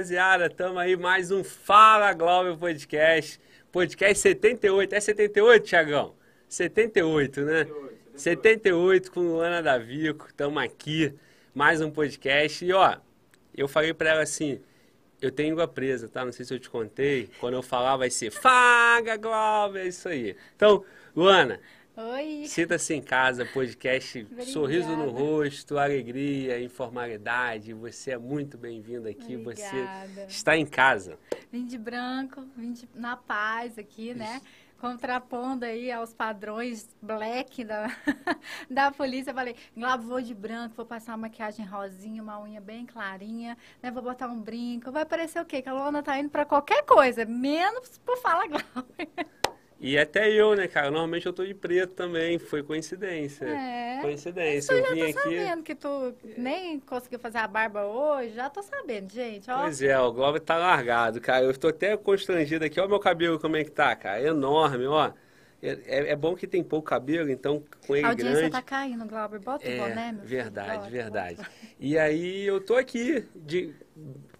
rapaziada, tamo aí mais um Fala Glória Podcast, podcast 78, é 78, Tiagão? 78, né? 78, 78 com Luana Davico, tamo aqui, mais um podcast, e ó, eu falei pra ela assim, eu tenho língua presa, tá? Não sei se eu te contei, quando eu falar vai ser Fala Glória, é isso aí. Então, Luana, Oi. Sinta-se em casa, podcast Obrigada. Sorriso no Rosto, Alegria, Informalidade. Você é muito bem-vindo aqui, você Obrigada. está em casa. Vim de branco, vim de- na paz aqui, né? Contrapondo aí aos padrões black da, da polícia. Eu falei, Glauber, vou de branco, vou passar uma maquiagem rosinha, uma unha bem clarinha, né? Vou botar um brinco. Vai parecer o quê? Que a Luana tá indo pra qualquer coisa, menos por Fala Glauber. E até eu, né, cara? Normalmente eu tô de preto também, foi coincidência. É. Coincidência, Eu eu já vim tô aqui. sabendo que tu nem conseguiu fazer a barba hoje, já tô sabendo, gente. Ó, Pois é, o Globo tá largado, cara. Eu tô até constrangido aqui. Olha o meu cabelo como é que tá, cara. Enorme, ó. É, é- é bom que tem pouco cabelo, então com ele a audiência grande. tá caindo, Glauber. Bota o boné, meu filho. verdade, Bota, verdade. bota. E aí eu tô aqui, de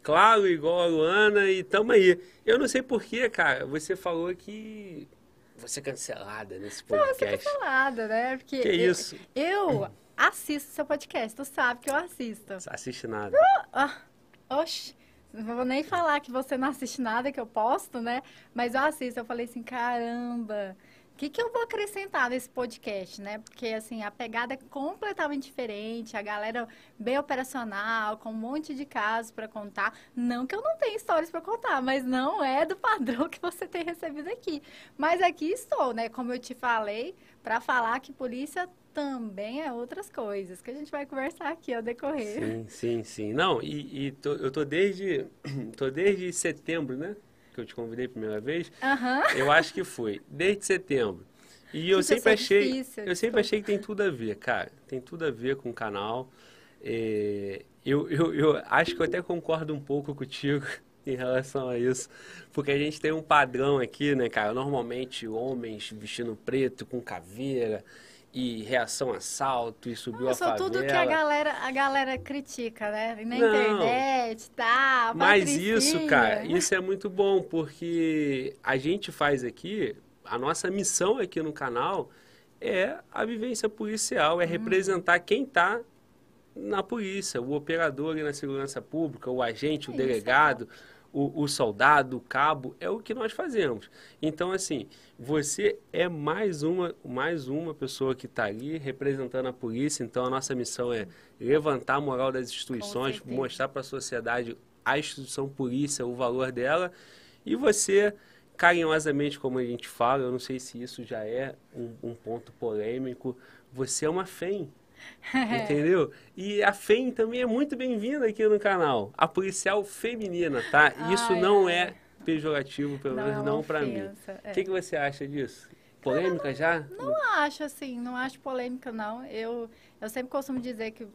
claro, igual a Luana, e tamo aí. Eu não sei porquê, cara, você falou que você é cancelada nesse Não, eu podcast. falada, né? Porque Que eu, isso? eu assisto seu podcast, tu sabe que eu assisto. Assiste nada. Ah, oxi, não vou nem falar que você não assiste nada que eu posto, né? Mas eu assisto, eu falei assim, caramba, que, que eu vou acrescentar nesse podcast, né? Porque, assim, a pegada é completamente diferente, a galera bem operacional, com um monte de casos para contar. Não que eu não tenha histórias para contar, mas não é do padrão que você tem recebido aqui. Mas aqui estou, né? Como eu te falei, para falar que polícia também é outras coisas, que a gente vai conversar aqui ao decorrer. Sim, sim, sim. Não, e, e tô- eu tô desde, tô desde setembro, né? Que eu te convidei a primeira vez. Aham. Eu acho que foi, desde setembro. E eu eu sempre achei, difícil, eu sempre tô- achei que tem tudo a ver, cara. Tem tudo a ver com o canal. É, eu, eu, eu acho que eu até concordo um pouco contigo em relação a isso, porque a gente tem um padrão aqui, né, cara? Normalmente homens vestindo preto com caveira e reação a assalto e subiu Eu a favela. tudo que a galera, a galera critica, né? Na Não. internet, tá? Mas isso, cara, isso é muito bom, porque a gente faz aqui, a nossa missão aqui no canal é a vivência policial, Uhum. é representar quem está na polícia, o operador na segurança pública, o agente, o É isso, delegado, o, o soldado, o cabo, é o que nós fazemos. Então, assim, você é mais uma, mais uma pessoa que está ali representando a polícia, então a nossa missão é levantar a moral das instituições, mostrar para a sociedade a instituição polícia, o valor dela, e você, carinhosamente, como a gente fala, eu não sei se isso já é um, um ponto polêmico, você é uma FEM. Entendeu? E a FEM também é muito bem-vinda aqui no canal. A policial feminina, tá? Isso Ai, não é pejorativo, pelo Não é menos uma não pra mim. O é. que, que você acha disso? Polêmica já? Não acho assim, não acho polêmica, não. Eu, eu sempre costumo dizer que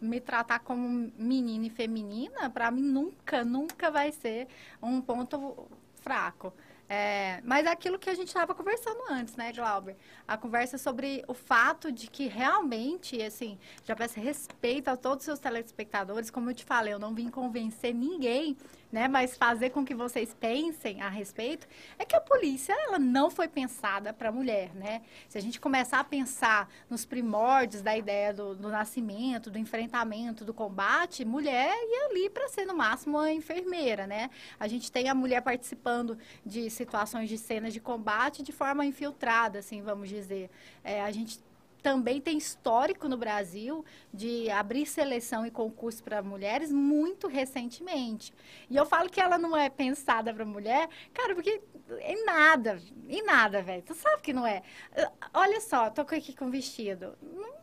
me tratar como menina e feminina, para mim nunca, nunca vai ser um ponto fraco. É, mas é aquilo que a gente estava conversando antes, né, Glauber? A conversa sobre o fato de que realmente, assim, já peço respeito a todos os seus telespectadores. Como eu te falei, eu não vim convencer ninguém, né? Mas fazer com que vocês pensem a respeito é que a polícia, ela não foi pensada para mulher, né? Se a gente começar a pensar nos primórdios da ideia do, do nascimento, do enfrentamento, do combate, mulher ia ali para ser no máximo uma enfermeira, né? A gente tem a mulher participando de situações de cenas de combate de forma infiltrada, assim, vamos dizer. É, a gente também tem histórico no Brasil de abrir seleção e concurso para mulheres muito recentemente. E eu falo que ela não é pensada para mulher, cara, porque em nada, em nada, velho. Tu sabe que não é. Olha só, tô aqui com vestido. Não-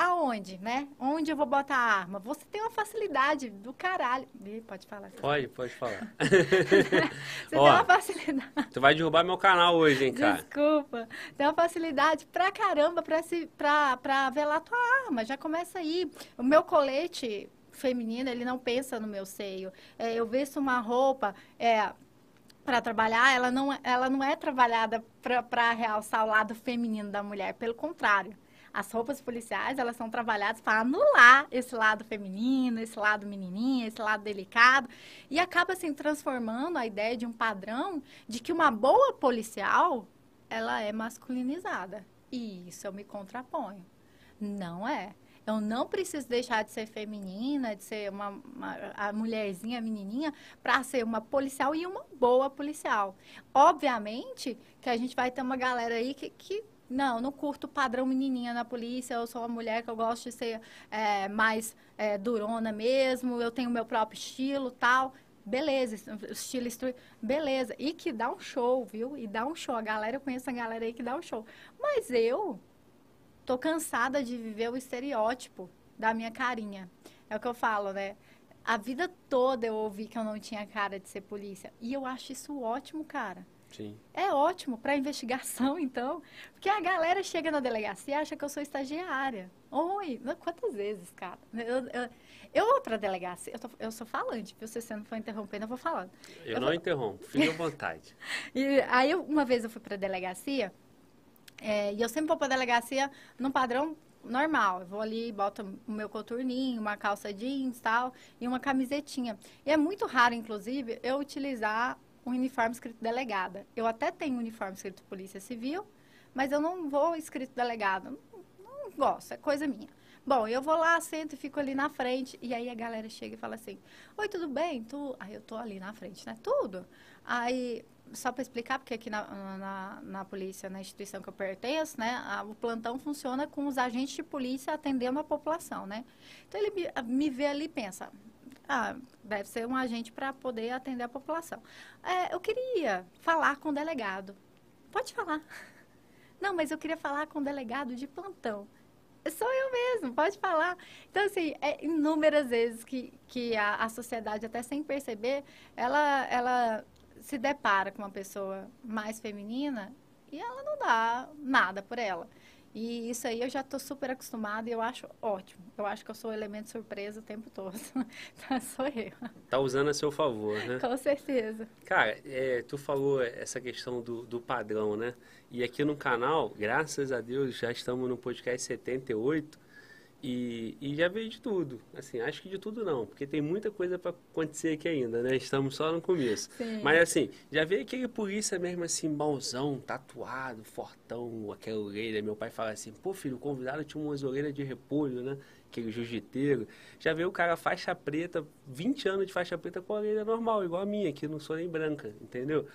Aonde, né? Onde eu vou botar a arma? Você tem uma facilidade do caralho. Ih, Pode falar. Pode, pode falar. Você Ó. tem uma facilidade. tu vai derrubar meu canal hoje, hein, cara? Desculpa. Tem uma facilidade pra caramba pra, se, pra, pra velar tua arma. Já começa aí. O meu colete feminino, ele não pensa no meu seio. É, eu visto uma roupa. É, para trabalhar, ela não, ela não é trabalhada para realçar o lado feminino da mulher, pelo contrário. As roupas policiais, elas são trabalhadas para anular esse lado feminino, esse lado menininha, esse lado delicado. E acaba se assim, transformando a ideia de um padrão de que uma boa policial, ela é masculinizada. E isso eu me contraponho. Não é. Eu não preciso deixar de ser feminina, de ser uma, uma a mulherzinha, a menininha, para ser uma policial e uma boa policial. Obviamente que a gente vai ter uma galera aí que, que não, não curto padrão menininha na polícia. Eu sou uma mulher que eu gosto de ser é, mais é, durona mesmo. Eu tenho meu próprio estilo, tal. Beleza, estilo estru... beleza. E que dá um show, viu? E dá um show. A galera, eu conheço a galera aí que dá um show. Mas eu tô cansada de viver o estereótipo da minha carinha. É o que eu falo, né? A vida toda eu ouvi que eu não tinha cara de ser polícia. E eu acho isso ótimo, cara. Sim. É ótimo para investigação, então. Porque a galera chega na delegacia e acha que eu sou estagiária. Oi, quantas vezes, cara? Eu, eu, eu vou pra delegacia, eu, tô, eu sou falante, se você não for interrompendo, eu vou falando. Eu, eu não vou... interrompo, fique à vontade. e aí, uma vez eu fui pra delegacia, é, e eu sempre vou para a delegacia num padrão normal. Eu vou ali, boto o meu coturninho, uma calça jeans tal, e uma camisetinha. E é muito raro, inclusive, eu utilizar um uniforme escrito delegada. Eu até tenho uniforme escrito Polícia Civil, mas eu não vou escrito delegada. Não, não gosto, é coisa minha. Bom, eu vou lá, sento e fico ali na frente. E aí a galera chega e fala assim: Oi, tudo bem? Tu... Aí eu tô ali na frente, né? Tudo. Aí só para explicar, porque aqui na, na, na, polícia, na instituição que eu pertenço, né, a, o plantão funciona com os agentes de polícia atendendo a população, né? Então ele me, me vê ali e pensa, ah, deve ser um agente para poder atender a população. É, eu queria falar com o delegado. Pode falar. Não, mas eu queria falar com o delegado de plantão. Sou eu mesmo, pode falar. Então, assim, é inúmeras vezes que, que a, a sociedade, até sem perceber, ela, ela se depara com uma pessoa mais feminina e ela não dá nada por ela. E isso aí eu já estou super acostumada e eu acho ótimo. Eu acho que eu sou o elemento surpresa o tempo todo. então, sou eu. Tá usando a seu favor, né? Com certeza. Cara, é, tu falou essa questão do, do padrão, né? E aqui no canal, graças a Deus, já estamos no podcast 78 e, e, já veio de tudo. Assim, acho que de tudo não, porque tem muita coisa para acontecer aqui ainda, né? Estamos só no começo. Sim. Mas assim, já veio aquele polícia mesmo assim, mauzão, tatuado, fortão, aquela orelha. Meu pai fala assim, pô filho, o convidado tinha umas orelhas de repolho, né? Aquele jiu-jiteiro. Já veio o cara faixa preta, 20 anos de faixa preta com a orelha normal, igual a minha, que não sou nem branca, entendeu?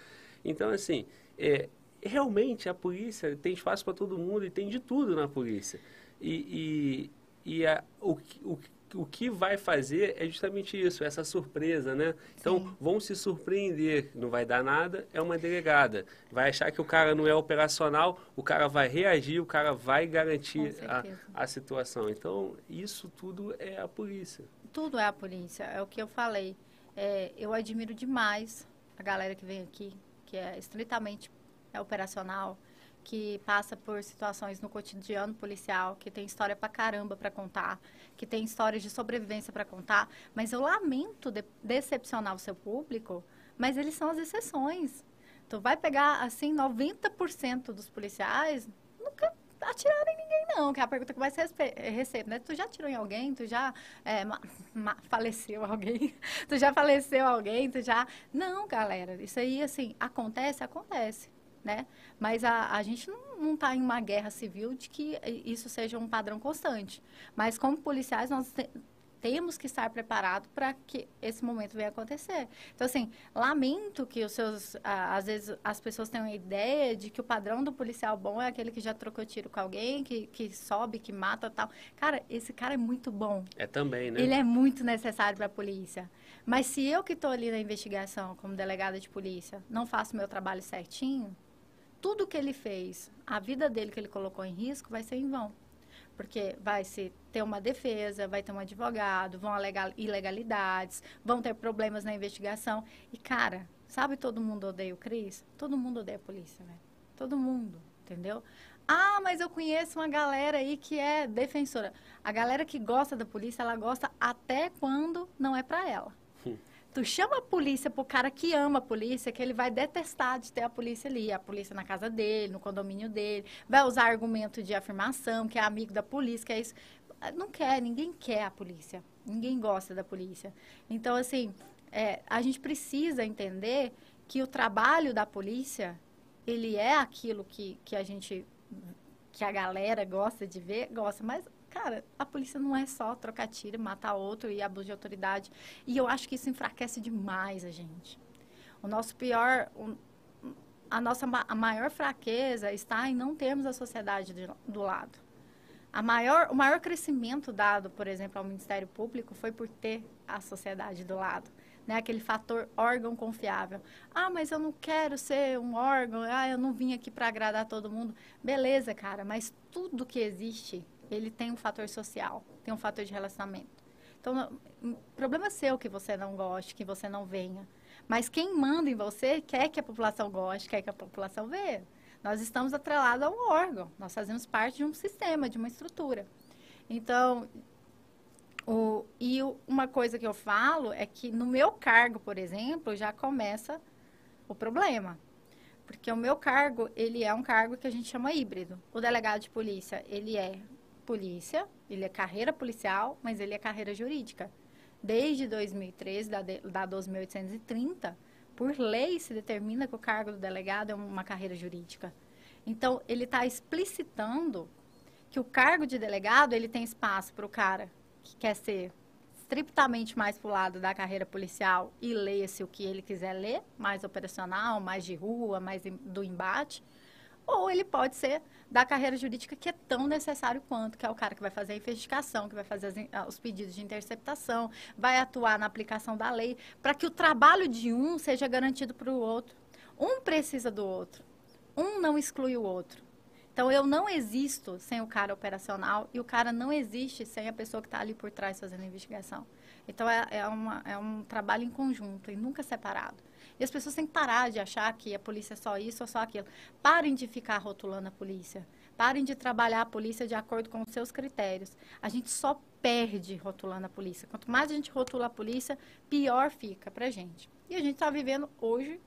Então, assim, é, realmente a polícia tem espaço para todo mundo e tem de tudo na polícia. e, e e a, o, o, o que vai fazer é justamente isso, essa surpresa, né? Então, Sim. vão se surpreender, não vai dar nada, é uma delegada. Vai achar que o cara não é operacional, o cara vai reagir, o cara vai garantir a, a situação. Então, isso tudo é a polícia. Tudo é a polícia, é o que eu falei. É, eu admiro demais a galera que vem aqui, que é estritamente é operacional, que passa por situações no cotidiano policial, que tem história pra caramba para contar, que tem histórias de sobrevivência para contar, mas eu lamento de decepcionar o seu público, mas eles são as exceções. Tu vai pegar, assim, 90% dos policiais nunca atiraram em ninguém, não, que é a pergunta que mais recebe, né? Tu já atirou em alguém? Tu já é, faleceu alguém? tu já faleceu alguém? Tu já... Não, galera, isso aí, assim, acontece, acontece né? Mas a, a gente não está em uma guerra civil de que isso seja um padrão constante. Mas como policiais, nós te, temos que estar preparados para que esse momento venha acontecer. Então, assim, lamento que os seus, às vezes, as pessoas tenham a ideia de que o padrão do policial bom é aquele que já trocou tiro com alguém, que, que sobe, que mata tal. Cara, esse cara é muito bom. É também, né? Ele é muito necessário para a polícia. Mas se eu que estou ali na investigação como delegada de polícia não faço meu trabalho certinho, tudo que ele fez, a vida dele que ele colocou em risco, vai ser em vão. Porque vai se ter uma defesa, vai ter um advogado, vão alegar ilegalidades, vão ter problemas na investigação. E, cara, sabe todo mundo odeia o Cris? Todo mundo odeia a polícia, velho. Todo mundo, entendeu? Ah, mas eu conheço uma galera aí que é defensora. A galera que gosta da polícia, ela gosta até quando não é para ela. Tu chama a polícia pro cara que ama a polícia, que ele vai detestar de ter a polícia ali, a polícia na casa dele, no condomínio dele, vai usar argumento de afirmação, que é amigo da polícia, que é isso. Não quer, ninguém quer a polícia. Ninguém gosta da polícia. Então, assim, é, a gente precisa entender que o trabalho da polícia, ele é aquilo que, que a gente, que a galera gosta de ver, gosta, mas Cara, a polícia não é só trocar tiro, matar outro e abuso de autoridade. E eu acho que isso enfraquece demais a gente. O nosso pior, a nossa a maior fraqueza está em não termos a sociedade do lado. A maior, o maior crescimento dado, por exemplo, ao Ministério Público foi por ter a sociedade do lado. Né? Aquele fator órgão confiável. Ah, mas eu não quero ser um órgão, ah, eu não vim aqui para agradar todo mundo. Beleza, cara, mas tudo que existe ele tem um fator social, tem um fator de relacionamento. Então, o problema é seu que você não goste, que você não venha. Mas quem manda em você quer que a população goste, quer que a população veja. Nós estamos atrelados a um órgão, nós fazemos parte de um sistema, de uma estrutura. Então, o, e uma coisa que eu falo é que no meu cargo, por exemplo, já começa o problema. Porque o meu cargo, ele é um cargo que a gente chama híbrido. O delegado de polícia, ele é polícia, ele é carreira policial, mas ele é carreira jurídica. Desde 2013, da, da 2830, por lei se determina que o cargo do delegado é uma carreira jurídica. Então, ele está explicitando que o cargo de delegado ele tem espaço para o cara que quer ser estritamente mais para o lado da carreira policial e leia-se o que ele quiser ler, mais operacional, mais de rua, mais do embate, ou ele pode ser da carreira jurídica que é tão necessário quanto, que é o cara que vai fazer a investigação, que vai fazer as, ah, os pedidos de interceptação, vai atuar na aplicação da lei, para que o trabalho de um seja garantido para o outro. Um precisa do outro. Um não exclui o outro. Então, eu não existo sem o cara operacional e o cara não existe sem a pessoa que está ali por trás fazendo a investigação. Então, é, é, uma, é um trabalho em conjunto e nunca separado. E as pessoas têm que parar de achar que a polícia é só isso ou só aquilo. Parem de ficar rotulando a polícia. Parem de trabalhar a polícia de acordo com os seus critérios. A gente só perde rotulando a polícia. Quanto mais a gente rotula a polícia, pior fica pra gente. E a gente está vivendo hoje,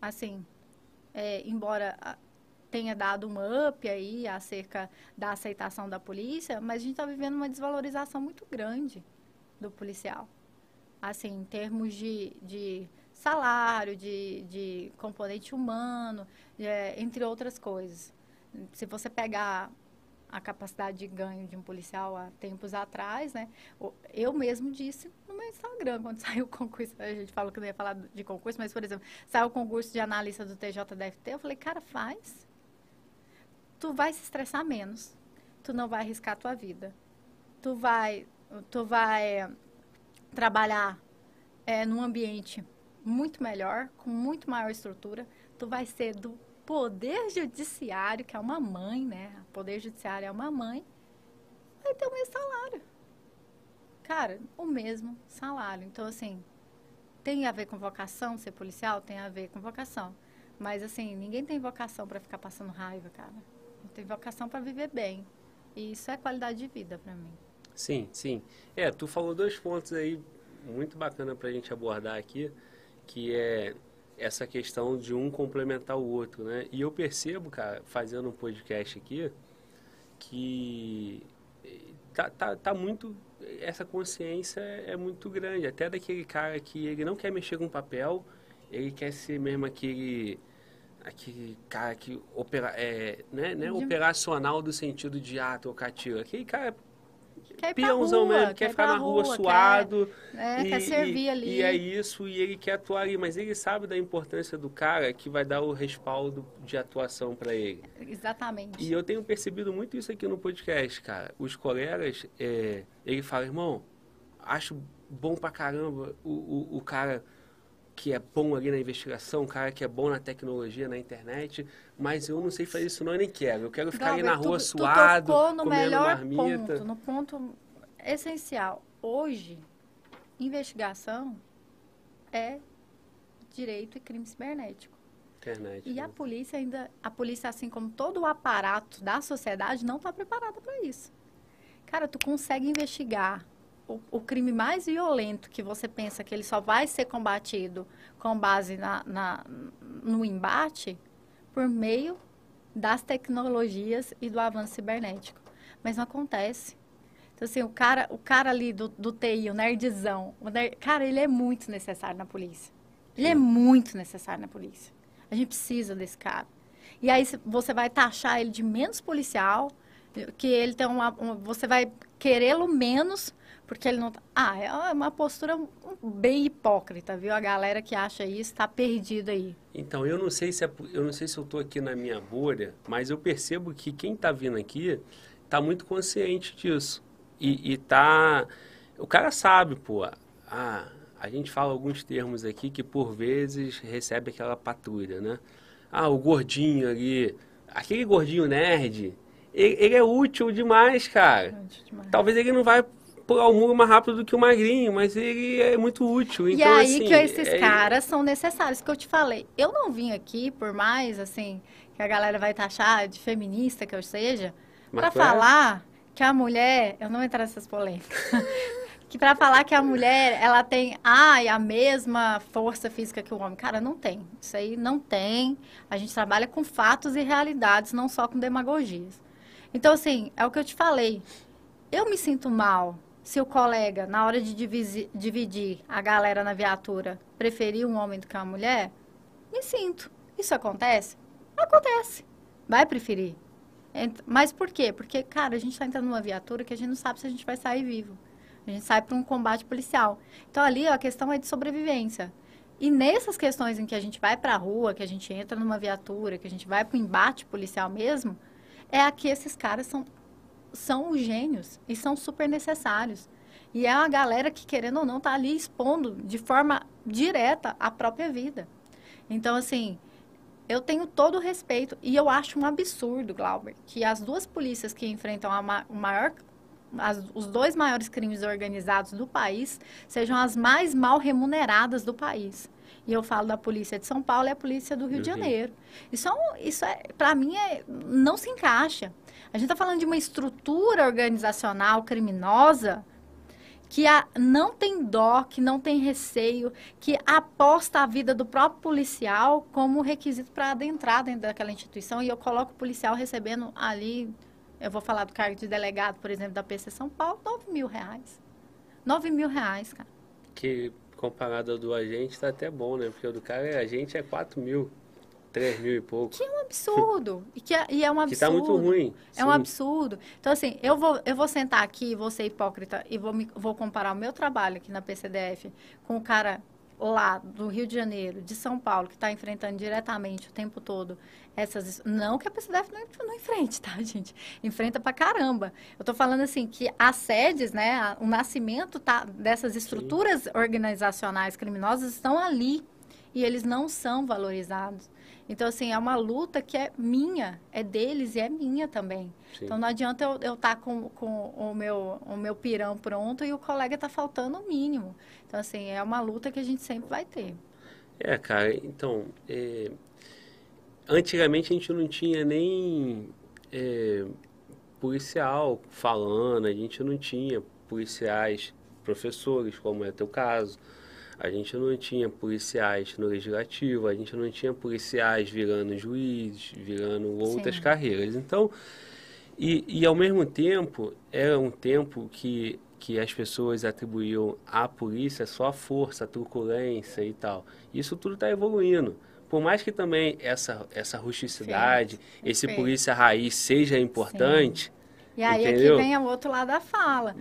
assim, é, embora tenha dado um up aí acerca da aceitação da polícia, mas a gente está vivendo uma desvalorização muito grande do policial. Assim, em termos de, de salário, de, de componente humano, é, entre outras coisas. Se você pegar a capacidade de ganho de um policial há tempos atrás, né? Eu mesmo disse no meu Instagram, quando saiu o concurso, a gente falou que não ia falar de concurso, mas, por exemplo, saiu o concurso de analista do TJDFT, eu falei, cara, faz. Tu vai se estressar menos. Tu não vai arriscar a tua vida. Tu vai, tu vai trabalhar é, num ambiente muito melhor, com muito maior estrutura. Tu vai ser do Poder Judiciário, que é uma mãe, né? O Poder Judiciário é uma mãe, vai ter o mesmo salário. Cara, o mesmo salário. Então, assim, tem a ver com vocação ser policial? Tem a ver com vocação. Mas, assim, ninguém tem vocação para ficar passando raiva, cara. Tem vocação para viver bem. E isso é qualidade de vida para mim. Sim, sim. É, tu falou dois pontos aí muito bacana para a gente abordar aqui que é essa questão de um complementar o outro, né? E eu percebo, cara, fazendo um podcast aqui, que tá, tá, tá muito essa consciência é muito grande, até daquele cara que ele não quer mexer com papel, ele quer ser mesmo aquele aquele cara que opera, é, né, né, operacional do sentido de ah, tocar tiro. Aquele cara quer peãozão rua, mesmo, quer, quer ficar na rua, rua suado. Quer, é, e, quer servir e, ali. E é isso, e ele quer atuar ali, mas ele sabe da importância do cara que vai dar o respaldo de atuação para ele. Exatamente. E eu tenho percebido muito isso aqui no podcast, cara. Os colegas, é, ele fala, irmão, acho bom pra caramba o, o, o cara que é bom ali na investigação, um cara que é bom na tecnologia, na internet, mas eu não sei fazer isso não e nem quero. Eu quero ficar ali na rua tu, suado, tu tocou no comendo melhor marmita. Ponto, no ponto essencial. Hoje, investigação é direito e crime cibernético. Internet, e né? a polícia ainda, a polícia assim como todo o aparato da sociedade não está preparada para isso. Cara, tu consegue investigar o, o, crime mais violento que você pensa que ele só vai ser combatido com base na, na, no embate por meio das tecnologias e do avanço cibernético. Mas não acontece. Então, assim, o cara, o cara ali do, do TI, o nerdzão, o nerd, cara, ele é muito necessário na polícia. Ele é muito necessário na polícia. A gente precisa desse cara. E aí você vai taxar ele de menos policial, que ele tem uma, uma você vai querê-lo menos porque ele não. Tá, ah, é uma postura bem hipócrita, viu? A galera que acha isso está perdida aí. Então, eu não sei se é, eu não sei se eu estou aqui na minha bolha, mas eu percebo que quem está vindo aqui está muito consciente disso. E, e tá. O cara sabe, pô. Ah, a gente fala alguns termos aqui que por vezes recebe aquela patrulha, né? Ah, o gordinho ali. Aquele gordinho nerd, ele, ele é útil demais, cara. É demais. Talvez ele não vai pular o muro mais rápido do que o magrinho, mas ele é muito útil. Então, e aí assim, que esses é... caras são necessários, que eu te falei. Eu não vim aqui, por mais, assim, que a galera vai taxar de feminista que eu seja, para falar que a mulher... Eu não vou entrar nessas polêmicas. que para falar que a mulher, ela tem ai, a mesma força física que o homem. Cara, não tem. Isso aí não tem. A gente trabalha com fatos e realidades, não só com demagogias. Então, assim, é o que eu te falei. Eu me sinto mal se o colega, na hora de dividir, a galera na viatura, preferir um homem do que uma mulher, me sinto. Isso acontece? Acontece. Vai preferir. Mas por quê? Porque, cara, a gente está entrando numa viatura que a gente não sabe se a gente vai sair vivo. A gente sai para um combate policial. Então, ali, ó, a questão é de sobrevivência. E nessas questões em que a gente vai para a rua, que a gente entra numa viatura, que a gente vai para o embate policial mesmo, é aqui esses caras são são os gênios e são super necessários. E é uma galera que, querendo ou não, está ali expondo de forma direta a própria vida. Então, assim, eu tenho todo o respeito. E eu acho um absurdo, Glauber, que as duas polícias que enfrentam a o maior, as, os dois maiores crimes organizados do país sejam as mais mal remuneradas do país. E eu falo da polícia de São Paulo e a polícia do Rio de Janeiro. Isso, é, isso é, para mim, é, não se encaixa. A gente está falando de uma estrutura organizacional criminosa que a, não tem dó, que não tem receio, que aposta a vida do próprio policial como requisito para adentrar dentro daquela instituição. E eu coloco o policial recebendo ali, eu vou falar do cargo de delegado, por exemplo, da PC São Paulo, 9 mil reais. 9 mil reais, cara. Que comparado ao do agente está até bom, né? Porque o do cara, a gente é 4 mil. 3 mil e pouco. Que é um absurdo. e, que é, e é um absurdo. Que tá muito ruim. É um absurdo. Então, assim, eu vou, eu vou sentar aqui, vou ser hipócrita e vou, me, vou comparar o meu trabalho aqui na PCDF com o cara lá do Rio de Janeiro, de São Paulo, que está enfrentando diretamente o tempo todo essas. Não que a PCDF não, não enfrente, tá, gente? Enfrenta pra caramba. Eu estou falando assim que as sedes, né, o nascimento tá, dessas estruturas Sim. organizacionais criminosas estão ali e eles não são valorizados. Então, assim, é uma luta que é minha, é deles e é minha também. Sim. Então, não adianta eu estar tá com, com o, meu, o meu pirão pronto e o colega tá faltando o mínimo. Então, assim, é uma luta que a gente sempre vai ter. É, cara, então, é, antigamente a gente não tinha nem é, policial falando, a gente não tinha policiais professores, como é teu caso. A gente não tinha policiais no legislativo, a gente não tinha policiais virando juízes, virando outras Sim. carreiras. Então, e, e ao mesmo tempo, era um tempo que, que as pessoas atribuíam à polícia só a força, a truculência e tal. Isso tudo está evoluindo. Por mais que também essa, essa rusticidade, Sim. esse polícia raiz seja importante. Sim. E aí entendeu? aqui vem o outro lado da fala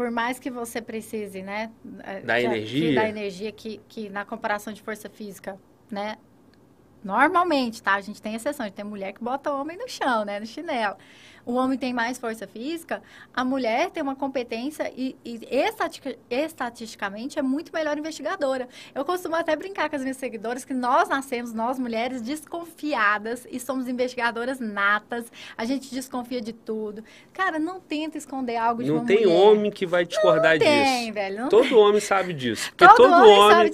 por mais que você precise, né? É, da energia. Da energia que, que na comparação de força física, né? Normalmente, tá? A gente tem exceções. Tem mulher que bota o homem no chão, né? No chinelo o homem tem mais força física, a mulher tem uma competência e, e estatisticamente é muito melhor investigadora. Eu costumo até brincar com as minhas seguidoras que nós nascemos, nós mulheres, desconfiadas e somos investigadoras natas. A gente desconfia de tudo. Cara, não tenta esconder algo de não uma mulher. Não tem homem que vai discordar não disso. Tem, velho. Todo tem. homem sabe disso. Porque todo, todo homem, homem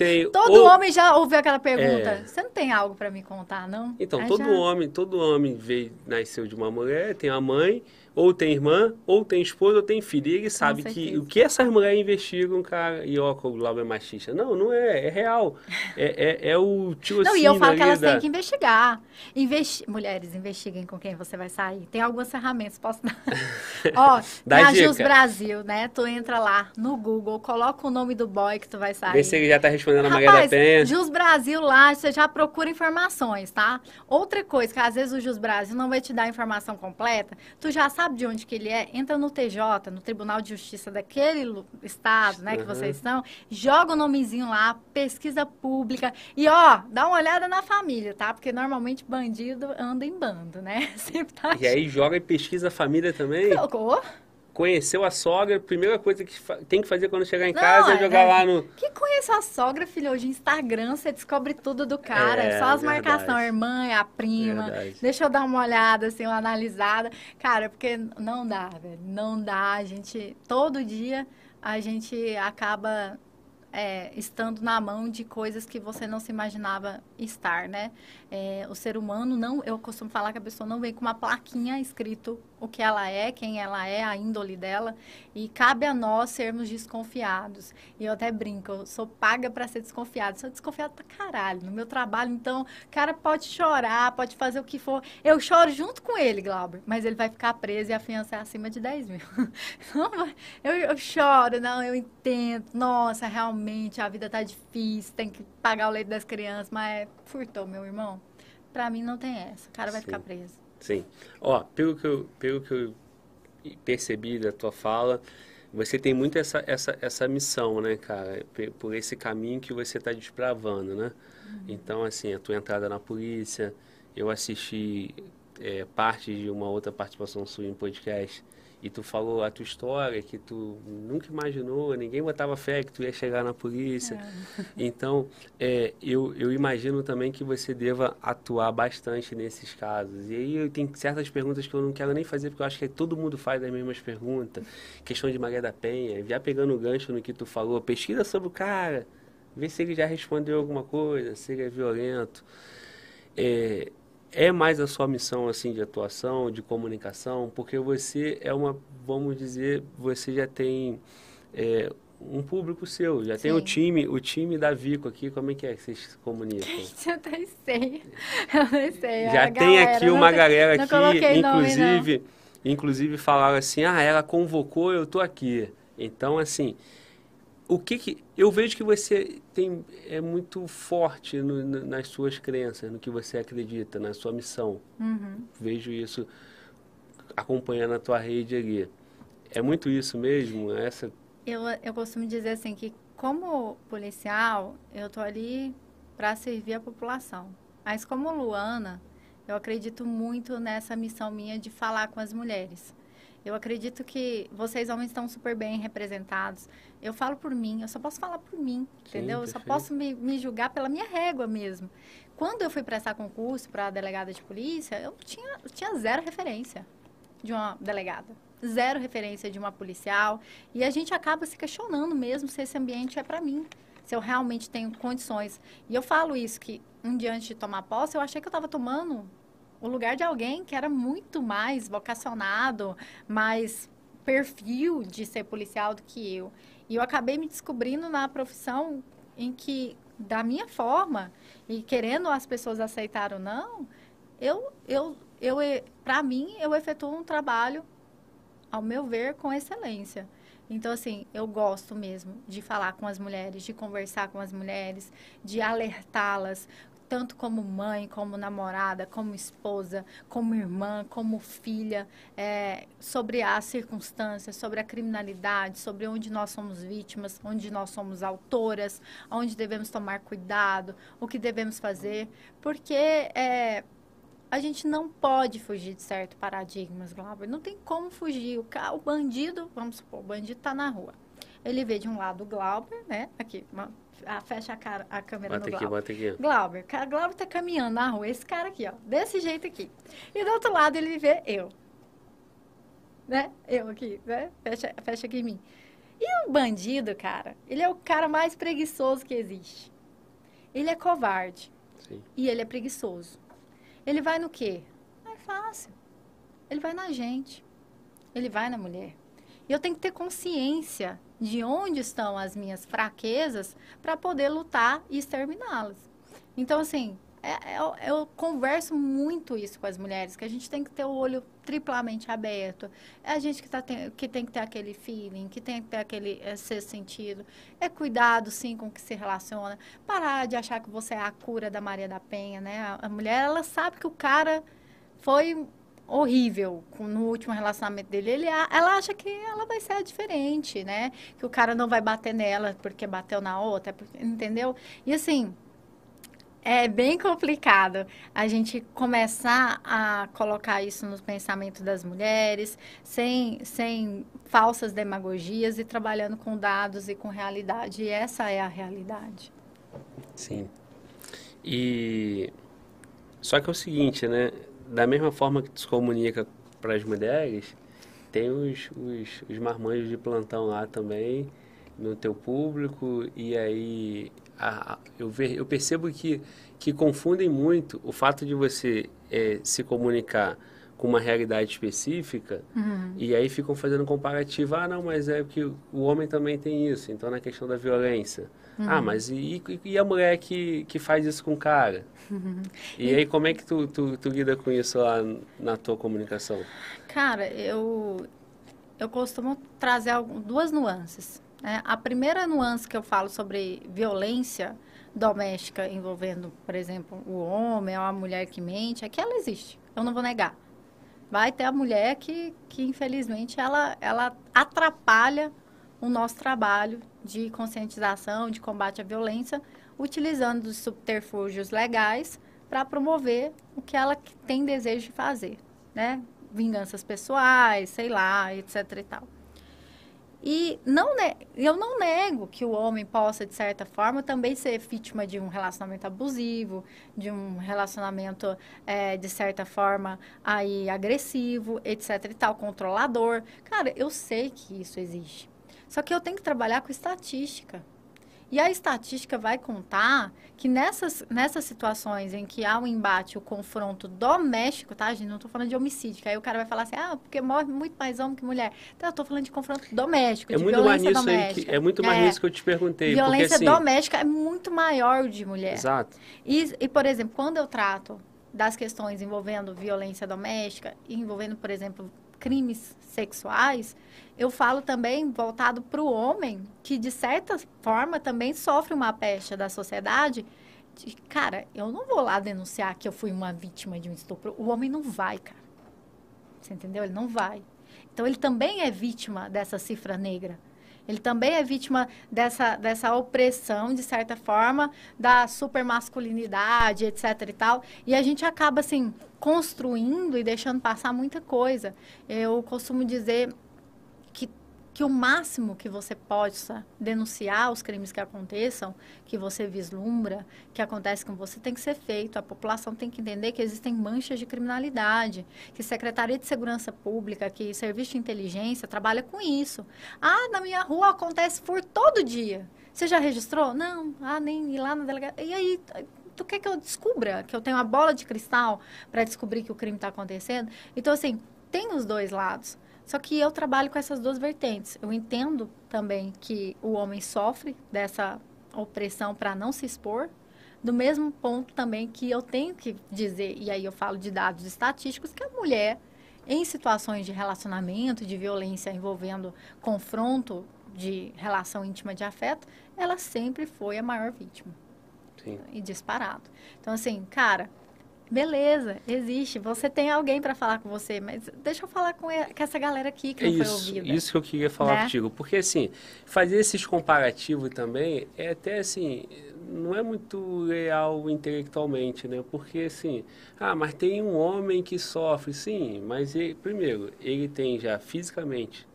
tem. Todo ou... homem já ouviu aquela pergunta. É... Você não tem algo para me contar, não? Então, Aí todo já... homem, todo homem veio, nasceu de uma mulher, tem a mãe, ou tem irmã, ou tem esposa, ou tem filho. E ele sabe que o que essas mulheres investigam, cara, e ó, o Glauber é machista. Não, não é, é real. É, é, é o tio Não, e eu falo que elas da... têm que investigar. Investi... Mulheres, investiguem com quem você vai sair. Tem algumas ferramentas, posso dar? ó, Dá na Jus Brasil, né? Tu entra lá no Google, coloca o nome do boy que tu vai sair. Vê se ele já tá respondendo a Maria da Penha. Jus Brasil lá, você já procura informações, tá? Outra coisa, que às vezes o Jus Brasil não vai te dar a informação completa, tu já sabe de onde que ele é, entra no TJ, no Tribunal de Justiça daquele estado, né, que vocês estão, joga o nomezinho lá, pesquisa pública e ó, dá uma olhada na família, tá? Porque normalmente bandido anda em bando, né? Tá... E aí joga e pesquisa a família também? Conheceu a sogra, a primeira coisa que tem que fazer quando chegar em não, casa é jogar é, lá no. Que conhece a sogra, filho? Hoje Instagram, você descobre tudo do cara. É, só as marcações, a irmã, a prima. Verdade. Deixa eu dar uma olhada, assim, uma analisada. Cara, porque não dá, velho. Não dá. A gente, todo dia, a gente acaba é, estando na mão de coisas que você não se imaginava estar, né? É, o ser humano não, eu costumo falar que a pessoa não vem com uma plaquinha escrito o que ela é, quem ela é, a índole dela, e cabe a nós sermos desconfiados. E eu até brinco, eu sou paga para ser desconfiado, sou desconfiado pra caralho no meu trabalho, então o cara pode chorar, pode fazer o que for, eu choro junto com ele, Glauber, mas ele vai ficar preso e a fiança é acima de 10 mil. eu, eu choro, não, eu entendo, nossa, realmente a vida tá difícil, tem que pagar o leite das crianças, mas furtou, meu irmão. Pra mim não tem essa, o cara vai Sim. ficar preso. Sim. Ó, pelo que eu, pelo que eu percebi da tua fala, você tem muito essa, essa, essa missão, né, cara? Por esse caminho que você está desbravando, né? Uhum. Então, assim, a tua entrada na polícia, eu assisti é, parte de uma outra participação sua em podcast e tu falou a tua história, que tu nunca imaginou, ninguém botava fé que tu ia chegar na polícia. É. Então, é, eu, eu imagino também que você deva atuar bastante nesses casos. E aí tenho certas perguntas que eu não quero nem fazer, porque eu acho que todo mundo faz as mesmas perguntas. Questão de Maria da Penha, já pegando o gancho no que tu falou, pesquisa sobre o cara, vê se ele já respondeu alguma coisa, se ele é violento. É, é mais a sua missão assim de atuação, de comunicação, porque você é uma, vamos dizer, você já tem é, um público seu, já Sim. tem o time, o time da Vico aqui, como é que é que vocês se comunicam? Eu até sei, eu sei. Já tem galera, aqui uma galera aqui, inclusive, nome, inclusive falaram assim, ah, ela convocou, eu tô aqui. Então, assim, o que que eu vejo que você tem é muito forte no, nas suas crenças, no que você acredita, na sua missão. Uhum. Vejo isso acompanhando a tua rede ali. É muito isso mesmo, essa. Eu eu costumo dizer assim que como policial eu tô ali para servir a população. Mas como Luana, eu acredito muito nessa missão minha de falar com as mulheres. Eu acredito que vocês homens estão super bem representados. Eu falo por mim, eu só posso falar por mim, Sim, entendeu? Eu só posso me, me, julgar pela minha régua mesmo. Quando eu fui prestar concurso para delegada de polícia, eu tinha, eu tinha zero referência de uma delegada. Zero referência de uma policial. E a gente acaba se questionando mesmo se esse ambiente é para mim. Se eu realmente tenho condições. E eu falo isso, que um dia antes de tomar posse, eu achei que eu estava tomando o lugar de alguém que era muito mais vocacionado, mais perfil de ser policial do que eu. E eu acabei me descobrindo na profissão em que, da minha forma, e querendo as pessoas aceitar ou não, eu, eu, eu para mim, eu efetuo um trabalho, ao meu ver, com excelência. Então, assim, eu gosto mesmo de falar com as mulheres, de conversar com as mulheres, de alertá-las tanto como mãe, como namorada, como esposa, como irmã, como filha, é, sobre as circunstâncias, sobre a criminalidade, sobre onde nós somos vítimas, onde nós somos autoras, onde devemos tomar cuidado, o que devemos fazer, porque é, a gente não pode fugir de certos paradigmas, Glauber. Não tem como fugir. O, o bandido, vamos supor, o bandido está na rua. Ele vê de um lado o Glauber, né? Aqui, uma ah, fecha a, cara, a câmera bota no Glauber. Aqui, bota aqui. Glauber. O Glauber tá caminhando na rua. Esse cara aqui, ó. Desse jeito aqui. E do outro lado ele vê eu. Né? Eu aqui, né? Fecha, fecha aqui em mim. E o bandido, cara, ele é o cara mais preguiçoso que existe. Ele é covarde. Sim. E ele é preguiçoso. Ele vai no quê? É fácil. Ele vai na gente. Ele vai na mulher. E eu tenho que ter consciência de onde estão as minhas fraquezas para poder lutar e exterminá-las. Então, assim, é, é, eu, eu, converso muito isso com as mulheres, que a gente tem que ter o olho triplamente aberto. É a gente que, tá tem, que tem que ter aquele feeling, que tem que ter aquele é, ser sentido. É cuidado, sim, com o que se relaciona. Parar de achar que você é a cura da Maria da Penha, né? A, a mulher, ela sabe que o cara foi horrível no último relacionamento dele. Ele, ela acha que ela vai ser diferente, né? Que o cara não vai bater nela porque bateu na outra, entendeu? E assim é bem complicado a gente começar a colocar isso no pensamento das mulheres, sem, sem falsas demagogias e trabalhando com dados e com realidade. E essa é a realidade. Sim. E só que é o seguinte, né? Da mesma forma que tu se comunica para as mulheres, tem os, os, os marmanjos de plantão lá também no teu público e aí a, eu, ver, eu percebo que, que confundem muito o fato de você é, se comunicar com uma realidade específica uhum. e aí ficam fazendo comparativo. Ah, não, mas é que o homem também tem isso. Então, na questão da violência. Uhum. Ah, mas e, e, a mulher que, que faz isso com o cara? Uhum. E, e aí, como é que tu, tu, tu lida com isso lá na tua comunicação? Cara, eu, eu costumo trazer duas nuances. Né? A primeira nuance que eu falo sobre violência doméstica envolvendo, por exemplo, o homem ou a mulher que mente, é que ela existe. Eu não vou negar. Vai ter a mulher que, que infelizmente, ela, ela atrapalha o nosso trabalho de conscientização, de combate à violência, utilizando os subterfúgios legais para promover o que ela tem desejo de fazer, né? Vinganças pessoais, sei lá, etc e tal. E não eu não nego que o homem possa, de certa forma, também ser vítima de um relacionamento abusivo, de um relacionamento, é, de certa forma, aí agressivo, etc e tal, controlador. Cara, eu sei que isso existe. Só que eu tenho que trabalhar com estatística. E a estatística vai contar que nessas, nessas situações em que há um embate, o confronto doméstico, tá, gente? Não estou falando de homicídio, que aí o cara vai falar assim, ah, porque morre muito mais homem que mulher. Então, eu estou falando de confronto doméstico, é de muito mais doméstica. Que, é muito mais é, nisso que eu te perguntei. Violência porque, assim... doméstica é muito maior de mulher. Exato. E, e, por exemplo, quando eu trato das questões envolvendo violência doméstica, envolvendo, por exemplo, crimes sexuais, eu falo também voltado para o homem, que de certa forma também sofre uma pecha da sociedade. De, cara, eu não vou lá denunciar que eu fui uma vítima de um estupro. O homem não vai, cara. Você entendeu? Ele não vai. Então, ele também é vítima dessa cifra negra. Ele também é vítima dessa, dessa opressão, de certa forma, da supermasculinidade, etc e tal. E a gente acaba, assim, construindo e deixando passar muita coisa. Eu costumo dizer que o máximo que você possa denunciar os crimes que aconteçam, que você vislumbra, que acontece com você, tem que ser feito. A população tem que entender que existem manchas de criminalidade, que Secretaria de Segurança Pública, que Serviço de Inteligência trabalha com isso. Ah, na minha rua acontece por todo dia. Você já registrou? Não. Ah, nem ir lá na delegacia. E aí, tu quer que eu descubra que eu tenho uma bola de cristal para descobrir que o crime está acontecendo? Então, assim, tem os dois lados. Só que eu trabalho com essas duas vertentes. Eu entendo também que o homem sofre dessa opressão para não se expor, do mesmo ponto também que eu tenho que dizer, e aí eu falo de dados estatísticos, que a mulher, em situações de relacionamento, de violência envolvendo confronto de relação íntima de afeto, ela sempre foi a maior vítima. Sim. E disparado. Então, assim, cara, Beleza, existe. Você tem alguém para falar com você, mas deixa eu falar com, essa galera aqui que não isso, foi ouvida. Isso que eu queria falar né? contigo. Porque, assim, fazer esses comparativos também é até, assim, não é muito real intelectualmente, né? Porque, assim, ah, mas tem um homem que sofre, sim, mas, ele, primeiro, ele tem já fisicamente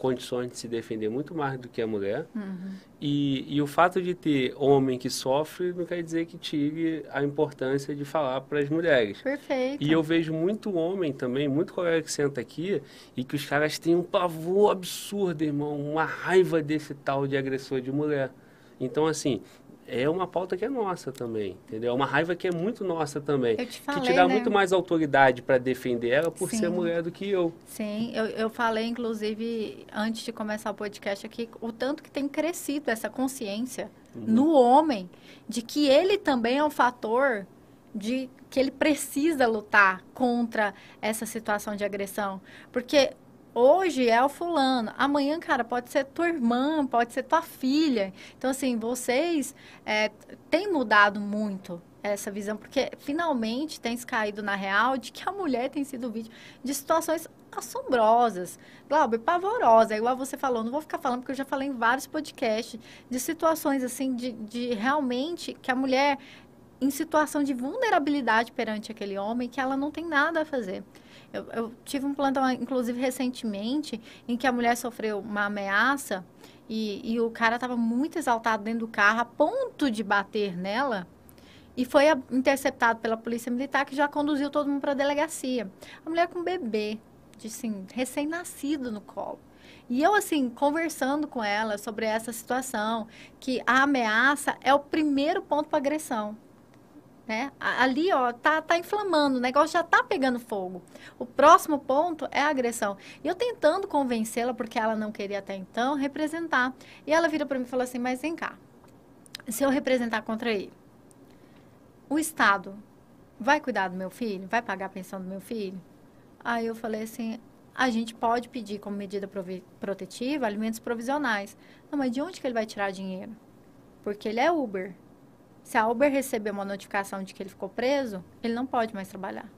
condições de se defender muito mais do que a mulher. Uhum. E, e o fato de ter homem que sofre não quer dizer que tire a importância de falar para as mulheres. Perfeito. E eu vejo muito homem também, muito colega que senta aqui e que os caras têm um pavor absurdo, irmão, uma raiva desse tal de agressor de mulher. Então, assim, é uma pauta que é nossa também, entendeu? É uma raiva que é muito nossa também. Eu te falei, que te dá né? muito mais autoridade para defender ela por Sim. ser mulher do que eu. Sim, eu, eu falei, inclusive, antes de começar o podcast aqui, o tanto que tem crescido essa consciência no homem de que ele também é um fator de que ele precisa lutar contra essa situação de agressão. Porque hoje é o fulano, amanhã, cara, pode ser tua irmã, pode ser tua filha. Então, assim, vocês é, têm mudado muito essa visão, porque finalmente tem se caído na real de que a mulher tem sido vítima de situações assombrosas, Glauber, pavorosa, igual você falou, não vou ficar falando porque eu já falei em vários podcasts de situações assim, de, de realmente que a mulher em situação de vulnerabilidade perante aquele homem que ela não tem nada a fazer. Eu, eu tive um plantão, inclusive, recentemente, em que a mulher sofreu uma ameaça e, e o cara estava muito exaltado dentro do carro, a ponto de bater nela, e foi interceptado pela polícia militar, que já conduziu todo mundo para a delegacia. A mulher com um bebê, de, assim, recém-nascido no colo. E eu, assim, conversando com ela sobre essa situação, que a ameaça é o primeiro ponto para agressão. Né? Ali, ó, tá, tá inflamando, o negócio já tá pegando fogo. O próximo ponto é a agressão. E eu tentando convencê-la, porque ela não queria até então, representar. E ela vira para mim e falou assim: Mas vem cá, se eu representar contra ele, o Estado vai cuidar do meu filho? Vai pagar a pensão do meu filho? Aí eu falei assim: a gente pode pedir como medida protetiva alimentos provisionais. Não, mas de onde que ele vai tirar dinheiro? Porque ele é Uber. Se a Uber receber uma notificação de que ele ficou preso, ele não pode mais trabalhar.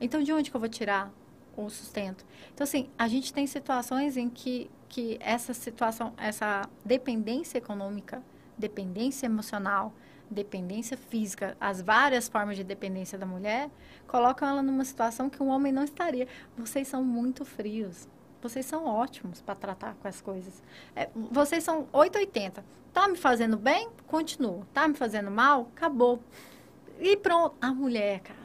Então, de onde que eu vou tirar o sustento? Então, assim, a gente tem situações em que, que essa situação, essa dependência econômica, dependência emocional, dependência física, as várias formas de dependência da mulher, colocam ela numa situação que um homem não estaria. Vocês são muito frios. Vocês são ótimos para tratar com as coisas. É, vocês são 880. Tá me fazendo bem? Continua. Tá me fazendo mal? Acabou. E pronto. A mulher, cara.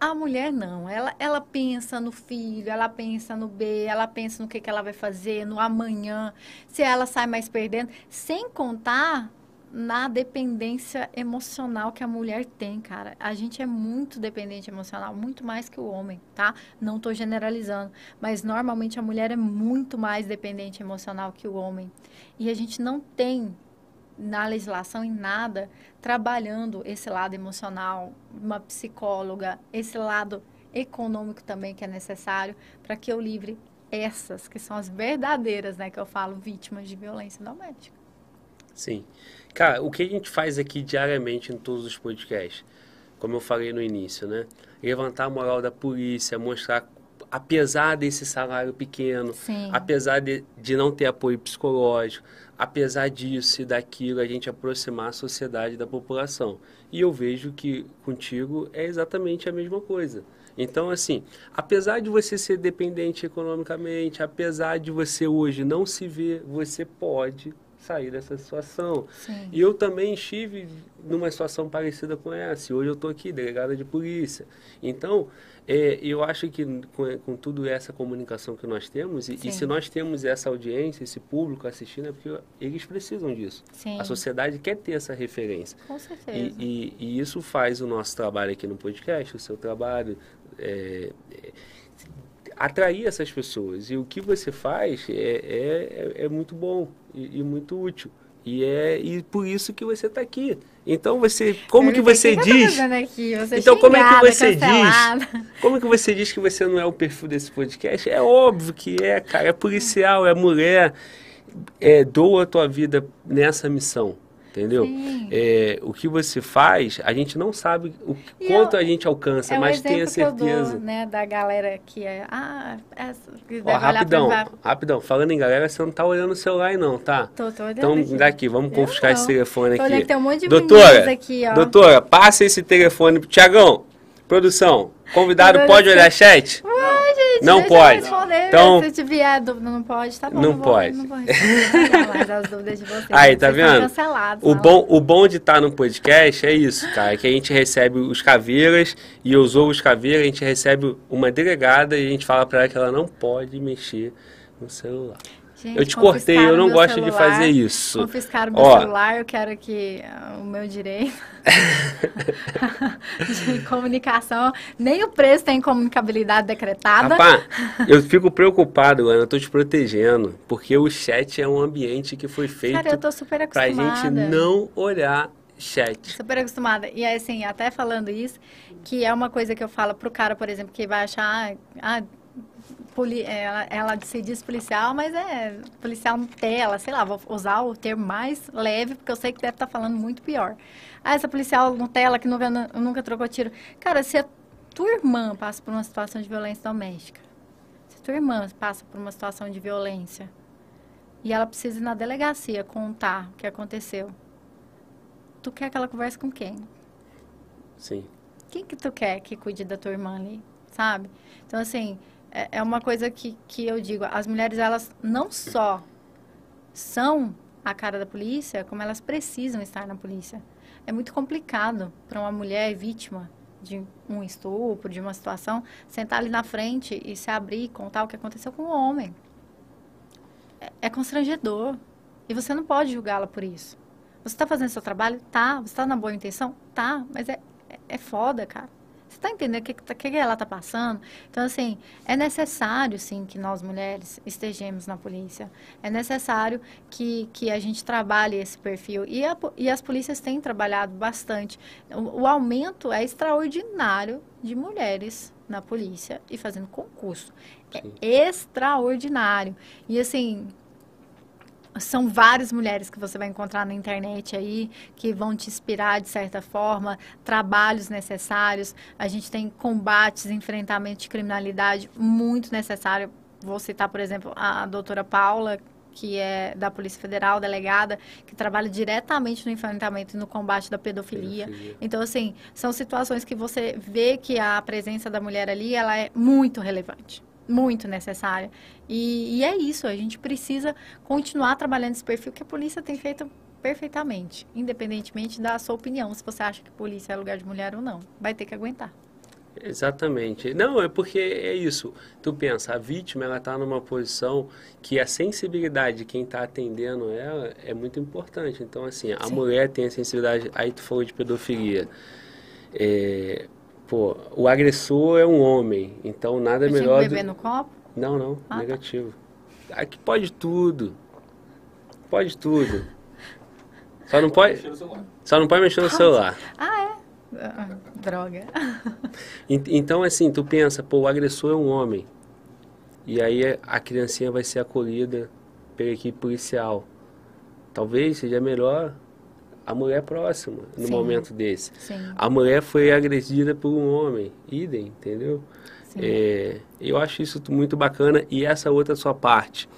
A mulher não. Ela, ela pensa no filho, ela pensa no B, ela pensa no que, que ela vai fazer, no amanhã, se ela sai mais perdendo. Sem contar na dependência emocional que a mulher tem, cara. A gente é muito dependente emocional, muito mais que o homem, tá? Não tô generalizando, mas normalmente a mulher é muito mais dependente emocional que o homem. E a gente não tem na legislação em nada trabalhando esse lado emocional, uma psicóloga, esse lado econômico também que é necessário para que eu livre essas que são as verdadeiras, né, que eu falo, vítimas de violência doméstica. Sim. Cara, o que a gente faz aqui diariamente em todos os podcasts? Como eu falei no início, né? Levantar a moral da polícia, mostrar, apesar desse salário pequeno, Sim. apesar de, de não ter apoio psicológico, apesar disso e daquilo, a gente aproximar a sociedade da população. E eu vejo que contigo é exatamente a mesma coisa. Então, assim, apesar de você ser dependente economicamente, apesar de você hoje não se ver, você pode sair dessa situação. Sim. E eu também estive numa situação parecida com essa. Hoje eu estou aqui, delegada de polícia. Então, é, eu acho que com, com tudo essa comunicação que nós temos, e, e se nós temos essa audiência, esse público assistindo, é porque eles precisam disso. Sim. A sociedade quer ter essa referência. Com certeza. E, e- e isso faz o nosso trabalho aqui no podcast, o seu trabalho, é, é, atrair essas pessoas. E o que você faz é, é, é- é muito bom e, e muito útil. E é e por isso que você está aqui. Então você, como que você tô diz? aqui? Você Então como é que xingada, você cancelada. diz? Como que você diz que você não é o perfil desse podcast? É óbvio que é, cara. É policial, é mulher. É, doa a tua vida nessa missão. Entendeu? É, o que você faz, a gente não sabe o E quanto eu- a gente alcança, É mas tenha eu certeza. dou, né, da galera que é, ah, essa, que Ó, olhar pra rapidão, rapidão. Falando em galera, você não tá olhando o celular não, tá? Tô, tô olhando Então, aqui. daqui, vamos confiscar esse telefone aqui. que tem um monte de Doutora, aqui, ó. doutora, passa esse telefone pro Tiagão. Produção, convidado pode olhar chat? Ué, gente, Não pode. Então- Se tiver dúvida, não pode, tá bom. Não vou- pode. Não vou responder mais as dúvidas de vocês. Aí, tá vendo? O não. bom, o bom de estar no podcast é isso, cara, que a gente recebe os caveiras e os caveiras, a gente recebe uma delegada e a gente fala pra ela que ela não pode mexer no celular. Gente, eu te cortei, eu não gosto celular, de fazer isso. Confiscaram meu Ó, celular, eu quero que uh, o meu direito de comunicação, nem o preço tem comunicabilidade decretada. Rapaz, eu fico preocupado, Ana, eu tô te protegendo, porque o chat é um ambiente que foi feito Cara, eu tô super acostumada. pra gente não olhar chat. Super acostumada. E assim, até falando isso, que é uma coisa que eu falo pro cara, por exemplo, que vai achar, ah, poli, ela, ela se diz policial, mas é policial no tela, sei lá, vou usar o termo mais leve, porque eu sei que deve estar tá falando muito pior. Ah, essa policial no tela que nunca, nunca trocou tiro. Cara, se a tua irmã passa por uma situação de violência doméstica, se a tua irmã passa por uma situação de violência, e ela precisa ir na delegacia contar o que aconteceu, tu quer que ela converse com quem? Sim. Quem que tu quer que cuide da tua irmã ali, sabe? Então, assim, é, é uma coisa que, que eu digo, as mulheres, elas não só são a cara da polícia, como elas precisam estar na polícia. É muito complicado para uma mulher vítima de um estupro, de uma situação, sentar ali na frente e se abrir e contar o que aconteceu com o homem. É, é constrangedor. E você não pode julgá-la por isso. Você está fazendo seu trabalho? Tá. Você está na boa intenção? Tá. Mas é, é, é foda, cara. Você está entendendo o que, que, que ela está passando? Então, assim, é necessário, sim, que nós mulheres estejamos na polícia. É necessário que, que a gente trabalhe esse perfil. E, a, e as polícias têm trabalhado bastante. O, o aumento é extraordinário de mulheres na polícia e fazendo concurso. É extraordinário. E, assim, são várias mulheres que você vai encontrar na internet aí que vão te inspirar de certa forma, trabalhos necessários. A gente tem combates, enfrentamento de criminalidade muito necessário. Vou citar, por exemplo, a doutora Paula, que é da Polícia Federal, delegada, que trabalha diretamente no enfrentamento e no combate da pedofilia. pedofilia. Então, assim, são situações que você vê que a presença da mulher ali, ela é muito relevante muito necessária. E, e, é isso, a gente precisa continuar trabalhando esse perfil que a polícia tem feito perfeitamente, independentemente da sua opinião, se você acha que polícia é lugar de mulher ou não. Vai ter que aguentar. Exatamente. Não, é porque é isso. Tu pensa, a vítima ela está numa posição que a sensibilidade de quem está atendendo ela é muito importante. Então, assim, a Sim. mulher tem a sensibilidade. Aí tu falou de pedofilia. É, pô, o agressor é um homem, então nada Eu melhor. Tinha que beber do... no copo? Não, não, ah, tá. negativo. Tá. Aqui pode tudo. Pode tudo. Só não pode. Só não pode mexer no celular. Ah, é? Ah, droga. Então, assim, tu pensa, pô, o agressor é um homem. E aí a criancinha vai ser acolhida pela equipe policial. Talvez seja melhor a mulher próxima no Sim. momento desse. Sim. A mulher foi agredida por um homem, idem, entendeu? É, eu acho isso muito bacana e essa outra sua parte,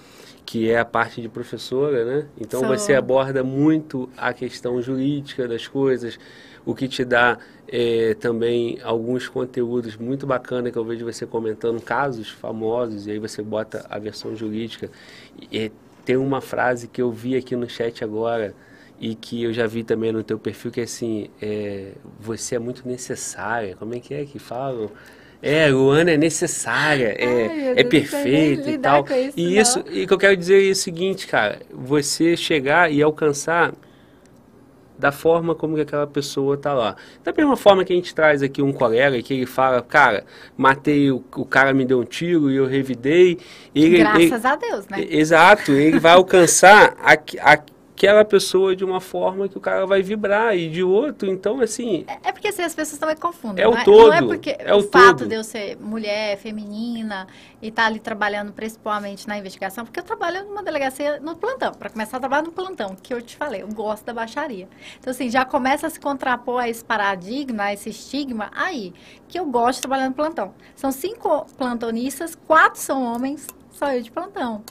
que é a parte de professora, né? Então você aborda muito a questão jurídica das coisas, o que te dá é, também alguns conteúdos muito bacana que eu vejo você comentando casos famosos e aí você bota a versão jurídica. E, tem uma frase que eu vi aqui no chat agora e que eu já vi também no teu perfil que assim, é, você é muito necessária. Como é que é que falam? É, Luana é necessária, é, Ai, é perfeita e tal. Isso, e isso, e o que eu quero dizer é o seguinte, cara, você chegar e alcançar da forma como que aquela pessoa tá lá. Da mesma forma que a gente traz aqui um colega que ele fala, cara, matei, o, o cara me deu um tiro e eu revidei. Ele, Graças ele, a Deus, né? Exato, ele vai alcançar a, a, aquela pessoa de uma forma que o cara vai vibrar e de outro, então assim. É, é porque assim, as pessoas também confundem. É o todo. É, não é porque é o, o fato todo. de eu ser mulher, feminina e estar tá ali trabalhando principalmente na investigação, porque eu trabalho numa delegacia no plantão, para começar a trabalhar no plantão, que eu te falei, eu gosto da baixaria. Então assim, já começa a se contrapor a esse paradigma, a esse estigma aí, que eu gosto de trabalhar no plantão. São cinco plantonistas, quatro são homens, só eu de plantão.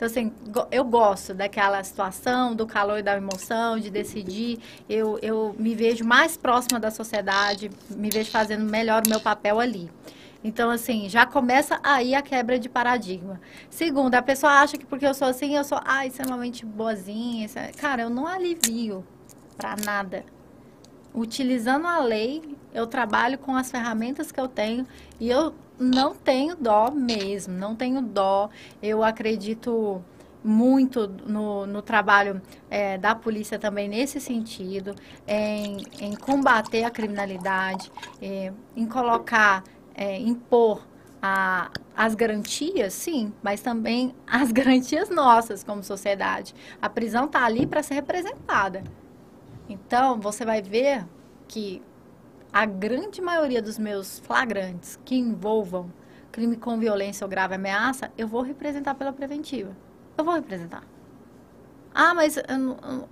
Então, assim, eu gosto daquela situação, do calor e da emoção, de decidir. Eu, eu me vejo mais próxima da sociedade, me vejo fazendo melhor o meu papel ali. Então, assim, já começa aí a quebra de paradigma. Segundo, a pessoa acha que porque eu sou assim, eu sou, ah, extremamente boazinha. É... Cara, eu não alivio para nada. Utilizando a lei, eu trabalho com as ferramentas que eu tenho e eu não tenho dó mesmo, não tenho dó. Eu acredito muito no, no trabalho é, da polícia também nesse sentido, em, em combater a criminalidade, é, em colocar, é, impor a, as garantias, sim, mas também as garantias nossas como sociedade. A prisão está ali para ser representada. Então, você vai ver que a grande maioria dos meus flagrantes que envolvam crime com violência ou grave ameaça, eu vou representar pela preventiva. Eu vou representar. Ah, mas eu, eu,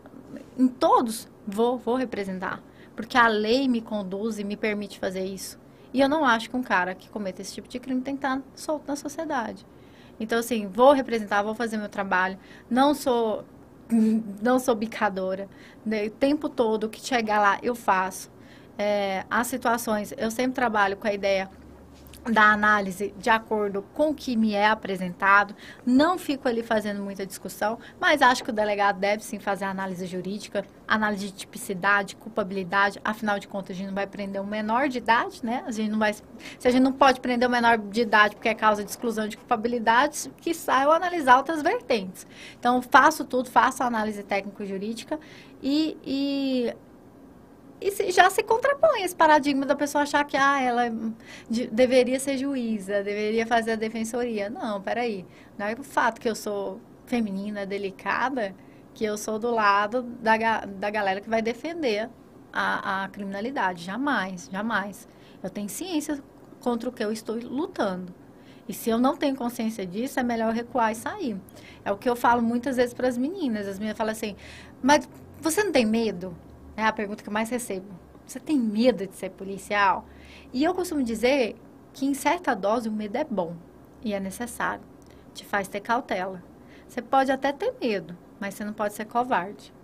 em todos vou, vou representar. Porque a lei me conduz e me permite fazer isso. E eu não acho que um cara que cometa esse tipo de crime tem que estar solto na sociedade. Então, assim, vou representar, vou fazer meu trabalho. Não sou, não sou bicadora. Né? O tempo todo que chegar lá, eu faço. É, as situações, eu sempre trabalho com a ideia da análise de acordo com o que me é apresentado. Não fico ali fazendo muita discussão, mas acho que o delegado deve sim fazer análise jurídica, análise de tipicidade, culpabilidade. Afinal de contas, a gente não vai prender um menor de idade, né? A gente não vai, se a gente não pode prender um menor de idade porque é causa de exclusão de culpabilidade, que saia analisar outras vertentes. Então, faço tudo, faço análise técnico-jurídica e, e e se, já se contrapõe esse paradigma da pessoa achar que ah, ela de, deveria ser juíza, deveria fazer a defensoria. Não, peraí. Não é o fato que eu sou feminina, delicada, que eu sou do lado da, da galera que vai defender a, a criminalidade. Jamais, jamais. Eu tenho ciência contra o que eu estou lutando. E se eu não tenho consciência disso, é melhor recuar e sair. É o que eu falo muitas vezes para as meninas. As meninas falam assim, mas você não tem medo? É a pergunta que eu mais recebo. Você tem medo de ser policial? E eu costumo dizer que em certa dose o medo é bom e é necessário. Te faz ter cautela. Você pode até ter medo, mas você não pode ser covarde.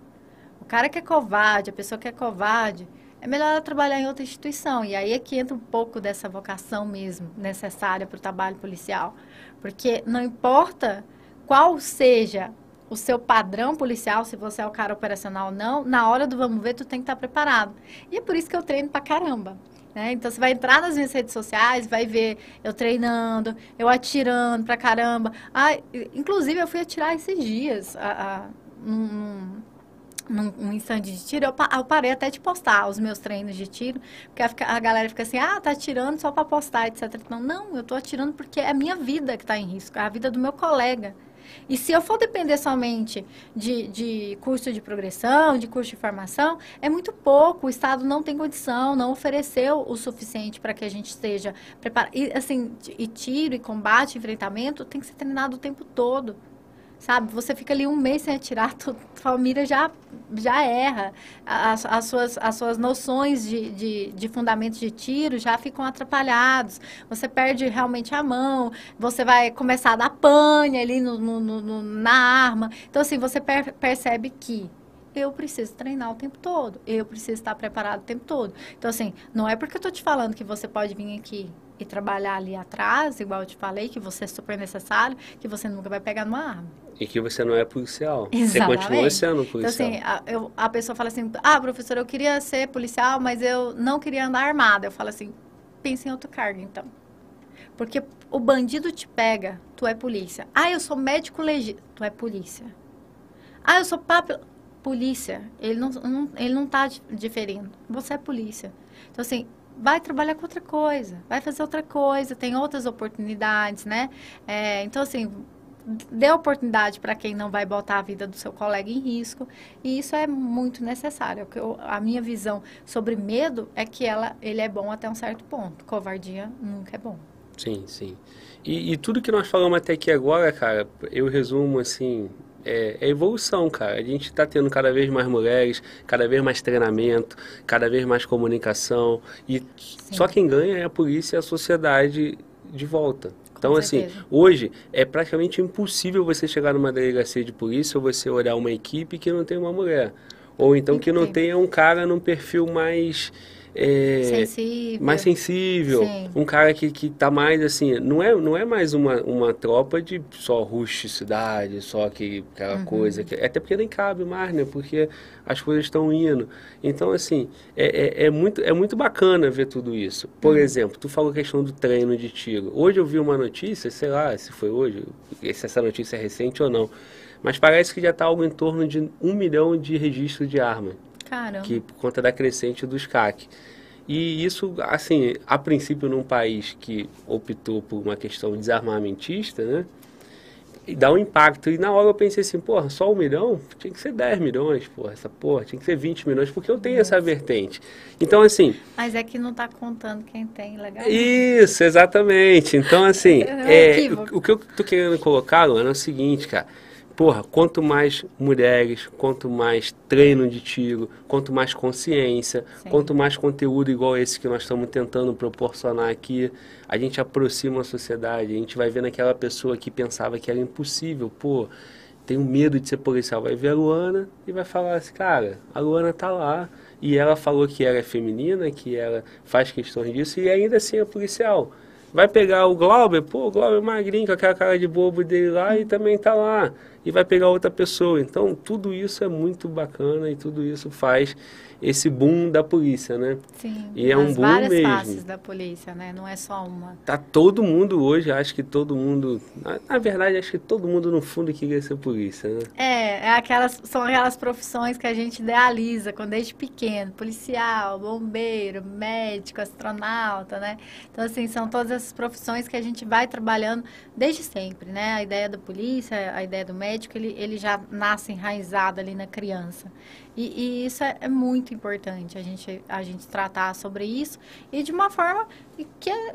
O cara que é covarde, a pessoa que é covarde, é melhor ela trabalhar em outra instituição. E aí é que entra um pouco dessa vocação mesmo necessária para o trabalho policial. Porque não importa qual seja o seu padrão policial, se você é o cara operacional ou não, na hora do vamos ver, tu tem que estar preparado. E é por isso que eu treino pra caramba. Né? Então, você vai entrar nas minhas redes sociais, vai ver eu treinando, eu atirando pra caramba. Ah, inclusive, eu fui atirar esses dias, a, a, num, num, num instante de tiro. Eu, eu, parei até de postar os meus treinos de tiro, porque a, a galera fica assim, ah, tá atirando só para postar, etc. Não, não, eu tô atirando porque é a minha vida que está em risco, é a vida do meu colega. E se eu for depender somente de, de curso de progressão, de curso de formação, é muito pouco. O Estado não tem condição, não ofereceu o suficiente para que a gente esteja preparado. E, assim, e tiro, e combate, enfrentamento, tem que ser treinado o tempo todo sabe? Você fica ali um mês sem atirar, tu, tua mira já, já erra. As, as, suas, as suas noções de, de, de fundamentos de tiro já ficam atrapalhados. Você perde realmente a mão, você vai começar a dar pane ali no, no, no na arma. Então, assim, você per, percebe que eu preciso treinar o tempo todo, eu preciso estar preparado o tempo todo. Então, assim, não é porque eu estou te falando que você pode vir aqui e trabalhar ali atrás, igual eu te falei, que você é super necessário, que você nunca vai pegar numa arma. E que você não é policial. Exatamente. Você continua sendo policial. Então, assim, a, eu, a pessoa fala assim, ah, professor, eu queria ser policial, mas eu não queria andar armada. Eu falo assim, pense em outro cargo, então. Porque o bandido te pega, tu é polícia. Ah, eu sou médico legítimo, tu é polícia. Ah, eu sou papo, polícia. Ele não, não, ele não tá diferindo. Você é polícia. Então, assim, vai trabalhar com outra coisa, vai fazer outra coisa, tem outras oportunidades, né? É, então, assim, dê oportunidade para quem não vai botar a vida do seu colega em risco e isso é muito necessário. Eu, a minha visão sobre medo é que ela, ele é bom até um certo ponto. Covardia nunca é bom. Sim, sim. E, e tudo que nós falamos até aqui agora, cara, eu resumo assim, é, é, evolução, cara. A gente está tendo cada vez mais mulheres, cada vez mais treinamento, cada vez mais comunicação. E Sim. só quem ganha é a polícia e a sociedade de volta. Então, assim, hoje é praticamente impossível você chegar numa delegacia de polícia ou você olhar uma equipe que não tem uma mulher. Ou então que não tenha um cara num perfil mais é, sensível. mais sensível, Sim. um cara que, que tá mais assim, não é, não é mais uma, uma tropa de só rusticidade, só que, aquela uhum. coisa, que, até porque nem cabe mais, né, porque as coisas estão indo. Então, assim, é, é, é, muito, é muito bacana ver tudo isso. Por uhum. exemplo, tu falou a questão do treino de tiro. Hoje eu vi uma notícia, sei lá se foi hoje, se essa notícia é recente ou não, mas parece que já está algo em torno de um milhão de registros de arma. Caramba. Que, por conta da crescente dos CAC. E isso, assim, a princípio num país que optou por uma questão desarmamentista, né? E dá um impacto. E na hora eu pensei assim, porra, só um milhão? Tinha que ser 10 milhões, porra, essa porra, tinha que ser 20 milhões, porque eu tenho essa vertente. Então, assim... Mas é que não está contando quem tem, legal. Isso, exatamente. Então, assim, é, é o, o, que eu tô querendo colocar, Luana, é o seguinte, cara porra, quanto mais mulheres, quanto mais treino de tiro, quanto mais consciência, Sim. quanto mais conteúdo igual esse que nós estamos tentando proporcionar aqui, a gente aproxima a sociedade, a gente vai vendo aquela pessoa que pensava que era impossível, pô, tenho medo de ser policial, vai ver a Luana e vai falar assim, cara, a Luana tá lá, e ela falou que ela é feminina, que ela faz questões disso, e ainda assim é policial. Vai pegar o Glauber, pô, o Glauber é magrinho, com aquela cara de bobo dele lá, e também tá lá e vai pegar outra pessoa. Então, tudo isso é muito bacana e tudo isso faz esse boom da polícia, né? Sim. E é um boom várias mesmo. faces da polícia, né? Não é só uma. Tá todo mundo hoje, acho que todo mundo, na, na, verdade, acho que todo mundo no fundo queria ser polícia, né? É, é aquelas são aquelas profissões que a gente idealiza quando desde pequeno, policial, bombeiro, médico, astronauta, né? Então assim, são todas essas profissões que a gente vai trabalhando desde sempre, né? A ideia da polícia, a ideia do médico, ele, ele já nasce enraizado ali na criança. E, e, isso é, é, muito importante, a gente, a gente tratar sobre isso e de uma forma que é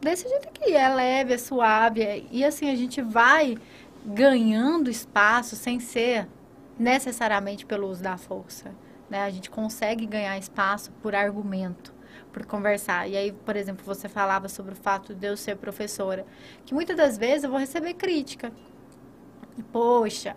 desse jeito aqui, é leve, é suave. É, e assim, a gente vai ganhando espaço sem ser necessariamente pelo uso da força. Né? A gente consegue ganhar espaço por argumento, por conversar. E aí, por exemplo, você falava sobre o fato de eu ser professora, que muitas das vezes eu vou receber crítica. Poxa,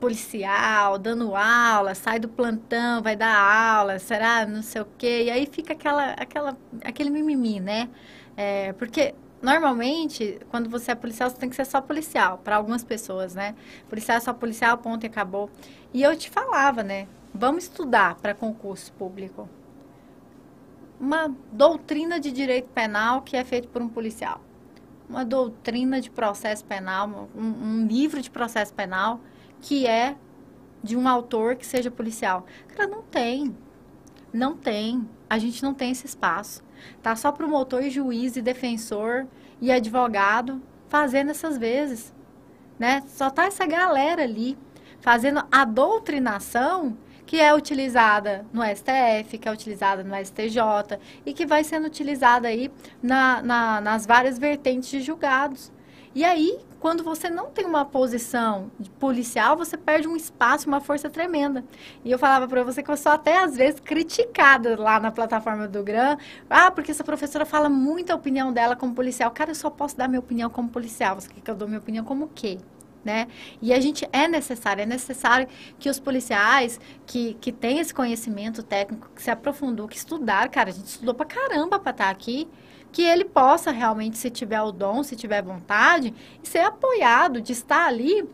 policial, dando aula, sai do plantão, vai dar aula, será não sei o quê. E aí fica aquela, aquela, aquele mimimi, né? É, porque normalmente, quando você é policial, você tem que ser só policial, para algumas pessoas, né? Policial é só policial, ponto e acabou. E eu te falava, né? Vamos estudar para concurso público. Uma doutrina de direito penal que é feito por um policial. Uma doutrina de processo penal, um, um livro de processo penal que é de um autor que seja policial. Cara, não tem. Não tem. A gente não tem esse espaço. Tá só promotor e juiz e defensor e advogado fazendo essas vezes, né? Só tá essa galera ali fazendo a doutrinação que é utilizada no STF, que é utilizada no STJ e que vai sendo utilizada aí na, na, nas várias vertentes de julgados. E aí, quando você não tem uma posição policial, você perde um espaço, uma força tremenda. E eu falava para você que eu sou até às vezes criticada lá na plataforma do GRAM. Ah, porque essa professora fala muito a opinião dela como policial. Cara, eu só posso dar minha opinião como policial. Você quer que eu dou minha opinião como o quê? Né? E a gente é necessário, é necessário que os policiais que, que têm esse conhecimento técnico, que se aprofundou, que estudaram, cara, a gente estudou pra caramba pra estar tá aqui, que ele possa realmente, se tiver o dom, se tiver vontade, ser apoiado, de estar ali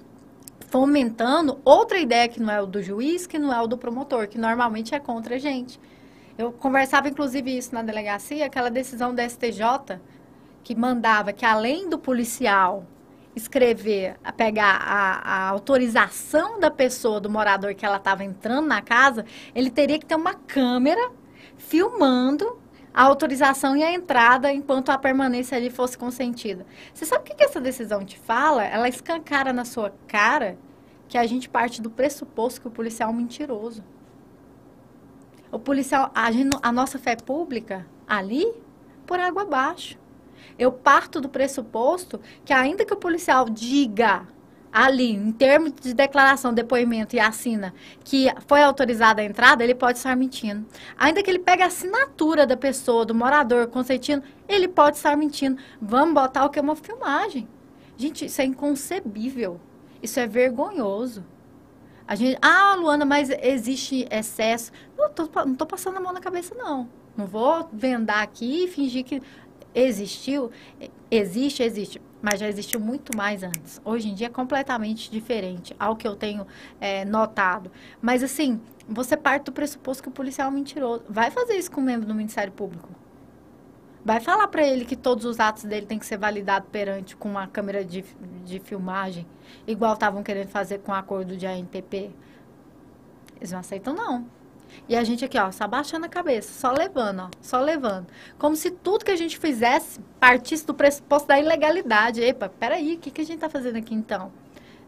fomentando outra ideia que não é o do juiz, que não é o do promotor, que normalmente é contra a gente. Eu conversava, inclusive, isso na delegacia, aquela decisão da STJ, que mandava que além do policial escrever, a pegar a, a, autorização da pessoa, do morador que ela estava entrando na casa, ele teria que ter uma câmera filmando a autorização e a entrada enquanto a permanência ali fosse consentida. Você sabe o que, que essa decisão te fala? Ela escancara na sua cara que a gente parte do pressuposto que o policial é um mentiroso. O policial, a, a nossa fé pública ali, por água abaixo. Eu parto do pressuposto que ainda que o policial diga ali, em termos de declaração, depoimento e assina que foi autorizada a entrada, ele pode estar mentindo. Ainda que ele pegue a assinatura da pessoa, do morador consentindo, ele pode estar mentindo. Vamos botar o que é uma filmagem. Gente, isso é inconcebível. Isso é vergonhoso. A gente, ah, Luana, mas existe excesso. Não estou passando a mão na cabeça, não. Não vou vendar aqui e fingir que existiu. Existe, existe mas já existiu muito mais antes. Hoje em dia é completamente diferente ao que eu tenho é, notado. Mas assim, você parte do pressuposto que o policial é mentiroso. Vai fazer isso com um membro do Ministério Público. Vai falar para ele que todos os atos dele têm que ser validados perante com uma câmera de, de filmagem, igual estavam querendo fazer com o acordo de ANTP. Eles não aceitam, não. E a gente aqui, ó, só abaixando a cabeça, só levando, ó, só levando. Como se tudo que a gente fizesse partisse do pressuposto da ilegalidade. Epa, peraí, o que, que a gente está fazendo aqui então?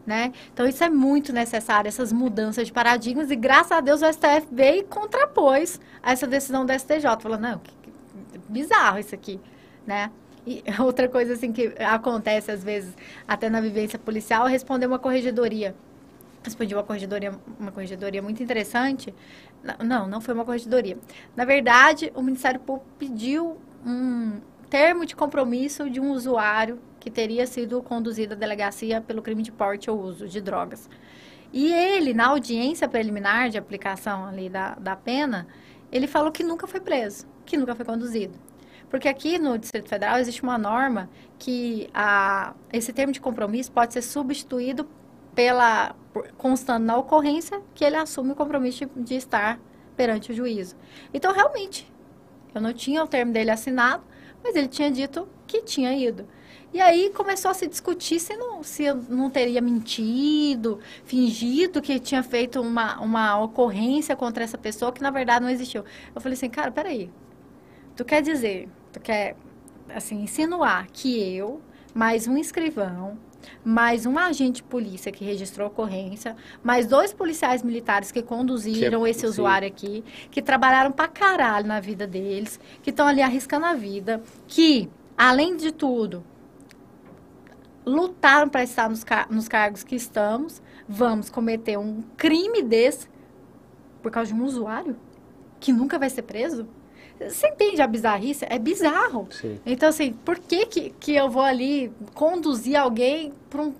Né? Então, isso é muito necessário, essas mudanças de paradigmas, e graças a Deus o STF veio e contrapôs a essa decisão do STJ. Falou, não, que, que, bizarro isso aqui, né? E outra coisa assim que acontece às vezes, até na vivência policial, é responder uma corregedoria respondi uma corregedoria, uma corregedoria muito interessante. Não, não foi uma corregedoria. Na verdade, o Ministério Público pediu um termo de compromisso de um usuário que teria sido conduzido à delegacia pelo crime de porte ou uso de drogas. E ele, na audiência preliminar de aplicação ali da, da pena, ele falou que nunca foi preso, que nunca foi conduzido. Porque aqui no Distrito Federal existe uma norma que a, esse termo de compromisso pode ser substituído pela constando na ocorrência que ele assume o compromisso de, de estar perante o juízo. Então, realmente, eu não tinha o termo dele assinado, mas ele tinha dito que tinha ido. E aí começou a se discutir se não, se não teria mentido, fingido que tinha feito uma, uma ocorrência contra essa pessoa que na verdade não existiu. Eu falei assim, cara, peraí. Tu quer dizer, tu quer assim, insinuar que eu, mais um escrivão, mais um agente de polícia que registrou a ocorrência, mais dois policiais militares que conduziram que é, esse usuário aqui, que trabalharam pra caralho na vida deles, que estão ali arriscando a vida, que, além de tudo, lutaram para estar nos, car nos cargos que estamos, vamos cometer um crime desse por causa de um usuário que nunca vai ser preso? Você entende a bizarrice? É bizarro. Sim. Então, assim, por que, que, que eu vou ali conduzir alguém para um,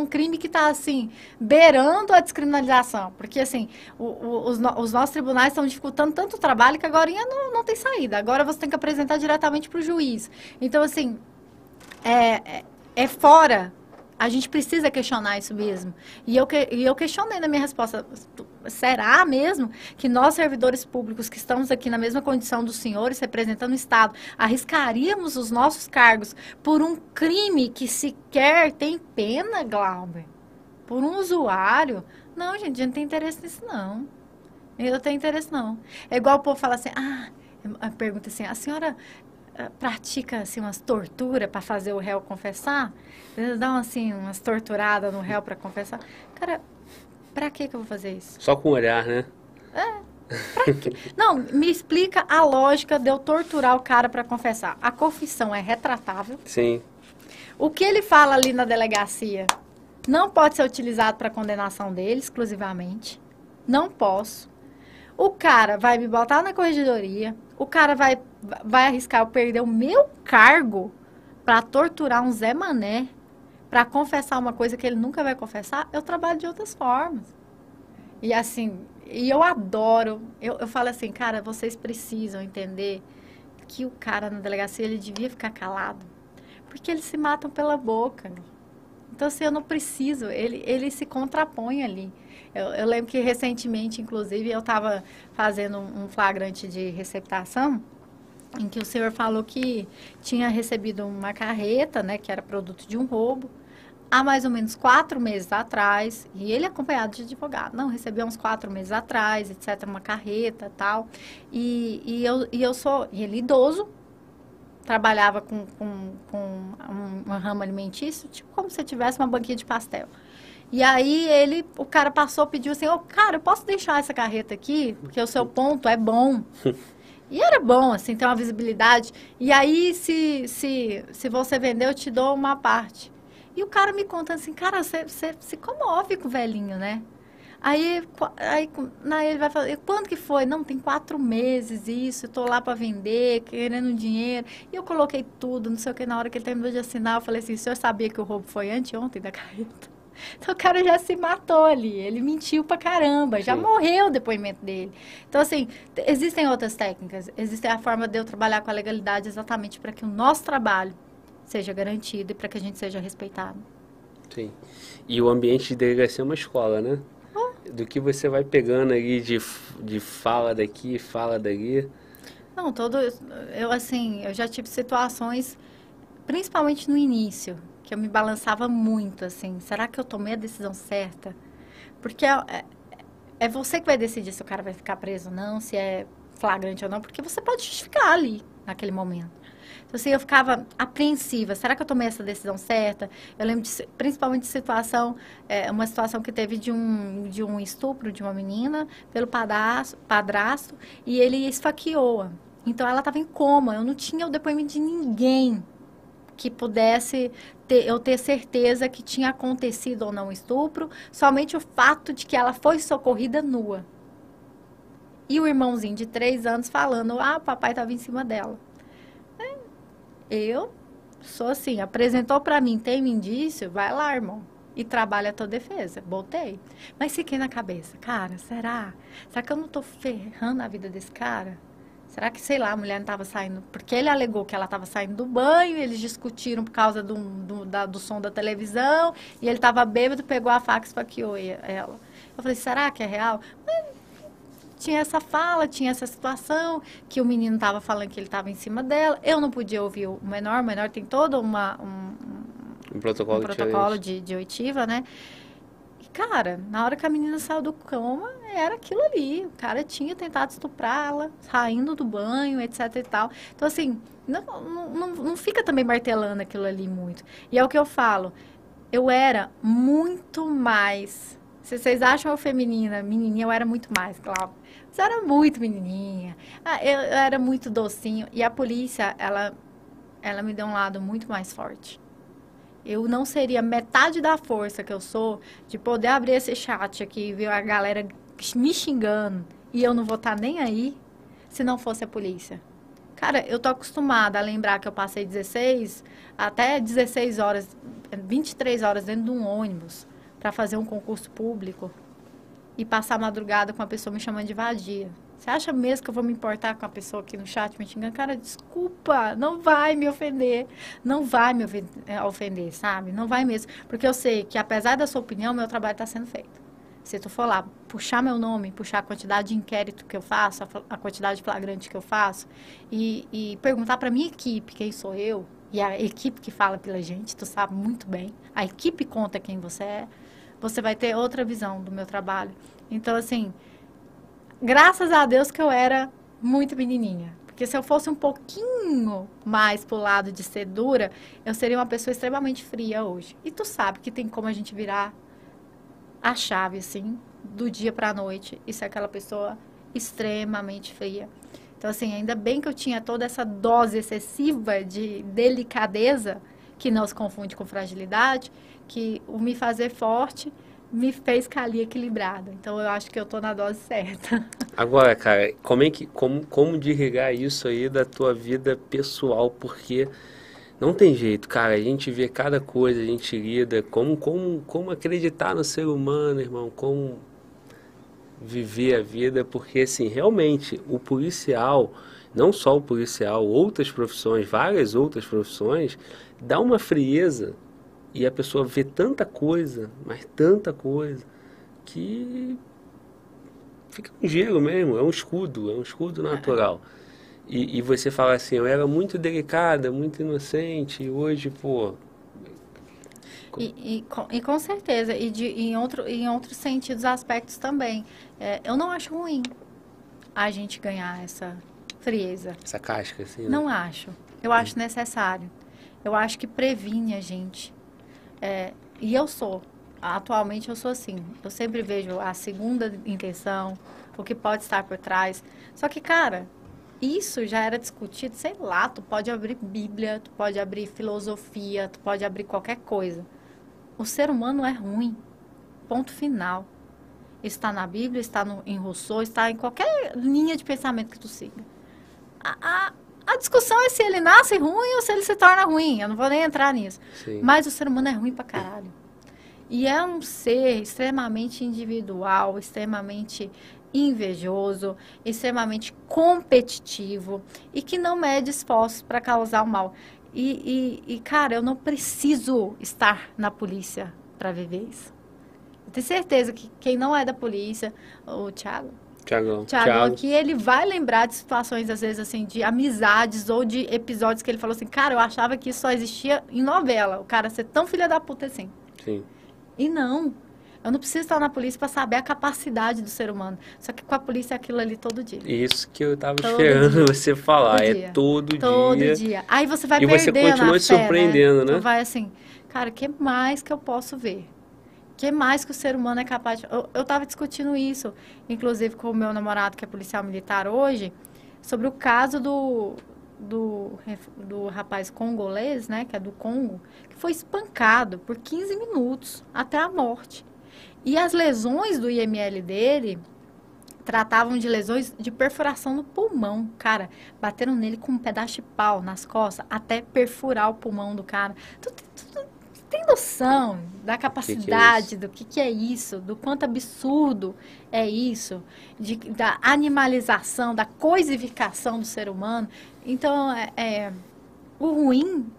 um crime que está, assim, beirando a descriminalização? Porque, assim, o, o, os, os, nossos tribunais estão dificultando tanto o trabalho que agora não, não tem saída. Agora você tem que apresentar diretamente para o juiz. Então, assim, é, é, é fora a gente precisa questionar isso mesmo. E eu, que, eu questionei na minha resposta. Será mesmo que nós, servidores públicos, que estamos aqui na mesma condição dos senhores, representando o Estado, arriscaríamos os nossos cargos por um crime que sequer tem pena, Glauber? Por um usuário? Não, gente, a gente não tem interesse nisso, não. Eu não tenho interesse, não. É igual o povo fala assim, ah, pergunta assim, a senhora pratica assim umas torturas para fazer o réu confessar, dá assim umas torturadas no réu para confessar. Cara, para que que eu vou fazer isso? Só com olhar, né? É. Não, me explica a lógica de eu torturar o cara para confessar. A confissão é retratável. Sim. O que ele fala ali na delegacia não pode ser utilizado para condenação dele exclusivamente. Não posso. O cara vai me botar na corregedoria, o cara vai, vai arriscar eu perder o meu cargo para torturar um Zé Mané, para confessar uma coisa que ele nunca vai confessar, eu trabalho de outras formas. E assim, e eu adoro, eu, eu falo assim, cara, vocês precisam entender que o cara na delegacia, ele devia ficar calado. Porque eles se matam pela boca. Então, assim, eu não preciso, ele, ele se contrapõe ali. Eu, eu lembro que recentemente, inclusive, eu estava fazendo um flagrante de receptação em que o senhor falou que tinha recebido uma carreta, né, que era produto de um roubo, há mais ou menos quatro meses atrás, e ele acompanhado de advogado, não, recebeu uns quatro meses atrás, etc., uma carreta tal, e, e, eu, e eu sou, e ele idoso, trabalhava com, com, com uma rama alimentícia, tipo como se tivesse uma banquinha de pastel. E aí ele, o cara passou, pediu assim, ô oh, cara, eu posso deixar essa carreta aqui? Porque o seu ponto é bom. E era bom, assim, ter uma visibilidade. E aí, se, se, se você vender, eu te dou uma parte. E o cara me conta assim, cara, você, se comove com o velhinho, né? Aí, aí, aí ele vai falar, quando que foi? Não, tem quatro meses isso, eu tô lá para vender, querendo dinheiro. E eu coloquei tudo, não sei o que, na hora que ele terminou de assinar, eu falei assim, o senhor sabia que o roubo foi anteontem da carreta? Então o cara já se matou ali, ele mentiu pra caramba, já Sim. morreu o depoimento dele. Então, assim, existem outras técnicas, existe a forma de eu trabalhar com a legalidade exatamente para que o nosso trabalho seja garantido e para que a gente seja respeitado. Sim. E o ambiente de delegacia é uma escola, né? Do que você vai pegando ali de, de fala daqui, fala dali. Não, todo. Eu, assim, eu já tive situações, principalmente no início, que eu me balançava muito, assim. Será que eu tomei a decisão certa? Porque é, é, é você que vai decidir se o cara vai ficar preso ou não, se é flagrante ou não, porque você pode justificar ali, naquele momento. Então, assim, eu ficava apreensiva. Será que eu tomei essa decisão certa? Eu lembro, de, principalmente de situação, é, uma situação que teve de um, de um estupro de uma menina pelo padrasto, padrasto e ele esfaqueou-a. Então, ela estava em coma. Eu não tinha o depoimento de ninguém que pudesse ter, eu ter certeza que tinha acontecido ou não estupro, somente o fato de que ela foi socorrida nua. E o irmãozinho de três anos falando, ah, o papai estava em cima dela. Eu sou assim, apresentou para mim, tem indício, vai lá, irmão. E trabalha a tua defesa. Botei. Mas fiquei na cabeça, cara, será? Será que eu não tô ferrando a vida desse cara? Será que, sei lá, a mulher não estava saindo? Porque ele alegou que ela estava saindo do banho, eles discutiram por causa do, do, da, do som da televisão, e ele estava bêbado, pegou a faca e esfaqueou ela. Eu falei, será que é real? Mas tinha essa fala, tinha essa situação, que o menino estava falando que ele estava em cima dela. Eu não podia ouvir o menor, o menor tem todo uma, um, um protocolo, um protocolo de, de oitiva, né? Cara, na hora que a menina saiu do coma, era aquilo ali. O cara tinha tentado estuprá-la, saindo do banho, etc e tal. Então, assim, não, não, não fica também martelando aquilo ali muito. E é o que eu falo. Eu era muito mais se vocês acham eu feminina, menininha, eu era muito mais, claro. Você era muito menininha. Ah, eu, eu, era muito docinho. E a polícia, ela, ela me deu um lado muito mais forte. Eu não seria metade da força que eu sou de poder abrir esse chat aqui e ver a galera me xingando e eu não vou estar tá nem aí se não fosse a polícia. Cara, eu tô acostumada a lembrar que eu passei 16 até 16 horas, 23 horas dentro de um ônibus para fazer um concurso público e passar a madrugada com a pessoa me chamando de vadia. Você acha mesmo que eu vou me importar com a pessoa aqui no chat me xingando? Cara, desculpa, não vai me ofender. Não vai me eh, ofender, sabe? Não vai mesmo. Porque eu sei que, apesar da sua opinião, meu trabalho está sendo feito. Se tu for lá, puxar meu nome, puxar a quantidade de inquérito que eu faço, a, quantidade de flagrante que eu faço, e, e perguntar para minha equipe quem sou eu, e a equipe que fala pela gente, tu sabe muito bem, a equipe conta quem você é, você vai ter outra visão do meu trabalho. Então, assim, graças a Deus que eu era muito menininha. Porque se eu fosse um pouquinho mais pro lado de ser dura, eu seria uma pessoa extremamente fria hoje. E tu sabe que tem como a gente virar a chave, assim, do dia pra noite e ser aquela pessoa extremamente fria. Então, assim, ainda bem que eu tinha toda essa dose excessiva de delicadeza, que não se confunde com fragilidade, que o me fazer forte me fez cair equilibrada. Então eu acho que eu tô na dose certa. Agora, cara, como é que como como desligar isso aí da tua vida pessoal, porque não tem jeito, cara. A gente vê cada coisa, a gente lida como como como acreditar no ser humano, irmão, como viver a vida, porque assim, realmente o policial, não só o policial, outras profissões, várias outras profissões, dá uma frieza e a pessoa vê tanta coisa, mas tanta coisa, que fica um gelo mesmo, é um escudo, é um escudo natural. E, e você fala assim, eu era muito delicada, muito inocente, e hoje, pô, e, e, com, e, com, certeza, e de, em, outro, em outros sentidos, aspectos também. É, eu não acho ruim a gente ganhar essa frieza. Essa casca, assim? Né? Não acho. Eu acho necessário. Eu acho que previne a gente. É, e eu sou. Atualmente eu sou assim. Eu sempre vejo a segunda intenção, o que pode estar por trás. Só que, cara, isso já era discutido, sei lá, tu pode abrir Bíblia, tu pode abrir filosofia, tu pode abrir qualquer coisa. O ser humano é ruim. Ponto final. Está na Bíblia, está no, em Rousseau, está em qualquer linha de pensamento que tu siga. A, a, a discussão é se ele nasce ruim ou se ele se torna ruim. Eu não vou nem entrar nisso. Sim. Mas o ser humano é ruim pra caralho. E é um ser extremamente individual, extremamente invejoso, extremamente competitivo e que não mede esforços para causar o mal. E, e, e, cara, eu não preciso estar na polícia para viver isso. Eu tenho certeza que quem não é da polícia, o Thiago, Tiagão. Tiago aqui, ele vai lembrar de situações, às vezes, assim, de amizades ou de episódios que ele falou assim, cara, eu achava que isso só existia em novela. O cara ser tão filha da puta assim. Sim. E não. Eu não preciso estar na polícia para saber a capacidade do ser humano. Só que com a polícia é aquilo ali todo dia. Isso que eu tava Todo esperando dia. você falar. Todo é dia. todo, Todo dia. dia. Aí você vai E você perdendo continua a te fé, surpreendendo, né? Tu vai assim, cara, o que mais que eu posso ver? Que mais que o ser humano é capaz de... Eu, eu tava discutindo isso, inclusive com o meu namorado, que é policial militar hoje, sobre o caso do, do, do rapaz congolês, né, que é do Congo, que foi espancado por 15 minutos até a morte. E as lesões do IML dele tratavam de lesões de perfuração no pulmão. Cara, bateram nele com um pedaço de pau nas costas até perfurar o pulmão do cara. Tu- tu tem noção da capacidade do que, que é isso, do quanto absurdo é isso, de, da animalização, da coisificação do ser humano. Então, é, é, o ruim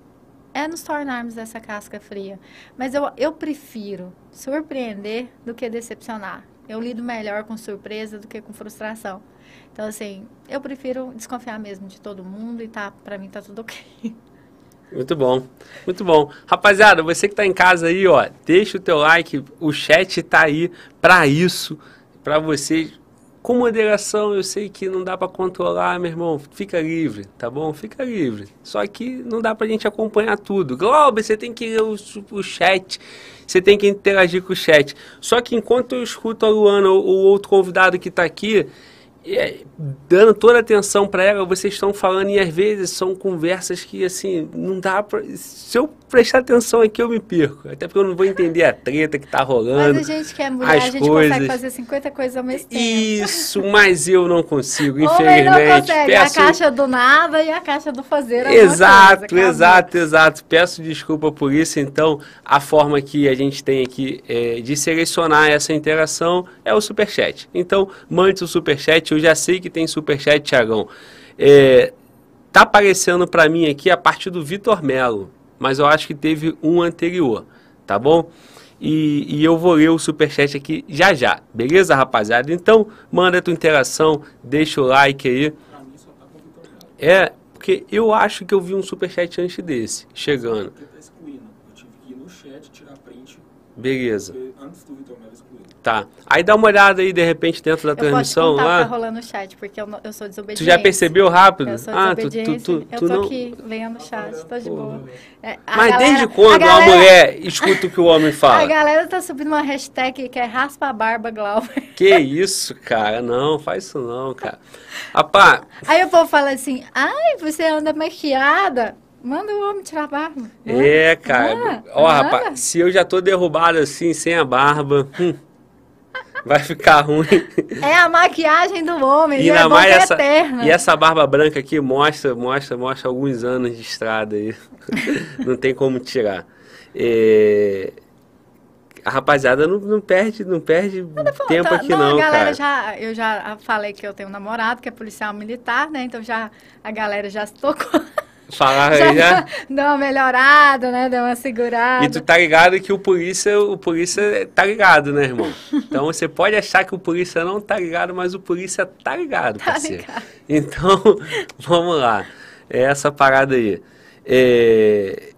é nos tornarmos essa casca fria. Mas eu, eu prefiro surpreender do que decepcionar. Eu lido melhor com surpresa do que com frustração. Então, assim, eu prefiro desconfiar mesmo de todo mundo e tá, pra mim tá tudo ok. Muito bom, muito bom. Rapaziada, você que tá em casa aí, ó, deixa o teu like, o chat tá aí pra isso, pra você. Com moderação, eu sei que não dá pra controlar, meu irmão. Fica livre, tá bom? Fica livre. Só que não dá pra gente acompanhar tudo. Glauber, você tem que ler o, o chat, você tem que interagir com o chat. Só que enquanto eu escuto a Luana, o, o outro convidado que tá aqui, é, dando toda a atenção para ela, vocês estão falando e às vezes são conversas que assim, não dá pra. Se eu prestar atenção aqui, eu me perco. Até porque eu não vou entender a treta que tá rolando. Mas a gente que é mulher, a gente coisas. consegue fazer 50 coisas ao mesmo tempo. Isso, mas eu não consigo, Homem não infelizmente. consegue. Peço... A caixa do nada e a caixa do fazer. é Exato, coisa, exato, exato. Peço desculpa por isso. Então, a forma que a gente tem aqui é, de selecionar essa interação é o superchat. Então, mande o superchat. Eu já sei que tem superchat, Tiagão. É, tá aparecendo para mim aqui a partir do Vitor Melo, mas eu acho que teve um anterior, tá bom? E, e eu vou ler o superchat aqui já já, beleza, rapaziada? Então, manda a tua interação, deixa o like aí. É, porque eu acho que eu vi um superchat antes desse, chegando. Tá chat, Beleza, tá. Aí dá uma olhada aí, de repente, dentro da Eu posso transmissão contar o que tá lá. rolando no chat, porque eu, não- eu sou desobediente. Tu já percebeu rápido? Eu sou Ah, tu, tu, tu, eu tô não... aqui lendo o chat, tô de boa. É, a Mas galera- desde quando a galera, a mulher escuta o que o homem A fala? galera tá subindo uma hashtag que é raspa a barba, Glauber. Que isso, cara? Não, faz isso não, cara. Rapaz, Aí o povo fala assim, ai, você anda maquiada. Manda o homem tirar a barba. é, cara. Ah, Ó, ah. rapaz, se eu já tô derrubado assim, sem a barba, hum, vai ficar ruim. É a maquiagem do homem, E e, é ainda bom mais é essa, eterna. e essa barba branca aqui mostra, mostra, mostra alguns anos de estrada aí. não tem como tirar. É, A rapaziada não, não perde, não perde tempo Tá, aqui não, a galera cara. já, eu já falei que eu tenho um namorado que é policial militar, né? Então já a galera já se tocou, Falar já, aí já. deu uma melhorada, né? Deu uma segurada. E tu tá ligado que o polícia, o polícia tá ligado, né, irmão? Então você pode achar que o polícia não tá ligado, mas o polícia tá ligado, Tá parceiro. ligado. Então, vamos lá. É essa parada aí. É,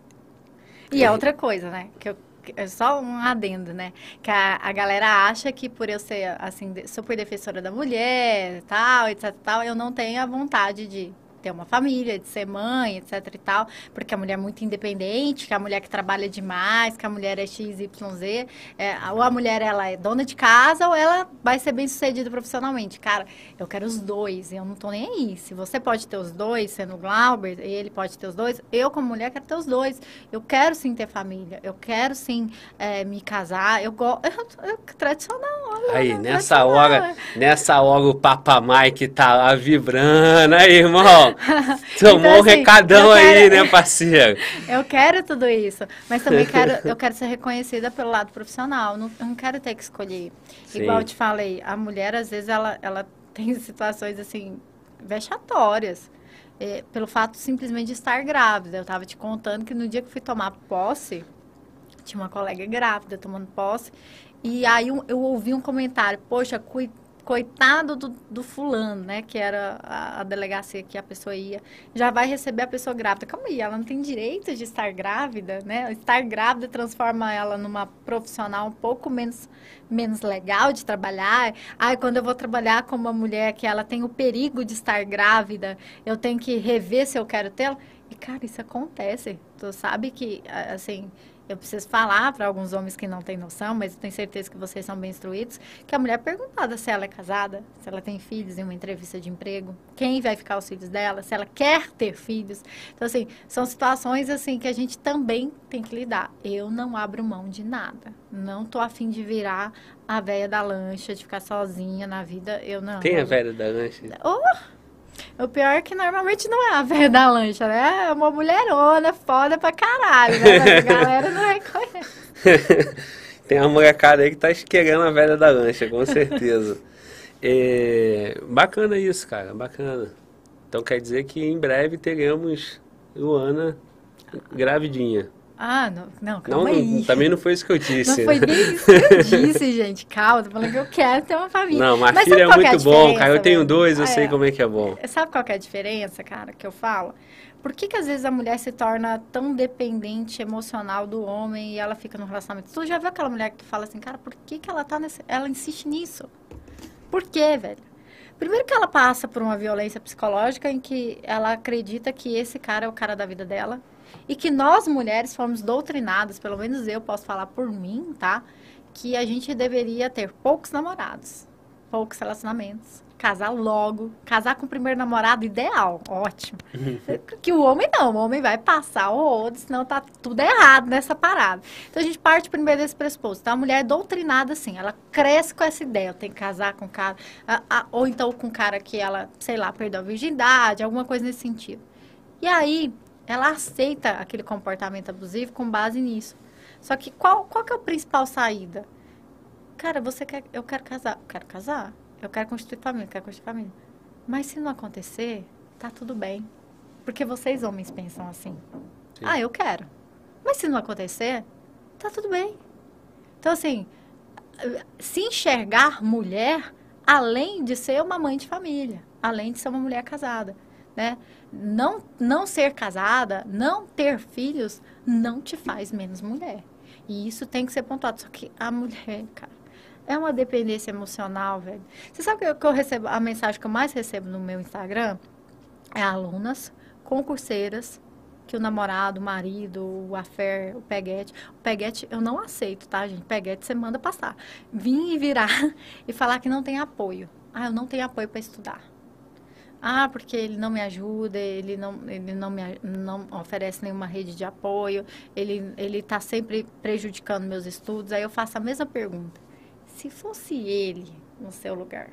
E é outra coisa, né? Que eu, é só um adendo, né? Que a, a galera acha que por eu ser, assim, super defensora da mulher, tal, etc, tal, eu não tenho a vontade de ter uma família, de ser mãe, etc e tal, porque a mulher é muito independente, que a mulher que trabalha demais, que a mulher é XYZ, é, ou a mulher ela é dona de casa ou ela vai ser bem sucedida profissionalmente. Cara, eu quero os dois, eu não tô nem aí. Se você pode ter os dois, sendo o Glauber, ele pode ter os dois, eu como mulher quero ter os dois. Eu quero sim ter família, eu quero sim é, me casar, eu gosto. Tradicional, olha, Aí, nessa Tradicional, hora, nessa hora o Papa Mike tá lá vibrando, aí, irmão. Tomou Então, um assim, recadão eu aí, quero- né, parceiro? Eu quero tudo isso, mas também quero, eu quero ser reconhecida pelo lado profissional. Não, eu não quero ter que escolher. Sim. Igual eu te falei, a mulher às vezes ela, ela tem situações assim vexatórias. é, pelo fato simplesmente de estar grávida. Eu estava te contando que no dia que fui tomar posse, tinha uma colega grávida tomando posse, e aí eu ouvi um comentário, poxa, cui- coitado do, do fulano, né? Que era a, a, delegacia que a pessoa ia, já vai receber a pessoa grávida. Calma aí, ela não tem direito de estar grávida, né? Estar grávida transforma ela numa profissional um pouco menos, menos legal de trabalhar. Ai, quando eu vou trabalhar com uma mulher que ela tem o perigo de estar grávida, eu tenho que rever se eu quero tê-la. E, cara, isso acontece. Tu sabe que, assim, eu preciso falar para alguns homens que não têm noção, mas eu tenho certeza que vocês são bem instruídos, que a mulher é perguntada se ela é casada, se ela tem filhos em uma entrevista de emprego, quem vai ficar os filhos dela, se ela quer ter filhos. Então, assim, são situações, assim, que a gente também tem que lidar. Eu não abro mão de nada. Não tô afim de virar a velha da lancha, de ficar sozinha na vida. Eu não. Tem a velha da lancha? Oh! O pior é que normalmente não é a velha da lancha, né? É uma mulherona foda pra caralho, né? A galera não reconhece. Tem uma molecada aí que tá querendo a velha da lancha, com certeza. é, bacana isso, cara, bacana. Então quer dizer que em breve teremos Luana gravidinha. Ah, não, não calma não, aí. também não foi isso que eu disse. Não foi bem isso que eu disse, gente. Calma, tô falando que eu quero ter uma família. Não, uma mas filha é, é muito é bom, cara. Eu tenho dois, eu é, sei como é que é bom. Sabe qual é a diferença, cara, que eu falo? Por que, que às vezes a mulher se torna tão dependente emocional do homem e ela fica no relacionamento? Tu já viu aquela mulher que fala assim, cara, por que, que ela tá nesse... Ela insiste nisso? Por quê, velho? Primeiro que ela passa por uma violência psicológica em que ela acredita que esse cara é o cara da vida dela e que nós mulheres fomos doutrinadas, pelo menos eu posso falar por mim, tá? Que a gente deveria ter poucos namorados, poucos relacionamentos, casar logo, casar com o primeiro namorado ideal, ótimo. que o homem não, o homem vai passar o outro, senão tá tudo errado nessa parada. Então a gente parte primeiro desse pressuposto. Então a mulher é doutrinada assim, ela cresce com essa ideia, tenho que casar com cara, a, a, ou então com cara que ela, sei lá, perdeu a virgindade, alguma coisa nesse sentido. E aí, ela aceita aquele comportamento abusivo com base nisso. Só que qual, qual que é a principal saída? Cara, você quer, eu quero casar, eu quero casar, eu quero constituir família, eu quero constituir família. Mas se não acontecer, tá tudo bem. Porque vocês homens pensam assim. Sim. Ah, eu quero. Mas se não acontecer, tá tudo bem. Então, assim, se enxergar mulher, além de ser uma mãe de família, além de ser uma mulher casada, né? não, não ser casada, não ter filhos, não te faz menos mulher. E isso tem que ser pontuado. Só que a mulher, cara, é uma dependência emocional, velho. Você sabe que eu, que eu recebo, a mensagem que eu mais recebo no meu Instagram é alunas, concurseiras, que o namorado, o marido, o affair, o peguete. O peguete eu não aceito, tá, gente? Peguete você manda passar. Vim e virar e falar que não tem apoio. Ah, eu não tenho apoio para estudar. Ah, porque ele não me ajuda, ele não, ele não me não oferece nenhuma rede de apoio, ele ele está sempre prejudicando meus estudos. Aí eu faço a mesma pergunta: se fosse ele no seu lugar,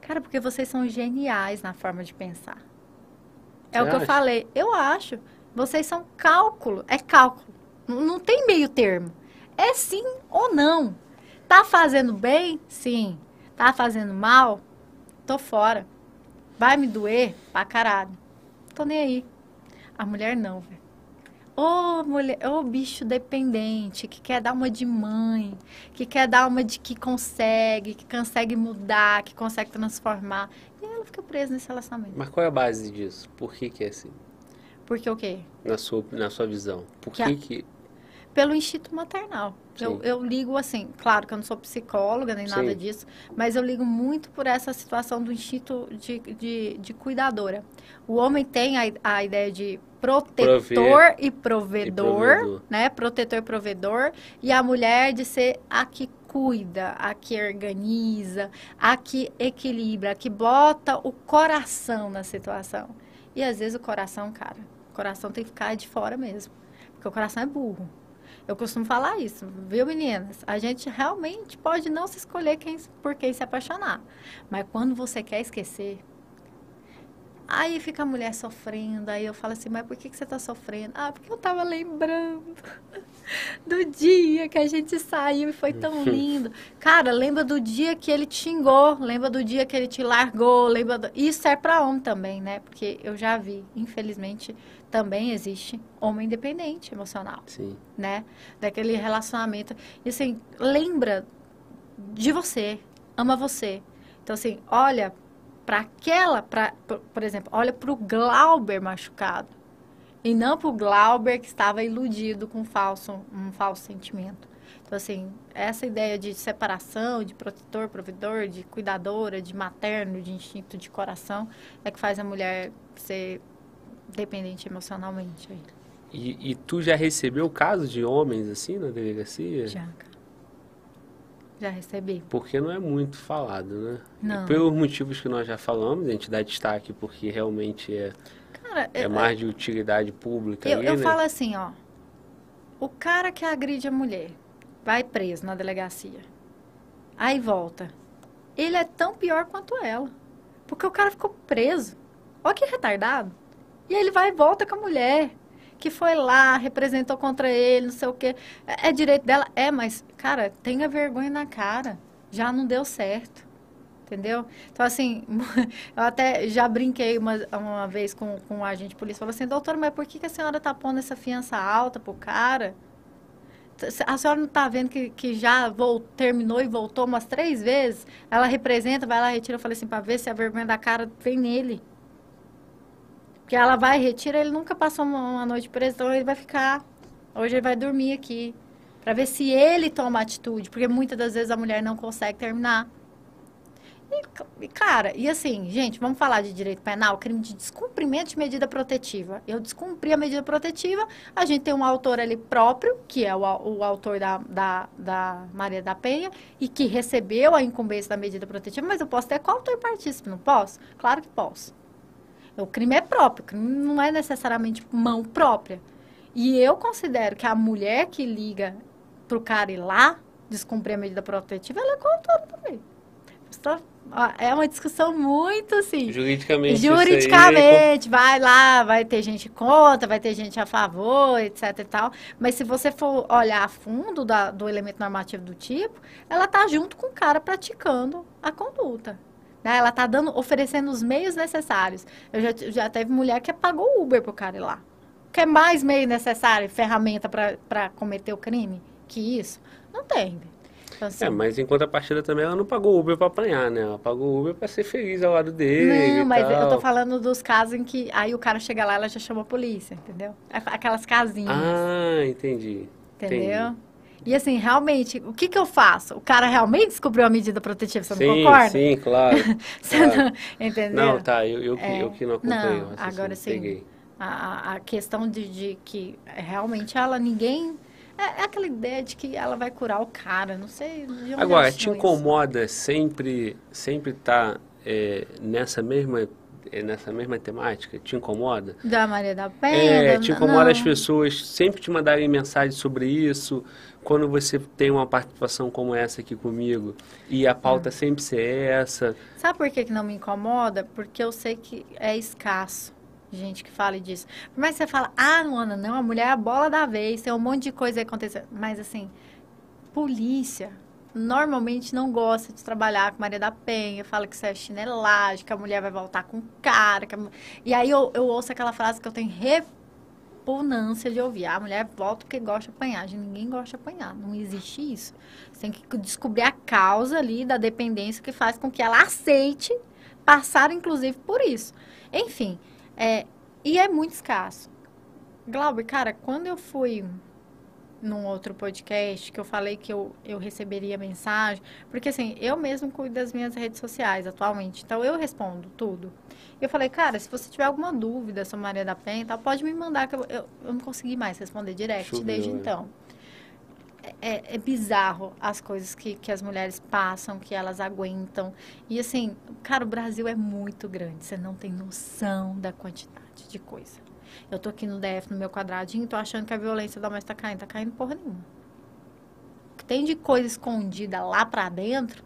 cara, porque vocês são geniais na forma de pensar. É Você o que acha? eu falei. Eu acho. Vocês são cálculo, é cálculo. Não tem meio termo. É sim ou não. Tá fazendo bem? Sim. Tá fazendo mal? Tô fora. Vai me doer pra caralho. Tô nem aí. A mulher não, velho. Ô, mulher, ô bicho dependente, que quer dar uma de mãe, que quer dar uma de que consegue, que consegue mudar, que consegue transformar. E ela fica presa nesse relacionamento. Mas qual é a base disso? Por que que é assim? Porque o quê? Na sua, na sua visão. Por que que... que... Pelo instinto maternal. Eu, eu, ligo assim, claro que eu não sou psicóloga nem Sim. nada disso, mas eu ligo muito por essa situação do instinto de, de, de cuidadora. O homem tem a, a ideia de protetor Prover, e, provedor, e provedor, né? Protetor e provedor, e a mulher de ser a que cuida, a que organiza, a que equilibra, a que bota o coração na situação. E às vezes o coração, cara, o coração tem que ficar de fora mesmo, porque o coração é burro. Eu costumo falar isso, viu, meninas? A gente realmente pode não se escolher quem, por quem se apaixonar. Mas quando você quer esquecer, aí fica a mulher sofrendo. Aí eu falo assim, mas por que, que você está sofrendo? Ah, porque eu estava lembrando do dia que a gente saiu e foi tão lindo. Cara, lembra do dia que ele te xingou, lembra do dia que ele te largou, lembra do... Isso é para homem também, né? Porque eu já vi, infelizmente, também existe homem independente emocional. Sim. Né? Daquele relacionamento. E assim, lembra de você. ama você. Então, assim, olha para aquela, pra, por, por exemplo, olha para o Glauber machucado. E não para o Glauber que estava iludido com um falso, um falso sentimento. Então, assim, essa ideia de separação, de protetor, provedor, de cuidadora, de materno, de instinto de coração, é que faz a mulher ser dependente emocionalmente. E, e tu já recebeu casos de homens assim na delegacia? Já, cara. Já recebi. Porque não é muito falado, né? Não. E pelos motivos que nós já falamos, a gente dá destaque porque realmente é, Cara, é eu, mais de utilidade pública eu, ali, eu né? falo assim, ó. O cara que agride a mulher vai preso na delegacia. Aí volta. Ele é tão pior quanto ela. Porque o cara ficou preso. Olha que retardado. E ele vai e volta com a mulher. Que foi lá, representou contra ele, não sei o quê. É, é direito dela? É, mas, cara, tenha vergonha na cara. Já não deu certo. Entendeu? Então, assim, eu até já brinquei uma, uma vez com, com um agente de polícia. Falou assim, doutora, mas por que, que a senhora tá pondo essa fiança alta pro cara? A senhora não está vendo que, que já terminou e voltou umas três vezes? Ela representa, vai lá, retira. Eu falei assim, para ver se a vergonha da cara vem nele. Porque ela vai, retira, ele nunca passou uma, noite preso, então ele vai ficar. Hoje ele vai dormir aqui. Para ver se ele toma atitude. Porque muitas das vezes a mulher não consegue terminar. E, ca- cara, e assim, gente, vamos falar de direito penal, crime de descumprimento de medida protetiva. Eu descumpri a medida protetiva, a gente tem um autor ali próprio, que é o, o autor da, da, da Maria da Penha, e que recebeu a incumbência da medida protetiva, mas eu posso ter coautor partícipe, não posso? Claro que posso. O crime é próprio, o crime não é necessariamente mão própria. E eu considero que a mulher que liga pro cara ir lá descumprir a medida protetiva, ela é coautora também. É uma discussão muito assim. Juridicamente. Juridicamente, vai lá, vai ter gente contra, vai ter gente a favor, etc e tal. Mas se você for olhar a fundo da- do elemento normativo do tipo, ela tá junto com o cara praticando a conduta. Né? Ela tá dando, oferecendo os meios necessários. Eu já, já teve mulher que pagou o Uber pro cara ir lá. Quer mais meio necessário, ferramenta para cometer o crime que isso? Não tem. Então, assim, É, mas em contrapartida também ela não pagou Uber pra apanhar, né? Ela pagou Uber pra ser feliz ao lado dele. Não, e mas eu tal. tô falando dos casos em que aí o cara chega lá, ela já chama a polícia, entendeu? Aquelas casinhas, Ah, entendi. entendeu? entendi. E assim, realmente, o que que eu faço? O cara realmente descobriu a medida protetiva, você não sim, concorda? sim, claro. Você claro. não, entendeu? Não, tá, eu, eu, que, É. eu que não acompanho. Não, raciocínio, agora sim. A, a- questão de, de que realmente ela, ninguém... É, é aquela ideia de que ela vai curar o cara, não sei Agora, te tirou isso. incomoda sempre sempre tá é, nessa mesma é, nessa mesma temática? Te incomoda? Da Maria da Penha? É, da- te incomoda não. as pessoas sempre te mandarem mensagem sobre isso, quando você tem uma participação como essa aqui comigo, e a pauta Hum. sempre ser essa. Sabe por que, que não me incomoda? Porque eu sei que é escasso gente que fale disso. Por mais que você fala, ah, Luana, não, a mulher é a bola da vez, tem um monte de coisa acontecendo. Mas assim, polícia normalmente não gosta de trabalhar com Maria da Penha, fala que isso é chinelagem, que a mulher vai voltar com cara. a E aí eu, eu ouço aquela frase que eu tenho repugnância de ouvir. "Ah, A mulher volta porque gosta de apanhar. Ninguém gosta de apanhar. Não existe isso. Você tem que descobrir a causa ali da dependência que faz com que ela aceite passar, inclusive, por isso. Enfim, é, e é muito escasso. Glauber, cara, quando eu fui num outro podcast que eu falei que eu, eu receberia mensagem, porque assim, eu mesmo cuido das minhas redes sociais atualmente, então eu respondo tudo. Eu falei, cara, se você tiver alguma dúvida sobre Maria da Penha, tal, pode me mandar, que eu, eu, eu não consegui mais responder direct Choveu, desde é. então. É, é bizarro as coisas que, que as mulheres passam, que elas aguentam. E assim, cara, o Brasil é muito grande, você não tem noção da quantidade de coisa. Eu tô aqui no DF, no meu quadradinho, tô achando que a violência doméstica tá caindo. Tá caindo porra nenhuma. O que tem de coisa escondida lá pra dentro,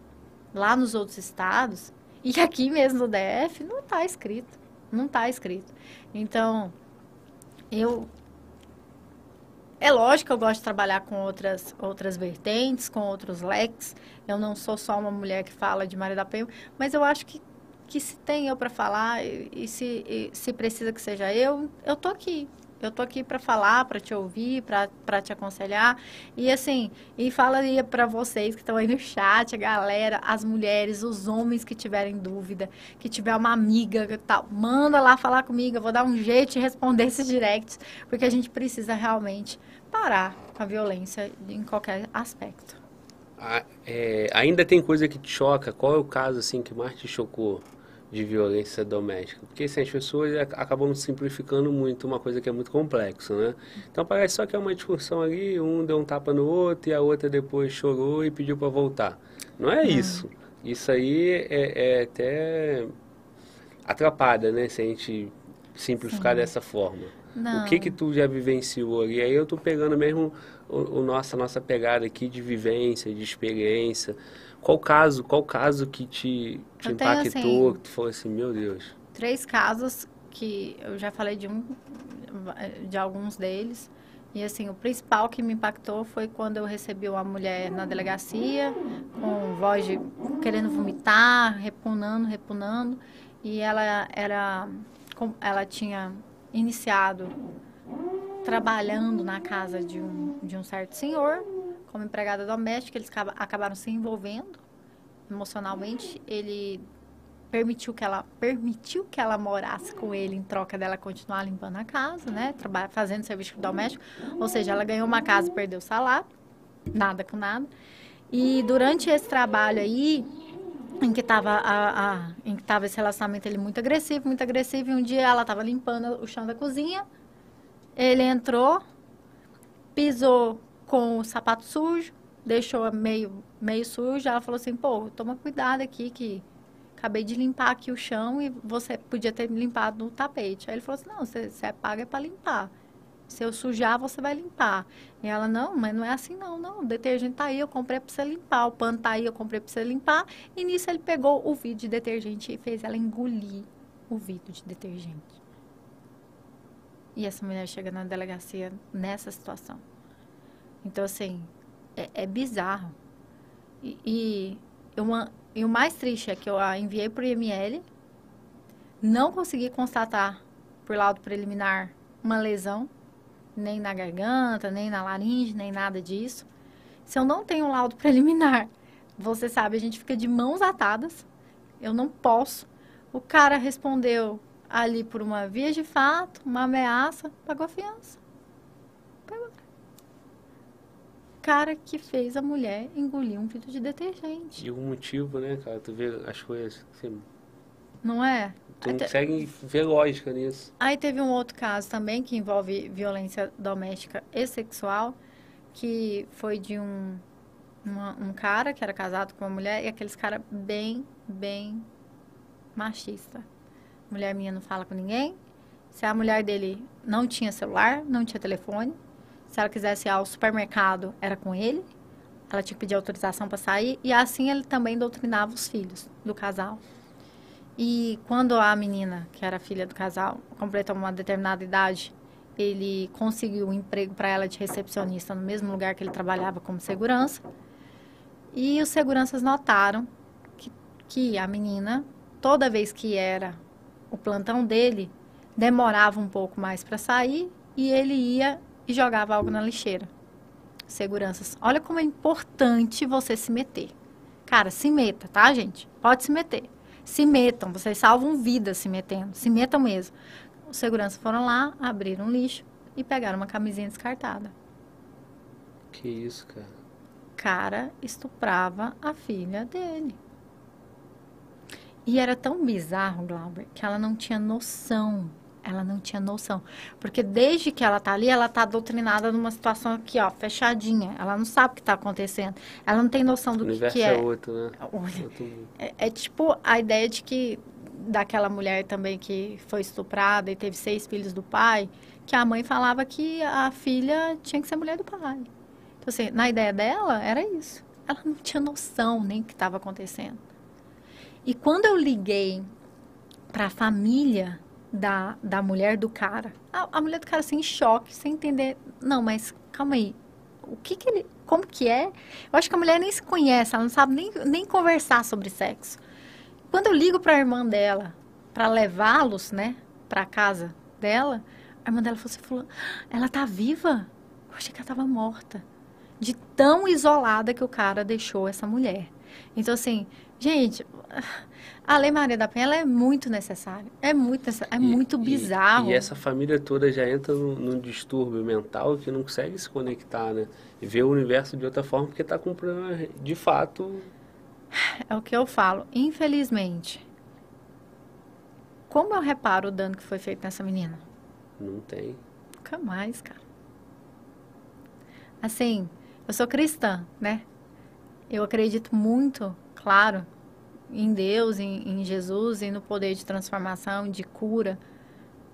lá nos outros estados, e aqui mesmo no DF, não tá escrito. Não tá escrito. Então, eu. É lógico que eu gosto de trabalhar com outras, outras vertentes, com outros leques. Eu não sou só uma mulher que fala de Maria da Penha, mas eu acho que, que se tem eu para falar e, e se, e se precisa que seja eu, eu tô aqui. Eu tô aqui para falar, para te ouvir, para te aconselhar. E assim, e falaria para vocês que estão aí no chat, a galera, as mulheres, os homens que tiverem dúvida, que tiver uma amiga tal, manda lá falar comigo, eu vou dar um jeito de responder esses directs, porque a gente precisa realmente parar com a violência em qualquer aspecto. Ah, é, ainda tem coisa que te choca? Qual é o caso assim que mais te chocou? De violência doméstica. Porque assim, as pessoas acabam simplificando muito uma coisa que é muito complexa, né? Então parece só que é uma discussão ali, um deu um tapa no outro e a outra depois chorou e pediu para voltar. Não é isso. Isso aí é, é, até atrapalha, né? Se a gente simplificar Sim. dessa forma. Não. O que que tu já vivenciou ali? Aí eu tô pegando mesmo o, o nossa, nossa pegada aqui de vivência, de experiência. Qual caso, qual caso que te, te impactou, assim, que tu falou assim, meu Deus? Três casos que eu já falei de um, de alguns deles. E assim, o principal que me impactou foi quando eu recebi uma mulher na delegacia, com voz de querendo vomitar, repunando, repunando. E ela era. Ela tinha iniciado trabalhando na casa de um, de um certo senhor como empregada doméstica, eles acabaram se envolvendo emocionalmente. Ele permitiu que ela permitiu que ela morasse com ele em troca dela continuar limpando a casa, né, trabalhando, fazendo serviço doméstico. Ou seja, ela ganhou uma casa, perdeu o salário, nada com nada. E durante esse trabalho aí, em que estava em que tava esse relacionamento ele muito agressivo, muito agressivo, e um dia ela estava limpando o chão da cozinha, ele entrou, pisou com o sapato sujo, deixou meio, meio sujo. Ela falou assim: pô, toma cuidado aqui que acabei de limpar aqui o chão e você podia ter limpado no tapete. Aí ele falou assim: não, você, você é paga para limpar. Se eu sujar, você vai limpar. E ela, não, mas não é assim não, não. O detergente tá aí, eu comprei para você limpar. O pano tá aí, eu comprei para você limpar. E nisso ele pegou o vidro de detergente e fez ela engolir o vidro de detergente. E essa mulher chega na delegacia nessa situação. Então, assim, é, é bizarro. E, e, uma, e o mais triste é que eu a enviei para o IML, não consegui constatar por laudo preliminar uma lesão, nem na garganta, nem na laringe, nem nada disso. Se eu não tenho laudo preliminar, você sabe, a gente fica de mãos atadas. Eu não posso. O cara respondeu ali por uma via de fato, uma ameaça, pagou a fiança. Pagou cara que fez a mulher engolir um vidro de detergente. E o motivo, né, cara? Tu vê as coisas assim. Não é? Tu não consegue ver lógica nisso. Aí teve um outro caso também que envolve violência doméstica e sexual, que foi de um, uma, um cara que era casado com uma mulher e aqueles cara bem, bem machista. Mulher minha não fala com ninguém. Se a mulher dele não tinha celular, não tinha telefone, se ela quisesse ir ao supermercado, era com ele. Ela tinha que pedir autorização para sair. E assim ele também doutrinava os filhos do casal. E quando a menina, que era filha do casal, completou uma determinada idade, ele conseguiu um emprego para ela de recepcionista no mesmo lugar que ele trabalhava como segurança. E os seguranças notaram que, que a menina, toda vez que era o plantão dele, demorava um pouco mais para sair e ele ia e jogava algo na lixeira. Seguranças. Olha como é importante você se meter. Cara, se meta, tá, gente? Pode se meter. Se metam, vocês salvam vidas se metendo. Se metam mesmo. Os seguranças foram lá, abriram um lixo e pegaram uma camisinha descartada. Que isso, cara? Cara estuprava a filha dele. E era tão bizarro, Glauber, que ela não tinha noção ela não tinha noção. Porque desde que ela tá ali, ela tá doutrinada numa situação aqui, ó, fechadinha. Ela não sabe o que tá acontecendo. Ela não tem noção do o que, que é. é outro, né? É, é, tipo a ideia de que daquela mulher também que foi estuprada e teve seis filhos do pai, que a mãe falava que a filha tinha que ser mulher do pai. Então, assim, na ideia dela, era isso. Ela não tinha noção nem que estava acontecendo. E quando eu liguei para a família da, da mulher do cara. A, a mulher do cara assim, choque, sem entender. Não, mas calma aí. O que que ele. Como que é? Eu acho que a mulher nem se conhece, ela não sabe nem, nem conversar sobre sexo. Quando eu ligo para a irmã dela para levá-los, né, para casa dela, A irmã dela falou assim, fulano, ela tá viva? Eu achei que ela tava morta. De tão isolada que o cara deixou essa mulher. Então, assim, gente, a Lei Maria da Penha é muito necessária. É muito, é E- muito e- bizarro. E, essa família toda já entra num, num distúrbio mental que não consegue se conectar, né? E ver o universo de outra forma porque tá com um problema de fato. É o que eu falo. Infelizmente, como eu reparo o dano que foi feito nessa menina? Não tem. Nunca mais, cara. Assim, eu sou cristã, né? Eu acredito muito, claro, em Deus, em, em Jesus e no poder de transformação, de cura.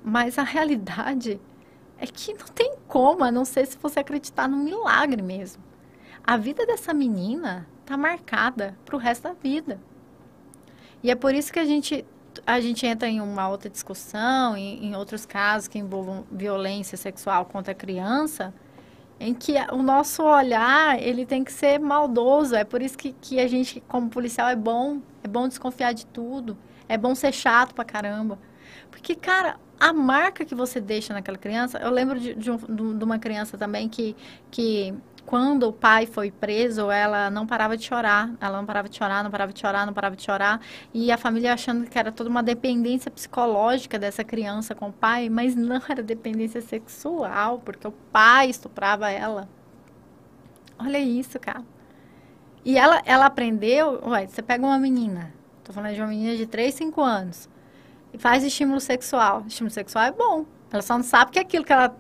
Mas a realidade é que não tem como, a não ser se você acreditar num milagre mesmo. A vida dessa menina tá marcada pro resto da vida. E é por isso que a gente a gente entra em uma outra discussão, em, em outros casos que envolvam violência sexual contra a criança, em que o nosso olhar ele tem que ser maldoso. É por isso que, que a gente, como policial, é bom. É bom desconfiar de tudo. É bom ser chato pra caramba. Porque, cara, a marca que você deixa naquela criança... Eu lembro de, de, um- de uma criança também que, que quando o pai foi preso, ela não parava de chorar. Ela não parava de chorar, não parava de chorar, não parava de chorar. E a família achando que era toda uma dependência psicológica dessa criança com o pai, mas não era dependência sexual, porque o pai estuprava ela. Olha isso, cara. E ela, ela aprendeu, ué, você pega uma menina, tô falando de uma menina de 3, 5 anos, e faz estímulo sexual. Estímulo sexual é bom. Ela só não sabe que é aquilo que ela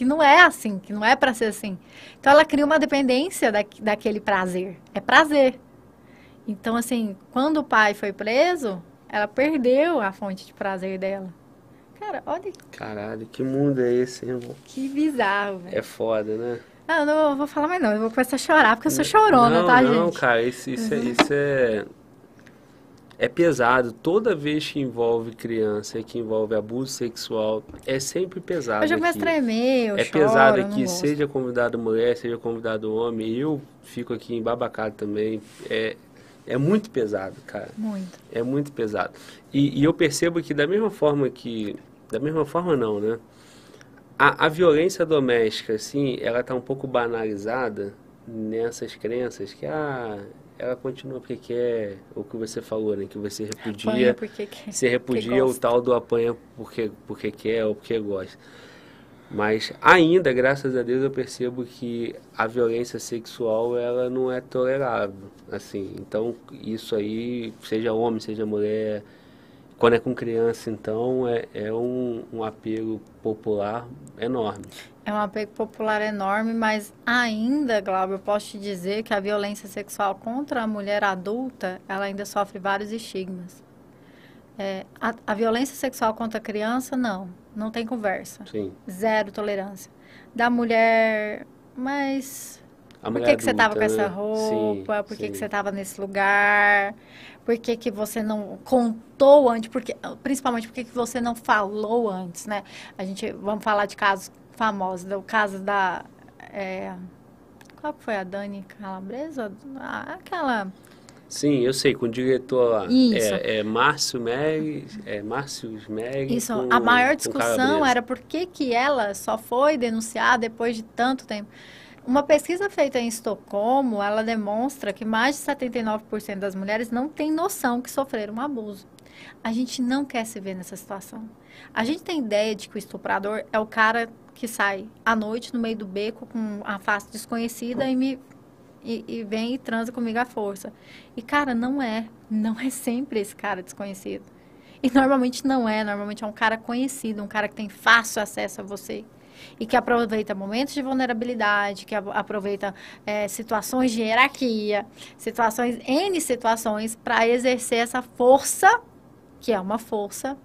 que não é assim, que não é para ser assim. Então ela cria uma dependência da, daquele prazer. É prazer. Então, assim, quando o pai foi preso, ela perdeu a fonte de prazer dela. Cara, olha Caralho, que mundo é esse, irmão? que bizarro, velho. É foda, né? Ah, eu não vou falar mais não, eu vou começar a chorar, porque eu sou chorona, não, tá, não, gente? cara, isso, isso, é, Uhum. isso é. É pesado. Toda vez que envolve criança, que envolve abuso sexual, é sempre pesado. Eu já começo a tremer, eu É choro, pesado aqui, seja convidado mulher, seja convidado homem. Eu fico aqui embabacado também. É, é muito pesado, cara. Muito. É muito pesado. E, e eu percebo que da mesma forma que. Da mesma forma não, né? A, a violência doméstica, assim, ela tá um pouco banalizada nessas crenças que ah, ela continua porque quer, o que você falou, né? Que você repudia. Apanha porque quer. Você repudia o tal do apanha porque, porque quer ou porque gosta. Mas ainda, graças a Deus, eu percebo que a violência sexual ela não é tolerável. Assim, então isso aí, seja homem, seja mulher, quando é com criança, então é, é um, um apelo popular enorme. É um apego popular enorme, mas ainda, Glauber, eu posso te dizer que a violência sexual contra a mulher adulta, ela ainda sofre vários estigmas. É, a, a violência sexual contra a criança, não. Não tem conversa. Sim. Zero tolerância. Da mulher, mas A Por mulher que, que você tava com adulta, essa né? roupa? Sim, Por que, que você tava nesse lugar? Por que, que você não contou antes? Porque, principalmente, por que, você não falou antes, né? A gente, vamos falar de casos famosos. Do caso da... é, qual foi a Dani Calabresa? Ah, aquela... Sim, eu sei, com o diretor. É, é Márcio Meg, é Márcio Meg. Isso, com- a maior discussão era por que, que ela só foi denunciar depois de tanto tempo. Uma pesquisa feita em Estocolmo, ela demonstra que mais de 79% das mulheres não têm noção que sofreram um abuso. A gente não quer se ver nessa situação. A gente tem ideia de que o estuprador é o cara que sai à noite no meio do beco com a face desconhecida e me e, e vem e transa comigo à força. E cara, não é, não é sempre esse cara desconhecido. E normalmente não é, normalmente é um cara conhecido, um cara que tem fácil acesso a você. E que aproveita momentos de vulnerabilidade, que aproveita eh, situações de hierarquia, situações, N situações, para exercer essa força, que é uma força,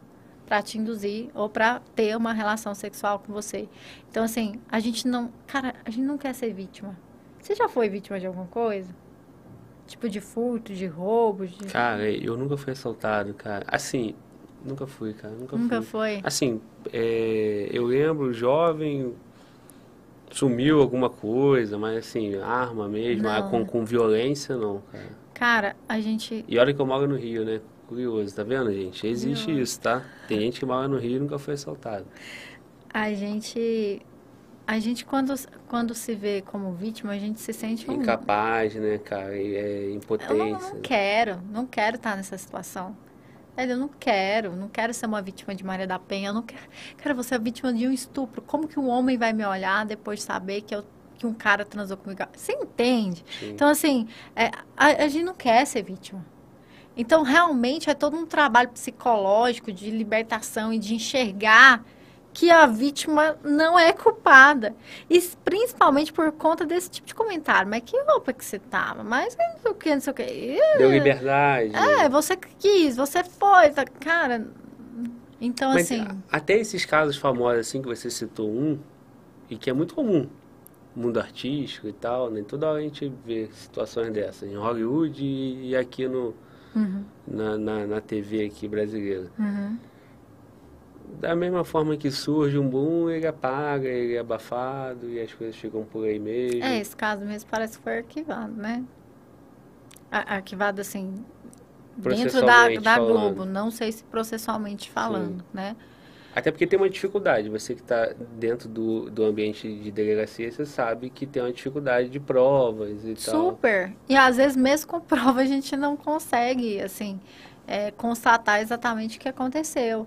para te induzir ou para ter uma relação sexual com você. Então, assim, a gente não. Cara, a gente não quer ser vítima. Você já foi vítima de alguma coisa? Tipo de furto, de roubo? De... Cara, eu nunca fui assaltado, cara. Assim, nunca fui, cara. Nunca, Nunca fui. foi? Assim, é, eu lembro, jovem, sumiu alguma coisa, mas assim, arma mesmo, ah, com, com violência, não, cara. Cara, a gente. E olha que eu moro no Rio, né? Curioso, tá vendo, gente? Existe Curioso. isso, tá? Tem gente que mora no Rio e nunca foi assaltado. A gente, a gente quando, quando se vê como vítima, a gente se sente um... Incapaz, né, cara? É Eu não, impotência. não quero, não quero estar nessa situação. Eu não quero, não quero ser uma vítima de Maria da Penha, eu não quero, cara, você é vítima de um estupro. Como que um homem vai me olhar depois de saber que, eu, que um cara transou comigo? Você entende? Sim. Então, assim, é, a, a gente não quer ser vítima. Então, realmente, é todo um trabalho psicológico de libertação e de enxergar que a vítima não é culpada. E principalmente por conta desse tipo de comentário. Mas que roupa que você tava? Mas não sei o que, não sei o que. Deu liberdade. É, você quis, você foi, tá, cara. Então, Mas assim, até esses casos famosos, assim, que você citou um, e que é muito comum, mundo artístico e tal, né? Toda hora a gente vê situações dessas, em Hollywood e, e aqui no, uhum, na, na, na TV aqui brasileira. uhum. Da mesma forma que surge um boom, ele apaga, ele é abafado e as coisas ficam por aí mesmo. é, esse caso mesmo parece que foi arquivado, né? Arquivado, assim, dentro da, da falando. Globo. Não sei se processualmente falando, né? Até porque tem uma dificuldade. Você que está dentro do, do ambiente de delegacia, você sabe que tem uma dificuldade de provas e tal. Super. E às vezes, mesmo com prova, a gente não consegue, assim, é, constatar exatamente o que aconteceu.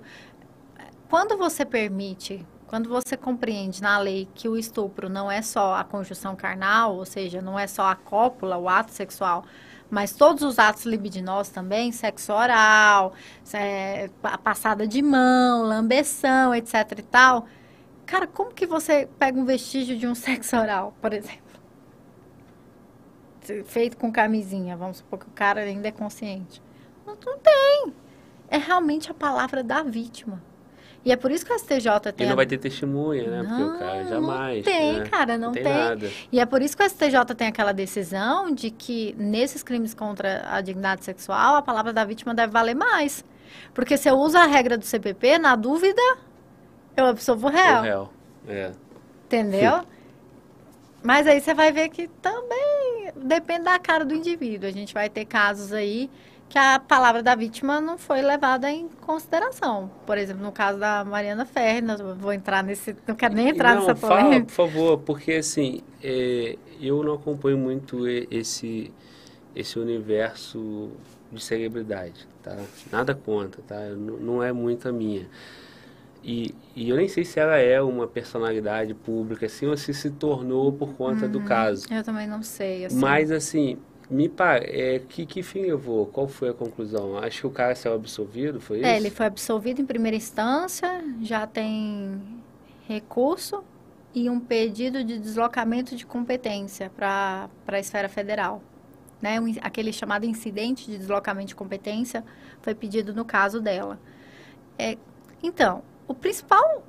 Quando você permite, quando você compreende na lei que o estupro não é só a conjunção carnal, ou seja, não é só a cópula, o ato sexual, mas todos os atos libidinosos também, sexo oral, é, pa- passada de mão, lambeção, etc e tal. Cara, como que você pega um vestígio de um sexo oral, por exemplo? feito com camisinha, vamos supor que o cara ainda é consciente. Não, não tem. É realmente a palavra da vítima. E é por isso que o STJ E tem. não a- vai ter testemunha, né? Porque o cara Não, jamais. Não tem, né? cara, não, tem, tem. nada. E é por isso que o STJ tem aquela decisão de que nesses crimes contra a dignidade sexual, a palavra da vítima deve valer mais. Porque se eu uso a regra do CPP, na dúvida, eu absolvo o O réu. réu. É. Entendeu? Mas aí você vai ver que também depende da cara do indivíduo. A gente vai ter casos aí que a palavra da vítima não foi levada em consideração. Por exemplo, no caso da Mariana não vou entrar nesse, não quero nem entrar não, nessa fala, polêmica. por favor, porque assim, é, eu não acompanho muito esse, esse universo de celebridade, tá? Nada contra, tá? Não, não é muito a minha. E, e eu nem sei se ela é uma personalidade pública, assim, ou se se tornou por conta do caso. Eu também não sei, assim. Mas, assim, me pare... É, que, que fim levou? Qual foi a conclusão? Acho que o cara saiu absolvido, foi isso? É, ele foi absolvido em primeira instância, já tem recurso e um pedido de deslocamento de competência para a esfera federal. Né? Um aquele chamado incidente de deslocamento de competência foi pedido no caso dela. É, então, o principal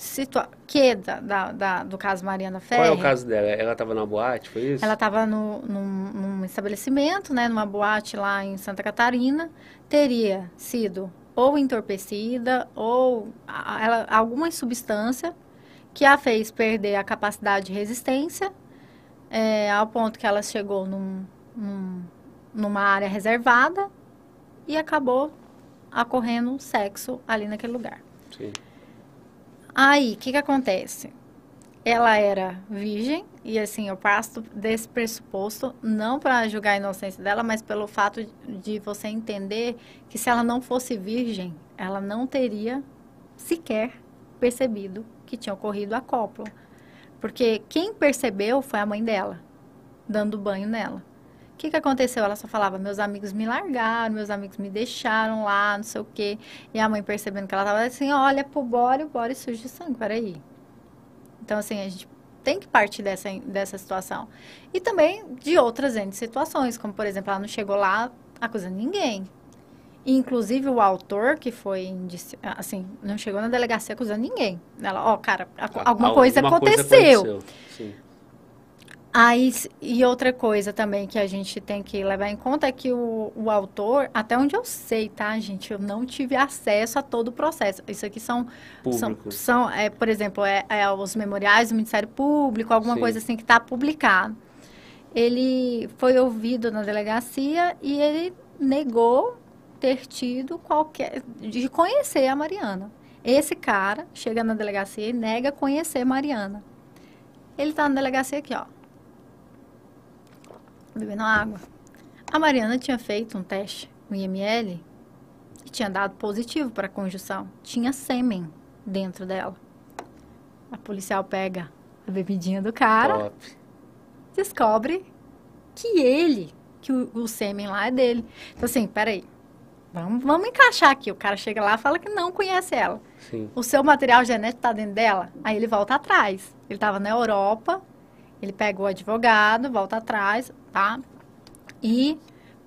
situa que da, da- da- do caso Mariana Ferri... Qual é o caso dela? Ela estava na boate, foi isso? Ela estava num, num estabelecimento, né, numa boate lá em Santa Catarina, teria sido ou entorpecida ou a- ela, alguma substância que a fez perder a capacidade de resistência, é, ao ponto que ela chegou num, num- numa área reservada e acabou ocorrendo sexo ali naquele lugar. Sim. Aí, o que que acontece? Ela era virgem, e assim, eu parto desse pressuposto, não para julgar a inocência dela, mas pelo fato de você entender que se ela não fosse virgem, ela não teria sequer percebido que tinha ocorrido a cópula. Porque quem percebeu foi a mãe dela, dando banho nela. O que, que aconteceu? Ela só falava, meus amigos me largaram, meus amigos me deixaram lá, não sei o quê. E a mãe percebendo que ela tava assim, olha pro bode, o bode sujo de sangue, peraí. Então, assim, a gente tem que partir dessa, dessa situação. E também de outras N situações, como, por exemplo, ela não chegou lá acusando ninguém. Inclusive, o autor que foi, assim, não chegou na delegacia acusando ninguém. Ela, ó, cara, a- alguma, coisa, aconteceu. aconteceu. Sim. Aí, e outra coisa também que a gente tem que levar em conta é que o, o autor, até onde eu sei, tá, gente? Eu não tive acesso a todo o processo. Isso aqui são, são, Público. são é, por exemplo, é, é os memoriais do Ministério Público, alguma Sim. coisa assim que está publicado. Ele foi ouvido na delegacia e ele negou ter tido qualquer. de conhecer a Mariana. Esse cara chega na delegacia e nega conhecer Mariana. Ele tá na delegacia aqui, ó. Bebendo água. A Mariana tinha feito um teste no IML e tinha dado positivo para conjunção. Tinha sêmen dentro dela. A policial pega a bebidinha do cara, Top. descobre que ele, que o, o sêmen lá é dele. Então, assim, peraí. Vamos, vamos encaixar aqui. O cara chega lá e fala que não conhece ela. Sim. O seu material genético está dentro dela? Aí ele volta atrás. Ele estava na Europa, ele pega o advogado, volta atrás, tá? E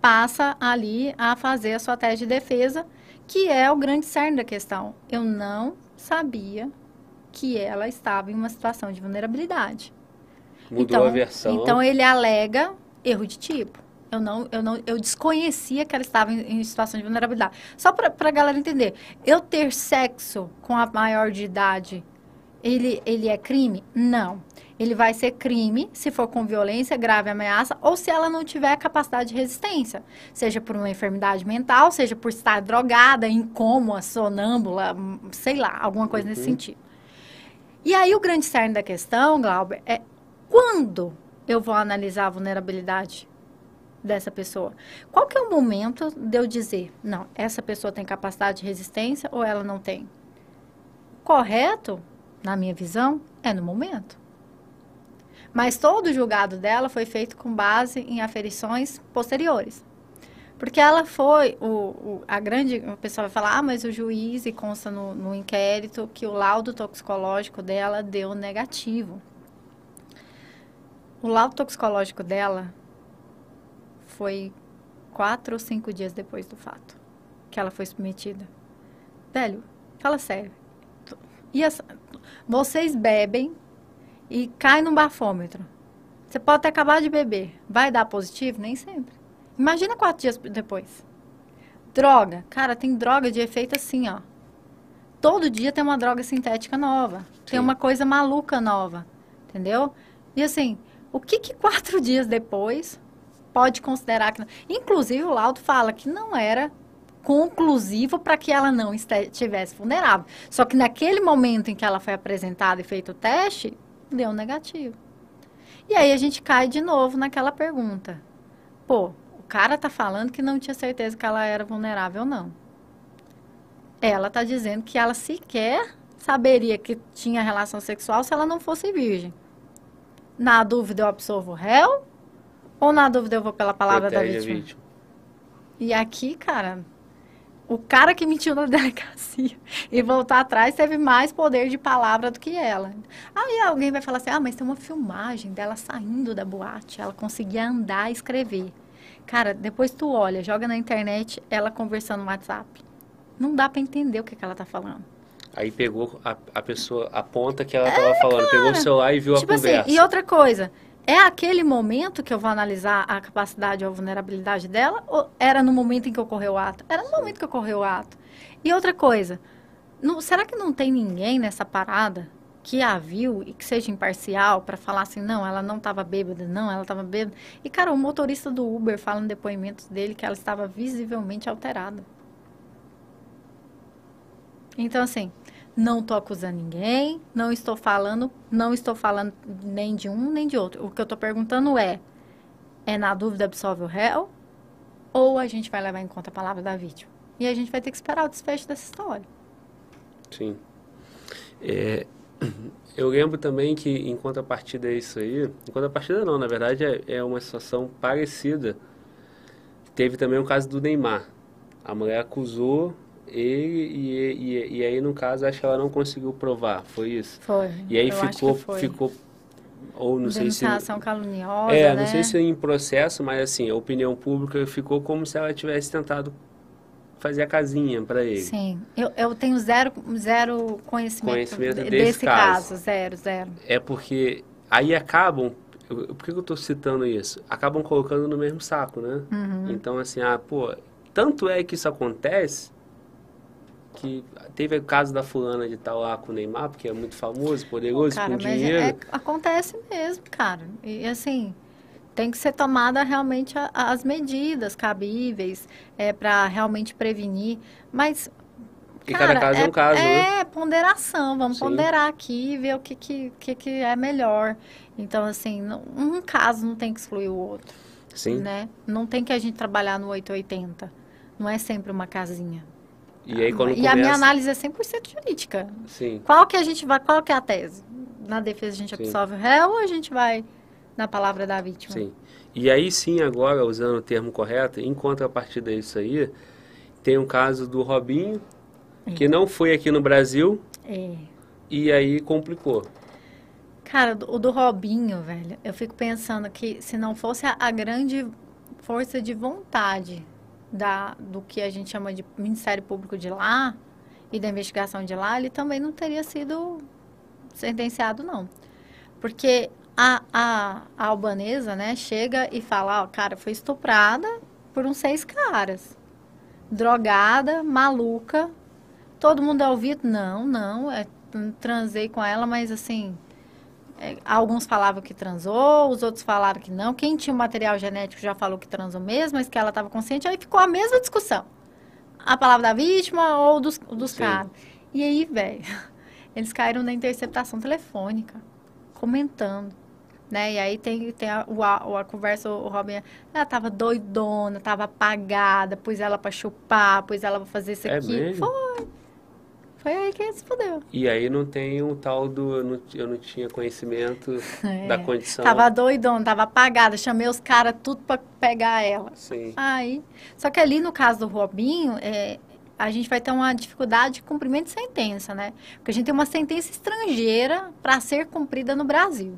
passa ali a fazer a sua tese de defesa, que é o grande cerne da questão. Eu não sabia que ela estava em uma situação de vulnerabilidade. Mudou então, a versão. Então ele alega erro de tipo. Eu não, eu não, eu desconhecia que ela estava em, em situação de vulnerabilidade. Só para a galera entender, eu ter sexo com a maior de idade, ele, ele é crime? Não. Ele vai ser crime se for com violência, grave ameaça ou se ela não tiver capacidade de resistência, seja por uma enfermidade mental, seja por estar drogada, incômoda, sonâmbula, sei lá, alguma coisa nesse Uhum. sentido. E aí o grande cerne da questão, Glauber, é quando eu vou analisar a vulnerabilidade dessa pessoa? Qual que é o momento de eu dizer, não, essa pessoa tem capacidade de resistência ou ela não tem? Correto, na minha visão, é no momento. Mas todo o julgado dela foi feito com base em aferições posteriores. Porque ela foi, o, o- a grande, o pessoal vai falar, ah, mas o juiz, e consta no, no inquérito, que o laudo toxicológico dela deu negativo. O laudo toxicológico dela foi quatro ou cinco dias depois do fato que ela foi submetida. Velho, fala sério. E essa- vocês bebem e cai no bafômetro. Você pode ter acabado de beber. Vai dar positivo? Nem sempre. Imagina quatro dias depois. Droga. Cara, tem droga de efeito assim, ó. Todo dia tem uma droga sintética nova. Tem Sim. uma coisa maluca nova. Entendeu? E assim, o que que quatro dias depois pode considerar que... Inclusive, o laudo fala que não era conclusivo para que ela não estivesse vulnerável. Só que naquele momento em que ela foi apresentada e feito o teste, deu negativo. E aí a gente cai de novo naquela pergunta. Pô, o cara tá falando que não tinha certeza que ela era vulnerável ou não. Ela tá dizendo que ela sequer saberia que tinha relação sexual se ela não fosse virgem. Na dúvida eu absolvo o réu? Ou na dúvida eu vou pela palavra Protege da vítima? vítima. E aqui, cara, o cara que mentiu na delegacia e voltar atrás teve mais poder de palavra do que ela. Aí alguém vai falar assim: ah, mas tem uma filmagem dela saindo da boate, ela conseguia andar e escrever. Cara, depois tu olha, joga na internet ela conversando no WhatsApp. Não dá pra entender o que, que ela tá falando. Aí pegou a, a pessoa, a ponta que ela tava falando, pegou o celular e viu É, tipo a assim, conversa. e outra coisa, é aquele momento que eu vou analisar a capacidade ou a vulnerabilidade dela? Ou era no momento em que ocorreu o ato? Era no momento que ocorreu o ato. E outra coisa, não- será que não tem ninguém nessa parada que a viu e que seja imparcial para falar assim, não, ela não estava bêbada, não, ela estava bêbada. E, cara, o motorista do Uber fala no depoimento dele que ela estava visivelmente alterada. Então, assim, não estou acusando ninguém, não estou falando, não estou falando nem de um nem de outro. O que eu estou perguntando é, é na dúvida absolve o réu ou a gente vai levar em conta a palavra da vítima? E a gente vai ter que esperar o desfecho dessa história. Sim. É, eu lembro também que, contrapartida a isso aí, em contrapartida não, na verdade é, é uma situação parecida. Teve também o caso do Neymar. A mulher acusou ele e, e, e aí, no caso, acho que ela não conseguiu provar, foi isso? Foi. E aí ficou, ficou, ou não sei se... Caluniosa, É, né? não sei se em processo, mas assim, a opinião pública ficou como se ela tivesse tentado fazer a casinha para ele. Sim, eu, eu tenho zero, zero conhecimento, Conhecimento de- desse desse caso. caso. zero, zero. É porque aí acabam. eu- Por que eu estou citando isso? Acabam colocando no mesmo saco, né? Uhum. Então, assim, ah, pô, tanto é que isso acontece que teve o caso da fulana de tal lá com o Neymar, porque é muito famoso, poderoso, Cara, com dinheiro. é- acontece mesmo, cara. E assim, tem que ser tomada realmente a- as medidas cabíveis é, para realmente prevenir. Mas Porque cada caso é, um caso, né? É, ponderação. Vamos Sim. ponderar aqui e ver o que, que, que, que é melhor. Então, assim, não- um caso não tem que excluir o outro, Sim. né? Não tem que a gente trabalhar no 880. Não é sempre uma casinha. E aí quando e começa... a minha análise é 100% jurídica. Sim. Qual que a gente vai, qual que é a tese? Na defesa a gente Sim. absolve o réu ou a gente vai na palavra da vítima? Sim. E aí sim, agora, usando o termo correto, em contrapartida a isso aí, tem um caso do Robinho, que não foi aqui no Brasil, É. e aí complicou. Cara, o do Robinho, velho, eu fico pensando que se não fosse a, a grande força de vontade da, do que a gente chama de Ministério Público de lá e da investigação de lá, ele também não teria sido sentenciado, não. Porque a, a, a albanesa, né, chega e fala, ó, cara, foi estuprada por uns seis caras. Drogada, maluca. Todo mundo é ouvido? Não, não, é, transei com ela, mas assim, é, alguns falavam que transou, os outros falaram que não. Quem tinha o material genético já falou que transou mesmo, mas que ela estava consciente. Aí ficou a mesma discussão. A palavra da vítima ou dos, dos caras. E aí, velho, eles caíram na interceptação telefônica, comentando. Né? E aí tem, tem a, a, a conversa, o Robin, ela tava doidona, tava apagada, pus ela pra chupar, pus ela pra fazer isso É aqui. mesmo? Foi. Foi aí que se fudeu. E aí não tem um tal do... Eu não, eu não tinha conhecimento É. da condição. Tava doidona, tava apagada. Chamei os caras tudo pra pegar ela. Sim. Aí. Só que ali no caso do Robinho, é, a gente vai ter uma dificuldade de cumprimento de sentença, né? Porque a gente tem uma sentença estrangeira para ser cumprida no Brasil.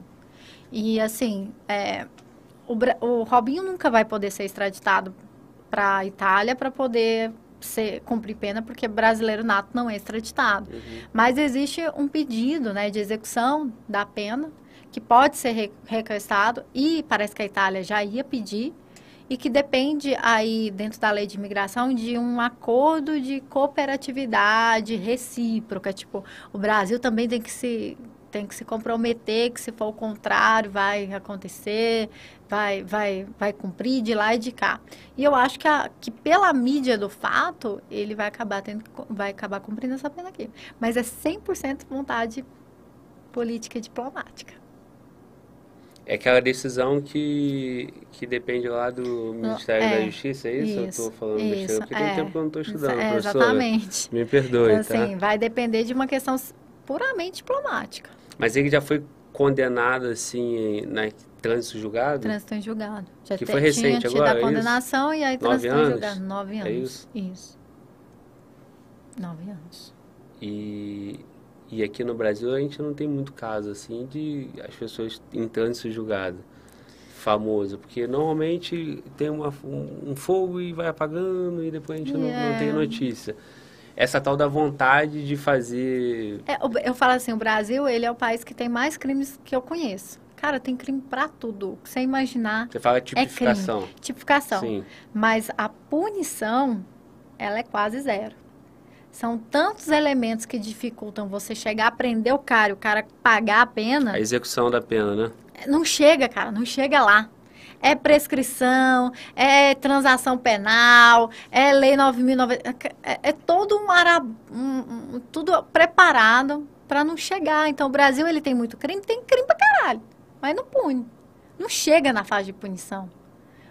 E assim, é, o, o Robinho nunca vai poder ser extraditado para a Itália para poder ser, cumprir pena, porque brasileiro nato não é extraditado. Uhum. Mas existe um pedido né, de execução da pena que pode ser re- requestado e parece que a Itália já ia pedir e que depende aí dentro da lei de imigração de um acordo de cooperatividade recíproca, tipo, o Brasil também tem que se tem que se comprometer que se for o contrário vai acontecer, vai vai vai cumprir de lá e de cá. E eu acho que, a, que pela mídia do fato, ele vai acabar tendo vai acabar cumprindo essa pena aqui. Mas é 100% vontade política e diplomática. É aquela decisão que, que depende lá do Ministério é, da Justiça, é isso? isso, eu tô falando isso, besteira, porque tem é. tempo que eu não tô estudando, É, professora. exatamente. Me perdoe, Então, tá? assim, vai depender de uma questão puramente diplomática. Mas ele já foi condenado, assim, na trânsito julgado? Trânsito em julgado. Já Que te- foi recente tinha agora, é a isso? condenação e aí Nove trânsito em anos? julgado. Nove É anos. isso? Isso. Nove anos. E, e aqui no Brasil a gente não tem muito caso, assim, de as pessoas em trânsito julgado famoso, porque normalmente tem uma, um, um fogo e vai apagando e depois a gente não, não É. tem notícia. Essa tal da vontade de fazer... É, eu falo assim, o Brasil, ele é o país que tem mais crimes que eu conheço. Cara, tem crime pra tudo. Sem imaginar. Você fala tipificação. Tipificação. Sim. Mas a punição, ela é quase zero. São tantos elementos que dificultam você chegar a prender o cara e o cara pagar a pena. A execução da pena, né? Não chega, cara, não chega lá. É prescrição, é transação penal, é lei 9.090. É, é todo um, ara, um, um- tudo preparado para não chegar. Então, o Brasil ele tem muito crime, tem crime pra caralho, mas não pune. Não chega na fase de punição.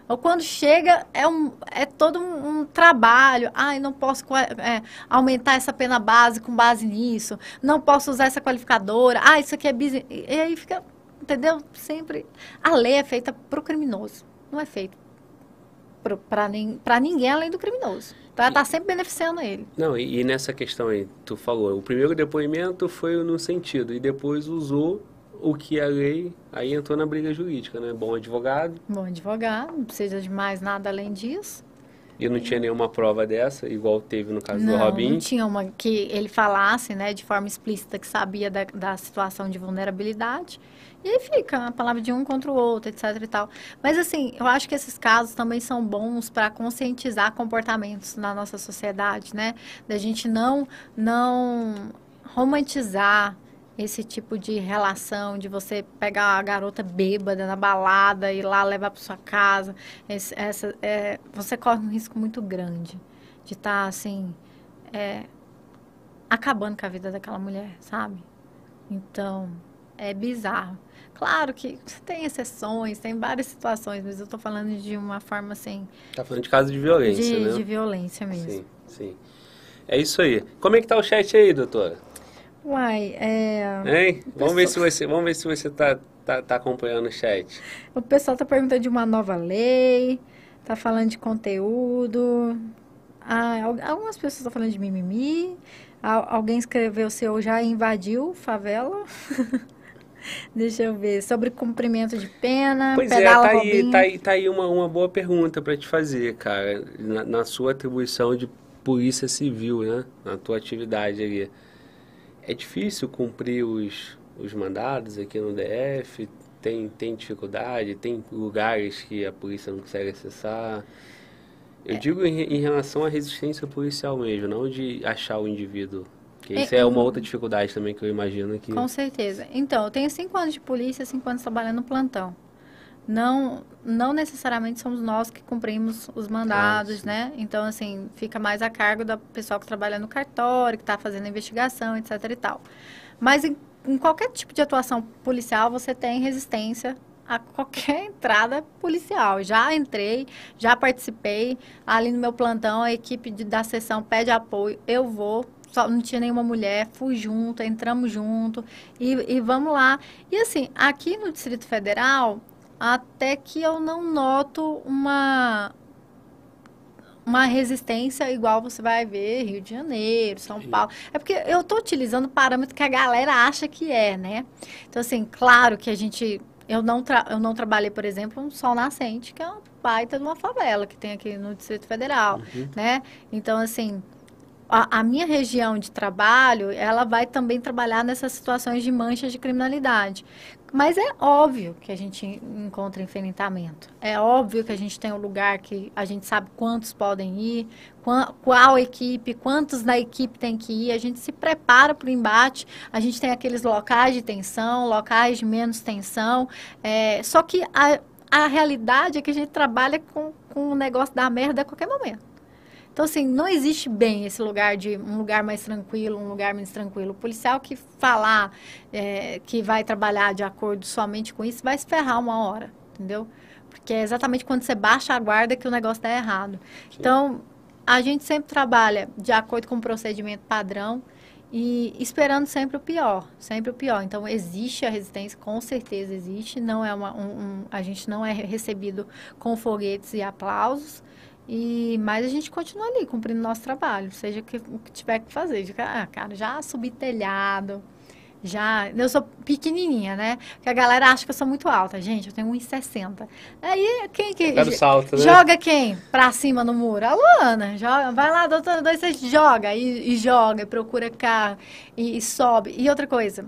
Ou quando chega, é, um, é todo um, um trabalho. Ai, não posso é, aumentar essa pena base com base nisso. Não posso usar essa qualificadora. Ah, isso aqui é business. E e aí fica, entendeu? Sempre. A lei é feita para o criminoso. Não é feita para ninguém além do criminoso. Então ela está sempre beneficiando ele. Não, e, e nessa questão aí, tu falou, o primeiro depoimento foi no sentido, e depois usou o que a lei, aí entrou na briga jurídica, né? Bom advogado, Bom advogado, não precisa de mais nada além disso. e não tinha nenhuma prova dessa, igual teve no caso do Não, Robin. não tinha uma que ele falasse, né, de forma explícita que sabia da, da situação de vulnerabilidade. E aí fica a palavra de um contra o outro, etc e tal. Mas assim, eu acho que esses casos também são bons para conscientizar comportamentos na nossa sociedade, né? Da gente não não romantizar esse tipo de relação, de você pegar a garota bêbada na balada e ir lá levar para sua casa. Esse- essa, é, você corre um risco muito grande de estar assim, é, acabando com a vida daquela mulher, sabe? Então, é bizarro. Claro que tem exceções, tem várias situações, mas eu tô falando de uma forma assim. Tá falando de caso de violência, de, né? de violência mesmo. Sim, sim. É isso aí. Como é que tá o chat aí, doutora? Uai, é. Hein? Vamos ver se você, vamos ver se você tá, tá, tá acompanhando o chat. O pessoal tá perguntando de uma nova lei, tá falando de conteúdo. Ah, al- algumas pessoas estão falando de mimimi. Al- alguém escreveu se eu já invadiu favela. Deixa eu ver. Sobre cumprimento de pena, Pois é, tá aí, tá aí, tá aí uma, uma boa pergunta para te fazer, cara. Na, na sua atribuição de polícia civil, né? Na tua atividade ali. É difícil cumprir os, os mandados aqui no DF? Tem, tem dificuldade? Tem lugares que a polícia não consegue acessar? É. Eu digo em, em relação à resistência policial mesmo, não de achar o indivíduo. Que É, isso é uma hum. outra dificuldade também que eu imagino que... Com certeza. Então, eu tenho cinco anos de polícia, cinco anos trabalhando no plantão. Não, não necessariamente somos nós que cumprimos os mandados, né? Então, assim, fica mais a cargo da pessoal que trabalha no cartório, que está fazendo a investigação, etc e tal. Mas em, em qualquer tipo de atuação policial, você tem resistência a qualquer entrada policial. Já entrei, já participei. Ali no meu plantão, a equipe de- da sessão pede apoio, eu vou. Só não tinha nenhuma mulher, fui junto, entramos junto e, e vamos lá. E assim, aqui no Distrito Federal, até que eu não noto uma uma resistência igual você vai ver Rio de Janeiro, São. Paulo. É porque eu estou utilizando o parâmetro que a galera acha que é, né? Então, assim, claro que a gente. Eu não, eu não trabalhei, por exemplo, um Sol Nascente, que é uma baita de uma favela que tem aqui no Distrito Federal, Uhum. né? Então, assim, a, a minha região de trabalho, ela vai também trabalhar nessas situações de manchas de criminalidade. Mas é óbvio que a gente encontra enfrentamento. É óbvio que a gente tem um lugar que a gente sabe quantos podem ir, qua- qual equipe, quantos na equipe tem que ir. A gente se prepara para o embate. A gente tem aqueles locais de tensão, locais de menos tensão. É, só que a, a realidade é que a gente trabalha com, com o negócio da merda a qualquer momento. Então, assim, não existe bem esse lugar de um lugar mais tranquilo, um lugar menos tranquilo. O policial que falar é, que vai trabalhar de acordo somente com isso vai se ferrar uma hora, entendeu? Porque é exatamente quando você baixa a guarda que o negócio dá errado. Então, a gente sempre trabalha de acordo com o procedimento padrão e esperando sempre o pior, sempre o pior. Então, existe a resistência, com certeza existe. Não é uma, um, um- a gente não é recebido com foguetes e aplausos. E, mas a gente continua ali, cumprindo nosso trabalho, seja que- o que tiver que fazer. De, ah, cara, já subi telhado, já... Eu sou pequenininha, né? Porque a galera acha que eu sou muito alta. Gente, eu tenho 1,60. Aí, quem que... Dá o salto, né? Joga quem pra cima no muro? A Luana. Joga, vai lá, doutora, dois, você joga e, e joga, e procura carro e, e sobe. E outra coisa,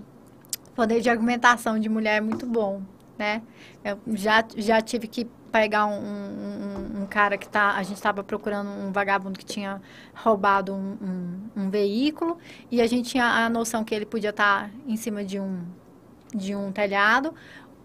poder de argumentação de mulher é muito bom, né? Eu já, já tive que pegar um, um, um cara que tá. A gente estava procurando um vagabundo que tinha roubado um, um, veículo e a gente tinha a noção que ele podia estar em cima de um, de um telhado.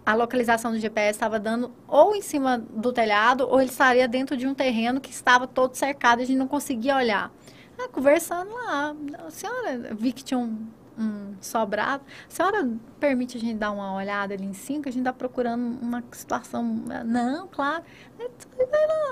A localização do GPS estava dando ou em cima do telhado ou ele estaria dentro de um terreno que estava todo cercado e a gente não conseguia olhar. Ah, conversando lá, a senhora, vi que tinha um, um sobrado. A senhora permite a gente dar uma olhada ali em cima, que a gente está procurando uma situação. Não, claro.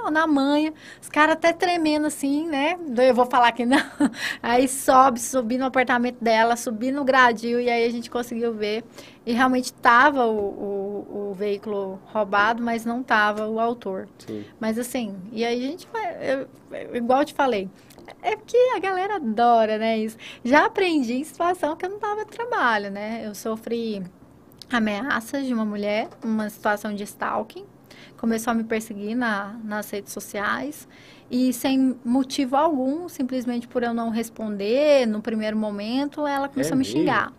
Lá, na manha. Os caras até tremendo assim, né? Eu vou falar que não. Aí sobe, subi no apartamento dela, subi no gradil e aí a gente conseguiu ver. E realmente estava o, o, o veículo roubado, mas não estava o autor. Sim. Mas assim, e aí a gente vai, eu- igual eu te falei, é porque a galera adora, né, isso. Já aprendi em situação que eu não tava trabalho, né? Eu sofri ameaças de uma mulher, uma situação de stalking. Começou a me perseguir na, nas redes sociais e sem motivo algum, simplesmente por eu não responder no primeiro momento, ela começou É a me mesmo? xingar.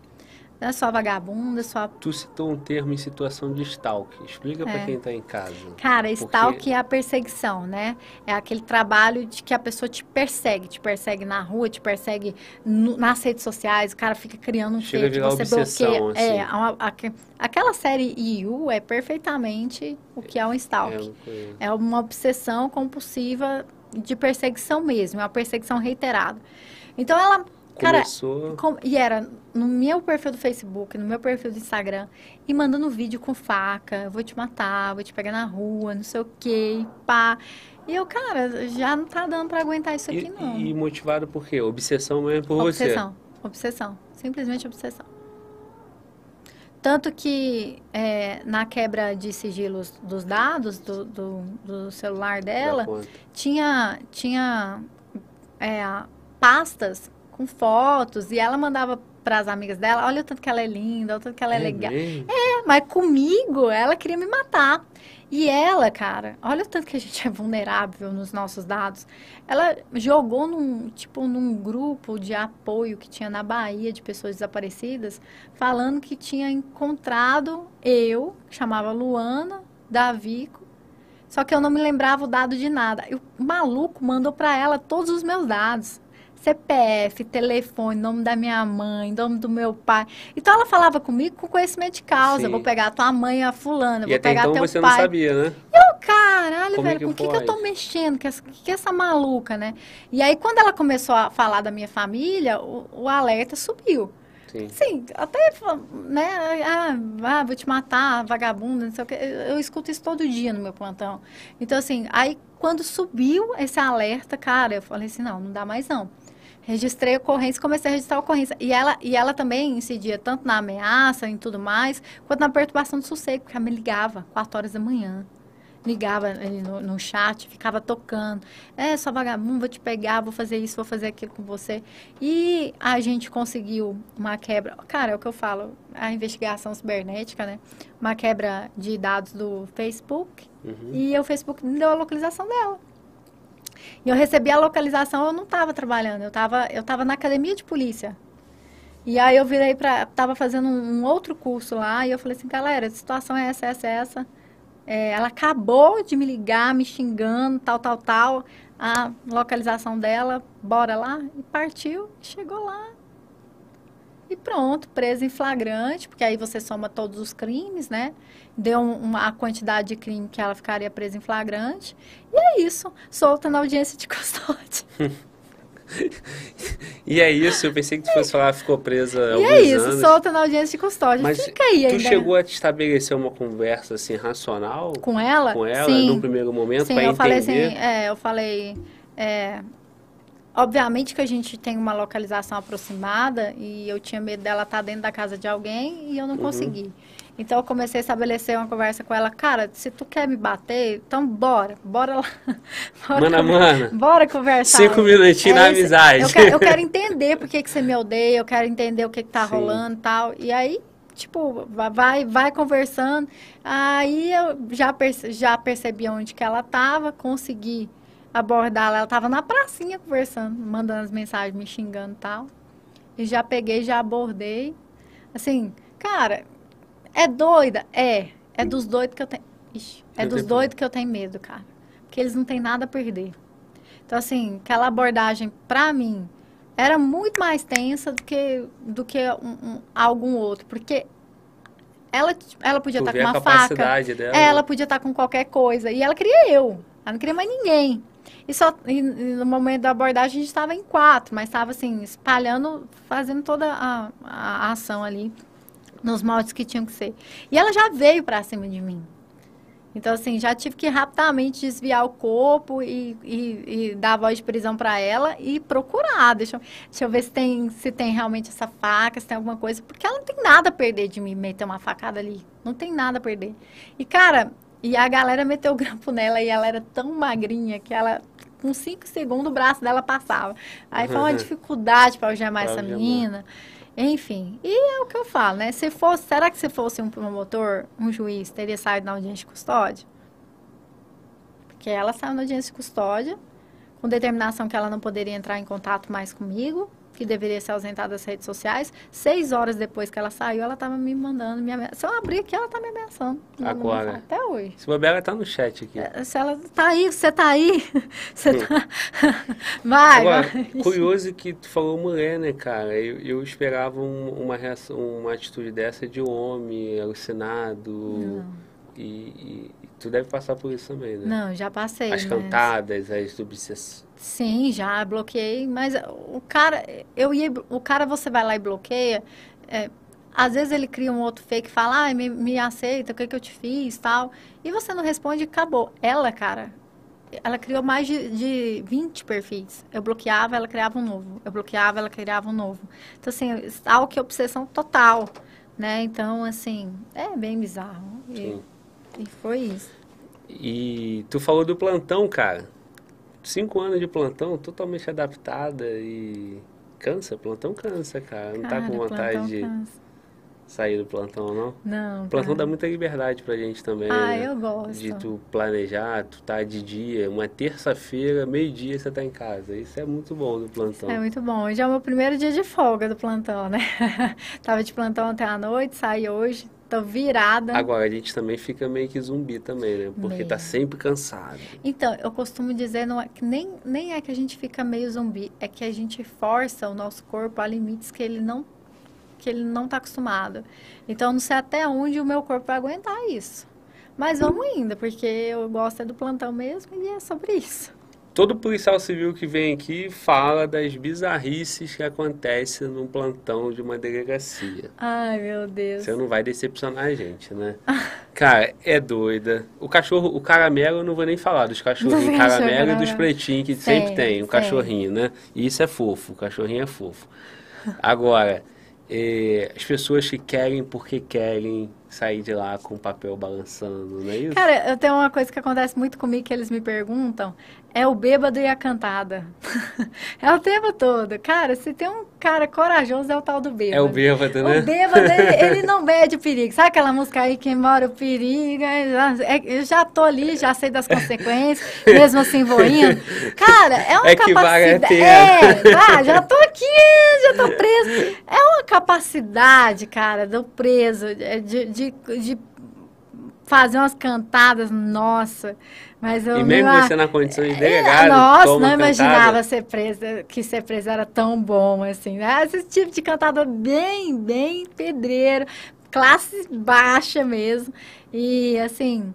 Né? Sua vagabunda, sua Tu citou um termo em situação de stalk. Explica pra É. quem tá em casa. Cara, Porque- stalk é a perseguição, né? É aquele trabalho de que a pessoa te persegue, te persegue na rua, te persegue no- nas redes sociais, o cara fica criando um Chega a virar você obsessão, bloqueia. assim. É, uma- aque- aquela série EU é perfeitamente o que é um É, stalk. não conheço. É uma obsessão compulsiva de perseguição mesmo, é uma perseguição reiterada. Então ela Cara, começou... Com- e era no meu perfil do Facebook, no meu perfil do Instagram, e mandando vídeo com faca, vou te matar, vou te pegar na rua, não sei o quê, pá. E eu, cara, já não tá dando pra aguentar isso aqui, E, não. e motivado por quê? Obsessão mesmo por você. obsessão, obsessão, simplesmente obsessão. Tanto que é, na quebra de sigilos dos dados do, do, do celular dela, tinha, tinha é, pastas com fotos e ela mandava para as amigas dela, olha o tanto que ela é linda, olha o tanto que ela é, legal. mesmo? É, mas comigo ela queria me matar. E ela, cara, olha o tanto que a gente é vulnerável nos nossos dados. Ela jogou num, tipo, num grupo de apoio que tinha na Bahia de pessoas desaparecidas, falando que tinha encontrado eu, que chamava Luana, Davico, só que eu não me lembrava o dado de nada. E o maluco mandou para ela todos os meus dados. CPF, telefone, nome da minha mãe, nome do meu pai. Então ela falava comigo com conhecimento de causa. Vou pegar a tua mãe, a fulana, E vou pegar então teu você não pai. sabia, né? Eu, caralho, Como é velho, que com o que, que eu tô mexendo? Que essa, que essa maluca, né? E aí, quando ela começou a falar da minha família, o, o alerta subiu. Sim. Sim, até, né, ah, ah, vou te matar, vagabunda, não sei o que. Eu, eu escuto isso todo dia no meu plantão. Então, assim, aí quando subiu esse alerta, cara, eu falei assim, não, não dá mais não. Registrei a ocorrência, comecei a registrar a ocorrência. E ela, e ela também incidia tanto na ameaça e tudo mais, quanto na perturbação do sossego, porque ela me ligava 4 horas da manhã. Ligava ali no, no chat, ficava tocando. É, só vagabundo, vou te pegar, vou fazer isso, vou fazer aquilo com você. E a gente conseguiu uma quebra. Cara, é o que eu falo, a investigação cibernética, né? Uma quebra de dados do Facebook. Uhum. E o Facebook me deu a localização dela. E eu recebi a localização, eu não estava trabalhando, eu estava eu tava na academia de polícia. E aí eu virei para, tava fazendo um, um outro curso lá, e eu falei assim, galera, a situação é essa, essa, essa. É, ela acabou de me ligar, me xingando, tal, tal, tal. A localização dela, bora lá. E partiu, chegou lá. E pronto, presa em flagrante, porque aí você soma todos os crimes, né? Deu um- uma, a quantidade de crime que ela ficaria presa em flagrante. E é isso, solta na audiência de custódia. E é isso, eu pensei que tu fosse falar, ficou presa e alguns é isso, anos. solta na audiência de custódia. Mas Fica aí tu ainda. chegou a te estabelecer uma conversa assim racional Com ela? com ela Sim. no primeiro momento Sim, eu entender? falei assim, é, eu falei, é, obviamente que a gente tem uma localização aproximada e eu tinha medo dela estar dentro da casa de alguém e eu não Uhum. consegui. Então eu comecei a estabelecer uma conversa com ela, cara, se tu quer me bater, então bora, bora lá. Bora, Mano a conver- mano. bora conversar. Cinco minutinhos na isso. amizade. Eu quero, eu quero entender por que, que você me odeia, eu quero entender o que, que tá Sim. rolando e tal. E aí, tipo, va- vai, vai conversando. Aí eu já, perce- já percebi onde que ela tava, consegui abordá-la. Ela tava na pracinha conversando, mandando as mensagens, me xingando e tal. E já peguei, já abordei. Assim, cara, é doida? É. É dos doidos que eu tenho. Ixi, é dos doidos que eu tenho medo, cara. Porque eles não têm nada a perder. Então, assim, aquela abordagem, pra mim, era muito mais tensa do que, do que um- um- algum outro. Porque ela, ela podia estar vê com uma faca. dela. É, ela podia estar com qualquer coisa. E ela queria eu. Ela não queria mais ninguém. E, só, e, no momento da abordagem a gente estava em quatro, mas estava assim, espalhando, fazendo toda a, a, a ação ali nos moldes que tinham que ser. E ela já veio para cima de mim. Então, assim, já tive que rapidamente desviar o corpo e, e, e dar a voz de prisão para ela e procurar. Deixa, eu- deixa eu ver se tem, se tem realmente essa faca, se tem alguma coisa. Porque ela não tem nada a perder de me meter uma facada ali. Não tem nada a perder. E, cara, e a galera meteu o grampo nela e ela era tão magrinha que ela, com cinco segundos, o braço dela passava. Aí foi uma dificuldade para algemar essa menina. Enfim, e é o que eu falo, né? Se fosse, será que se fosse um promotor, um juiz, teria saído na audiência de custódia? Porque ela saiu na audiência de custódia, com determinação que ela não poderia entrar em contato mais comigo, que deveria se ausentar das redes sociais. Seis horas depois que ela saiu, ela estava me mandando, me ameaçando. Se eu abrir aqui, ela está me ameaçando. Agora. Até hoje. Se bobear, ela tá no chat aqui. É, Se ela tá aí, você tá aí, você tá... Vai, Agora, vai. curioso que tu falou mulher, né, cara? Eu, eu esperava um- uma reação, uma atitude dessa de homem, alucinado. E, e- e Tu deve passar por isso também, né? Não, já passei. As mas- cantadas, as obsessões. Sim, já bloqueei, mas o cara, eu ia, o cara você vai lá e bloqueia, é, às vezes ele cria um outro fake fala, ah, me, me aceita, o que que eu te fiz, tal, e você não responde e acabou. Ela, cara, ela criou mais de, de 20 perfis. Eu bloqueava, ela criava um novo. Eu bloqueava, ela criava um novo. Então, assim, que é obsessão total, né? Então, assim, é bem bizarro. E, Sim. e foi isso. E tu falou do plantão, cara. Cinco anos de plantão, totalmente adaptada e cansa, plantão cansa, cara. Não tá Cara, com vontade de cansa. sair do plantão, não? Não, O plantão cara. dá muita liberdade pra gente também, Ah, né? eu gosto. De tu planejar, tu tá de dia, uma terça-feira, meio-dia você tá em casa. Isso é muito bom do plantão. É muito bom. Hoje é o meu primeiro dia de folga do plantão, né? Tava de plantão até a noite, saí hoje, tô virada. Agora, a gente também fica meio que zumbi também, né? Porque tá Meio. sempre cansado. Então, eu costumo dizer não é, que nem, nem é que a gente fica meio zumbi, é que a gente força o nosso corpo a limites que ele não que ele não está acostumado. Então, eu não sei até onde o meu corpo vai aguentar isso. Mas vamos indo, porque eu gosto é do plantão mesmo e é sobre isso. Todo policial civil que vem aqui fala das bizarrices que acontecem num plantão de uma delegacia. Ai, meu Deus. Você não vai decepcionar a gente, né? Cara, é doida. O cachorro, o caramelo, eu não vou nem falar dos cachorrinhos caramelo e dos pretinhos, que Sim, sempre tem, o sim. cachorrinho, né? E isso é fofo, o cachorrinho é fofo. Agora, eh, as pessoas que querem porque querem sair de lá com o papel balançando, não é isso? Cara, eu tenho uma coisa que acontece muito comigo que eles me perguntam, é o bêbado e a cantada. é o tempo todo. Cara, se tem um cara corajoso é o tal do bêbado. é o bêbado, né? O bêbado, ele, ele não mede perigo. Sabe aquela música aí, quem mora o perigo? É, Eu já tô ali, já sei das consequências, mesmo assim vou indo. Cara, é uma É a capacidade... É, ah, já tô aqui, já tô preso. É uma capacidade, cara, do preso, é, de, de, de fazer umas cantadas, nossa. Mas eu E mesmo não- você na condição de é, delegado, Nossa, não imaginava ser presa, que ser presa era tão bom assim, né? Esse tipo de cantada bem, bem pedreiro, classe baixa mesmo. E assim.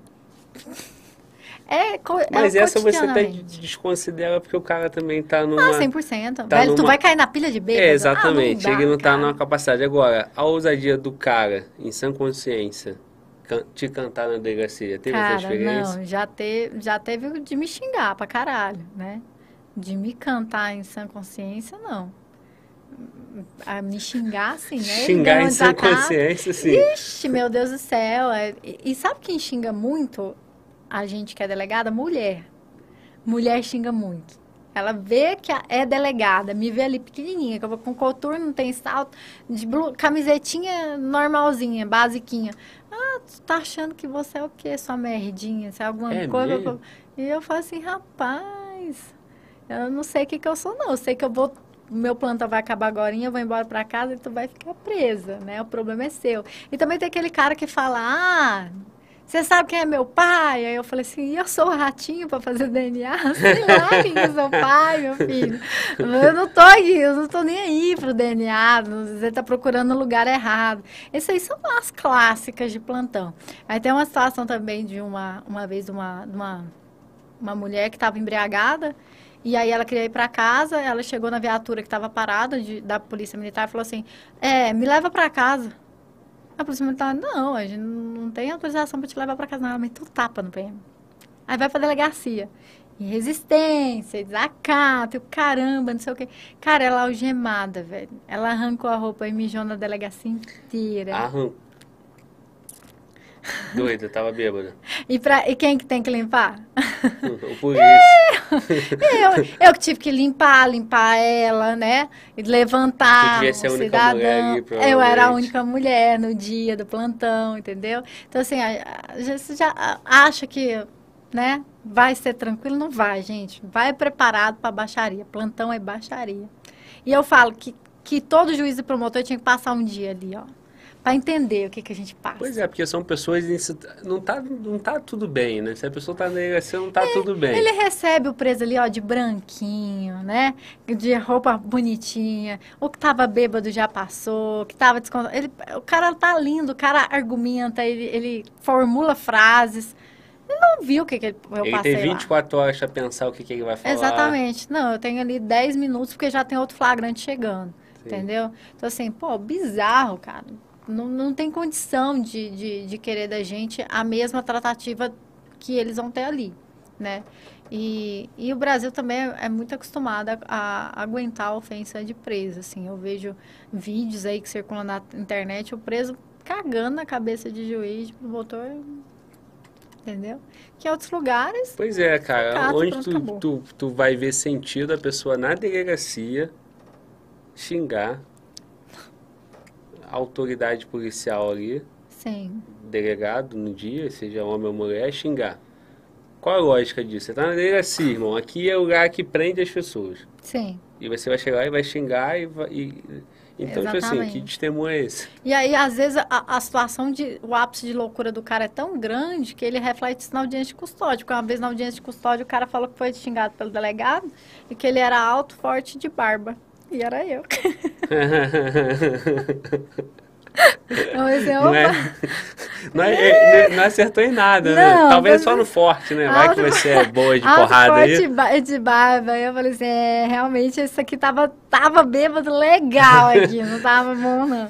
É, co- é Mas essa você até cotidianamente. desconsidera porque o cara também tá numa... Ah, 100%. tá Velho, tu numa- vai cair na pilha de bêbado? É, exatamente. Ah, não dá, ele não tá cara. numa capacidade. Agora, a ousadia do cara, em sã consciência, can- te cantar na delegacia, teve essa Cara, experiência? não, já, te, já teve de me xingar pra caralho, né? De me cantar em sã consciência, não. A me xingar, assim, né? Xingar em sã consciência, sim. Ixi, meu Deus do céu. é- E, e sabe quem xinga muito a gente que é delegada? Mulher. Mulher xinga muito. Ela vê que é delegada, me vê ali pequenininha, que eu vou com coturno, não tem salto, de blu- camisetinha normalzinha, basiquinha. Ah, tu tá achando que você é o quê, sua merdinha? Você é alguma É coisa? mesmo? E eu falo assim, rapaz, eu não sei o que que eu sou, não. Eu sei que eu vou meu plantão vai acabar agora, eu vou embora pra casa e tu vai ficar presa, né? O problema é seu. E também tem aquele cara que fala, ah, você sabe quem é meu pai? Aí eu falei assim, eu sou o ratinho pra fazer DNA? Sei lá quem é seu pai, meu filho. Eu não tô aí, eu não tô nem aí pro DNA, você tá procurando o lugar errado. Essas aí são as clássicas de plantão. Aí tem uma situação também de uma, uma vez, uma, uma, uma mulher que estava embriagada, e aí ela queria ir para casa, ela chegou na viatura que estava parada de- da polícia militar e falou assim, é, me leva para casa. A polícia militar, não, a gente não tem autorização para te levar para casa, não. Meteu um tapa no PM. Aí vai para delegacia. E resistência, desacato, caramba, não sei o quê. Cara, ela algemada, velho. Ela arrancou a roupa e mijou na delegacia inteira. Arran... Doida, tava bêbada. E, pra, e quem que tem que limpar? o polícia. Eu, eu que tive que limpar, limpar ela, né? E levantar Tu devia ser a única cidadão. mulher ali, eu era a única mulher no dia do plantão, entendeu? Então, assim, a, a, já- você já acha que, né? Vai ser tranquilo? Não vai, gente. Vai preparado para baixaria. Plantão é baixaria. E eu falo que, que todo juiz e promotor tinha que passar um dia ali, ó. Para entender o que, que a gente passa. Pois é, porque são pessoas. Não tá, não tá tudo bem, né? Se a pessoa tá delegacia, não tá tudo bem. Ele recebe o preso ali, ó, de branquinho, né? De roupa bonitinha. O que tava bêbado já passou, o que tava descontado. Ele, o cara tá lindo, o cara argumenta, ele, ele formula frases. Não viu o que, que ele- eu Ele passei tem lá. 24 horas pra pensar o que, que ele vai falar. Exatamente. Não, eu tenho ali 10 minutos porque já tem outro flagrante chegando. Sim. Entendeu? Então, assim, pô, bizarro, cara. Não, não tem condição de, de, de querer da gente a mesma tratativa que eles vão ter ali, né? E, e o Brasil também é, é muito acostumado a, a aguentar a ofensa de preso, assim. Eu vejo vídeos aí que circulam na internet, o preso cagando na cabeça de juiz, motor, entendeu? Que em outros lugares, Pois é, cara. Cata, onde pronto, tu, acabou. tu, tu vai ver sentido a pessoa na delegacia xingar a autoridade policial ali, sim, delegado no dia, seja homem ou mulher, xingar. Qual a lógica disso? Você tá na delegacia, irmão. Aqui é o lugar que prende as pessoas. sim. E você vai chegar e vai xingar e vai. e- Então, tipo assim, que testemunho é esse? E aí, às vezes, a, a situação de. O ápice de loucura do cara é tão grande que ele reflete isso na audiência de custódia. Porque uma vez na audiência de custódia o cara falou que foi xingado pelo delegado e que ele era alto, forte de barba. E era eu. É Não, opa, é, não, é- não acertou em nada, né? Não, Talvez só no forte, né? Vai que você é boa de porrada forte aí. de ba- de barba. Eu falei assim: é, realmente isso aqui tava, tava bêbado legal aqui, não tava bom, não.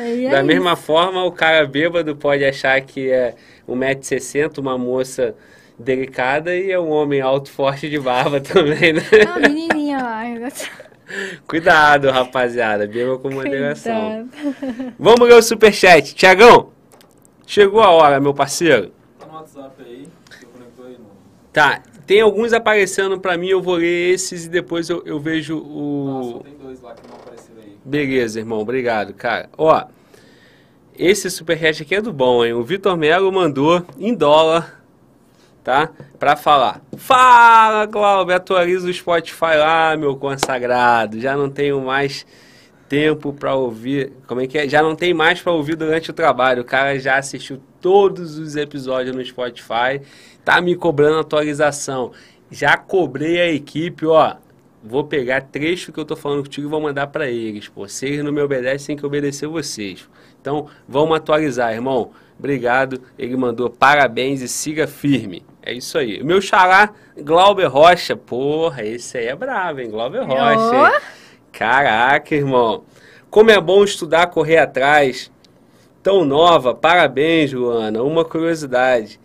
Aí é Da isso. mesma forma, o cara bêbado pode achar que é 1,60m, uma moça delicada, e é um homem alto, forte de barba também, né? Ah, a menininha lá. Cuidado, rapaziada. Beba com moderação. Cuidado. Vamos ler o superchat. Tiagão, chegou a hora, meu parceiro. Tá no WhatsApp aí. Você conectou aí no. Tá, tem alguns aparecendo pra mim, eu vou ler esses e depois eu, eu vejo o... tem dois lá que não apareceram aí. Beleza, irmão, obrigado, cara. Ó, esse superchat aqui é do bom, hein? O Vitor Melo mandou em dólar, tá? Pra falar. Fala, Glauber, atualiza o Spotify lá, meu consagrado. Já não tenho mais tempo pra ouvir. Como é que é? Já não tem mais pra ouvir durante o trabalho. O cara já assistiu todos os episódios no Spotify, tá me cobrando atualização. Já cobrei a equipe, ó. Vou pegar trecho que eu tô falando contigo e vou mandar pra eles, pô. Se não me obedecem, tem que obedecer vocês. Então, vamos atualizar, irmão. Obrigado. Ele mandou parabéns e siga firme. É isso aí. O meu xará, Glauber Rocha. Porra, esse aí é bravo, hein? Glauber Rocha. hein? Caraca, irmão. Como é bom estudar, correr atrás. Tão nova, parabéns, Luana. Uma curiosidade.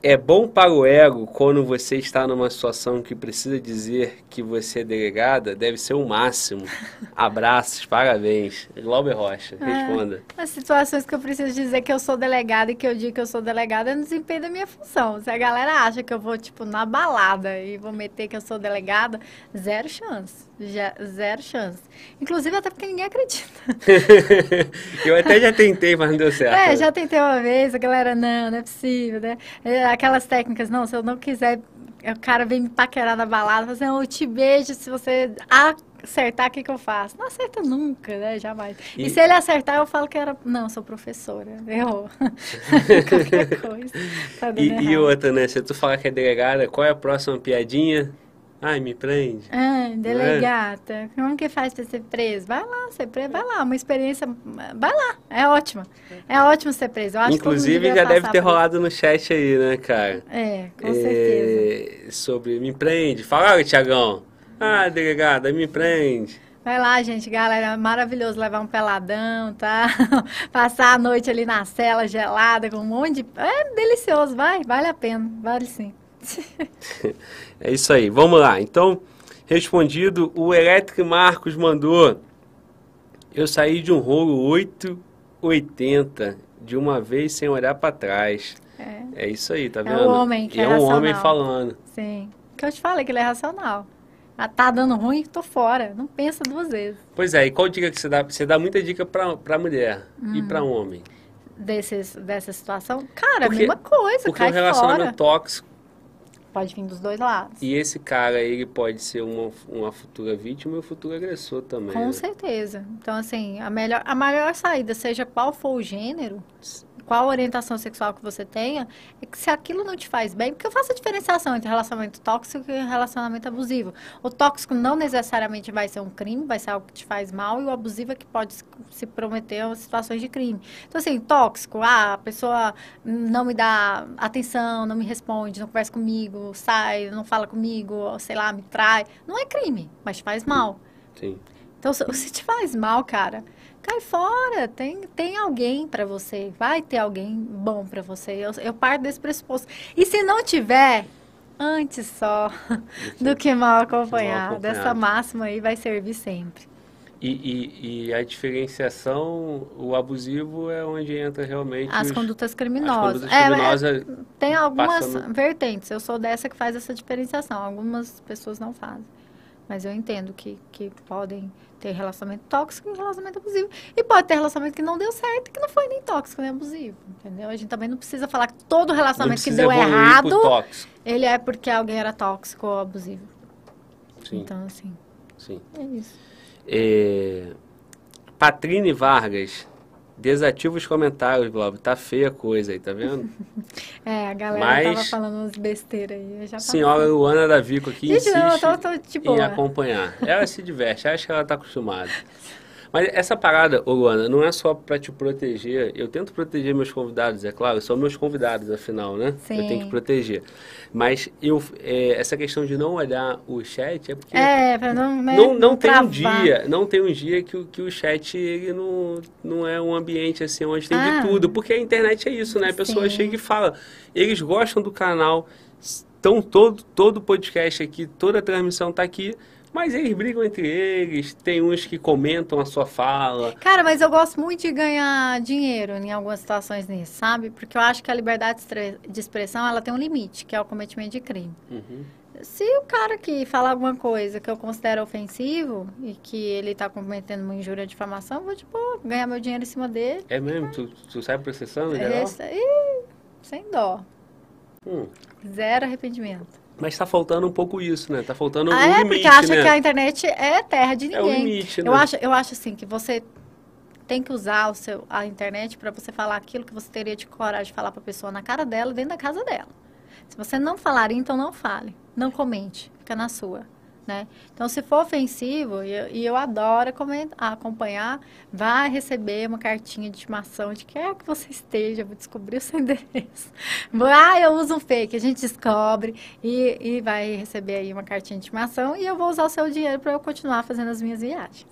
É bom para o ego quando você está numa situação que precisa dizer que você é delegada? Deve ser o máximo. Abraços, parabéns. Glauber Rocha, responda. As situações que eu preciso dizer que eu sou delegada e que eu digo que eu sou delegada é no desempenho da minha função. Se a galera acha que eu vou, tipo, na balada e vou meter que eu sou delegada, zero chance. Já- zero chance. Inclusive, até porque ninguém acredita. Eu até já tentei, mas não deu certo. É, já tentei uma vez, a galera, não, não é possível, né? É, Aquelas técnicas, não, se eu não quiser, o cara vem me paquerar na balada, fala assim, eu te beijo se você acertar, o que que eu faço? Não acerta nunca, né? Jamais. E, E- se ele acertar, eu falo que era, não, sou professora, errou. Qualquer coisa. Tá E, e outra, né? Se tu falar que é delegada, qual é a próxima piadinha? Ai, me prende. Ah, delegata, como que faz pra ser preso? Vai lá, ser preso, vai lá, uma experiência, vai lá, é ótimo. É ótimo ser preso. Inclusive, já deve ter por rolado no chat aí, né, cara? É, com É, certeza. sobre me prende. Fala, Tiagão. Ah, delegada, me prende. Vai lá, gente, galera, é maravilhoso levar um peladão, tá? Passar a noite ali na cela gelada com um monte de... É delicioso, vai, vale a pena, vale sim. É isso aí, vamos lá. Então, respondido, o Elétrico Marcos mandou. Eu saí de um rolo 880 de uma vez sem olhar pra trás. É, É isso aí, tá É vendo? o homem que E é é um homem falando. sim. Que eu te falei que ele é racional. Ah, Tá dando ruim, tô fora. Não pensa duas vezes. Pois é, e qual dica que você dá? Você dá muita dica pra, pra mulher e Hum. pra homem. Desses, dessa situação, cara, Porque- a mesma coisa, Porque o relacionamento fora. tóxico Pode vir dos dois lados. e esse cara, ele pode ser uma, uma futura vítima e um futuro agressor também. Com né? certeza. Então, assim, a melhor, a maior saída, seja qual for o gênero, qual orientação sexual que você tenha, é que se aquilo não te faz bem, porque eu faço a diferenciação entre relacionamento tóxico e relacionamento abusivo. O tóxico não necessariamente vai ser um crime, vai ser algo que te faz mal, e o abusivo é que pode se- prometer a situações de crime. Então, assim, tóxico, ah, a pessoa não me dá atenção, não me responde, não conversa comigo, sai, não fala comigo, sei lá, me trai. Não é crime, mas te faz mal. Sim. Então, se te faz mal, cara, cai fora. Tem, tem alguém pra você. Vai ter alguém bom pra você. Eu, eu parto desse pressuposto. E se não tiver, antes só do que mal acompanhado. Essa máxima aí vai servir sempre. E, e, e a diferenciação, o abusivo é onde entra realmente As os- condutas as criminosas. condutas É, é, criminosas. tem algumas passando- vertentes. Eu sou dessa que faz essa diferenciação. Algumas pessoas não fazem. Mas eu entendo que, que podem ter relacionamento tóxico e relacionamento abusivo. E pode ter relacionamento que não deu certo, que não foi nem tóxico nem abusivo. Entendeu? A gente também não precisa falar que todo relacionamento que deu errado, ele é porque alguém era tóxico ou abusivo. Sim, Então, assim, sim. é isso. É... Patrine Vargas, desativa os comentários, Globo. Tá feia a coisa aí, tá vendo? É, a galera Mas- tava falando umas besteiras aí. Já Senhora. Luana Davico aqui Gente, insiste não, eu tô, tô de em boa. acompanhar. Ela se diverte, acho que ela tá acostumada. Mas essa parada, ô Luana, não é só para te proteger. Eu tento proteger meus convidados, é claro, são meus convidados, afinal, né? Eu tenho Sim. que proteger. Mas eu, é, essa questão de não olhar o chat é porque É, pra não, né, não, não tem um travar. dia, não tem um dia que, o- que o chat ele não, não é um ambiente assim onde tem Ah. de tudo, porque a internet é isso, né? A pessoa Sim. chega e fala, eles gostam do canal, estão todo todo podcast aqui, toda a transmissão tá aqui, mas eles brigam entre eles, tem uns que comentam a sua fala. Cara, mas eu gosto muito de ganhar dinheiro em algumas situações nisso, sabe? Porque eu acho que a liberdade de expressão, ela tem um limite, que é o cometimento de crime. Uhum. Se o cara que fala alguma coisa que eu considero ofensivo e que ele tá cometendo uma injúria de difamação, eu vou, tipo, ganhar meu dinheiro em cima dele. É mesmo? Tu, tu sai processando, geral? Esse, ih, sem dó. Hum. Zero arrependimento. Mas tá faltando um pouco isso, né? Tá faltando Ah, um é, limite, porque acha né? que a internet é terra de É ninguém. limite, né? Eu acho, eu acho assim que você tem que usar o seu, a internet para você falar aquilo que você teria de coragem de falar para a pessoa na cara dela, dentro da casa dela. Se você não falar, então não fale, não comente, fica na sua. Né? Então, se for ofensivo, e eu, e eu adoro comen- acompanhar, vai receber uma cartinha de intimação de quer que você esteja, vou descobrir o seu endereço. Ah, eu uso um fake, a gente descobre e, e vai receber aí uma cartinha de intimação e eu vou usar o seu dinheiro para eu continuar fazendo as minhas viagens.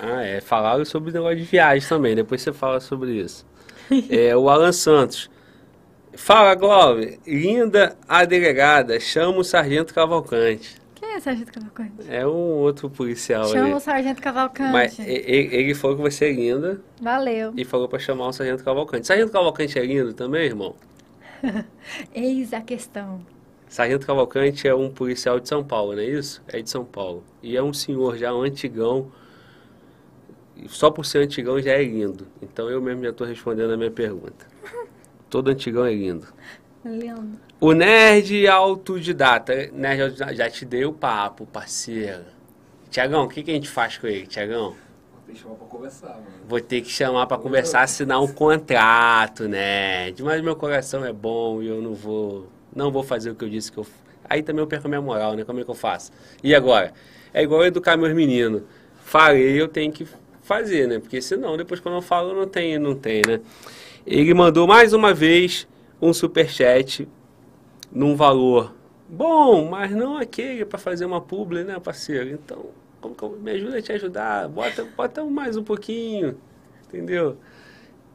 Ah, é. Falaram sobre o negócio de viagem também. Depois você fala sobre isso. É, o Alan Santos. Fala, Glória. Linda a delegada. Chama o Sargento Cavalcante. Quem é Sargento Cavalcante? É um outro policial Chama ali. o Sargento Cavalcante. Mas e- e- ele falou que você é linda Valeu. e falou pra chamar o Sargento Cavalcante. Sargento Cavalcante é lindo também, irmão? Eis a questão. Sargento Cavalcante é um policial de São Paulo, não é isso? É de São Paulo. E é um senhor já um antigão. Só por ser antigão já é lindo. Então eu mesmo já estou respondendo a minha pergunta. Todo antigão é lindo. Lindo. O nerd autodidata. Nerd autodidata, já te dei o papo, parceiro. Tiagão, o que, que a gente faz com ele, Tiagão? Tem que chamar pra conversar, mano. Vou ter que chamar para conversar, assinar um contrato, nerd. Mas meu coração é bom e eu não vou, não vou fazer o que eu disse que eu. Aí também eu perco a minha moral, né? Como é que eu faço? E agora? É igual educar meus meninos. Falei, eu tenho que fazer, né? Porque senão, depois quando eu falo, não tem, não tem, né? Ele mandou mais uma vez um superchat num valor bom, mas não aquele para fazer uma publi, né, parceiro? Então, como que eu, me ajuda a te ajudar? Bota, bota mais um pouquinho, entendeu?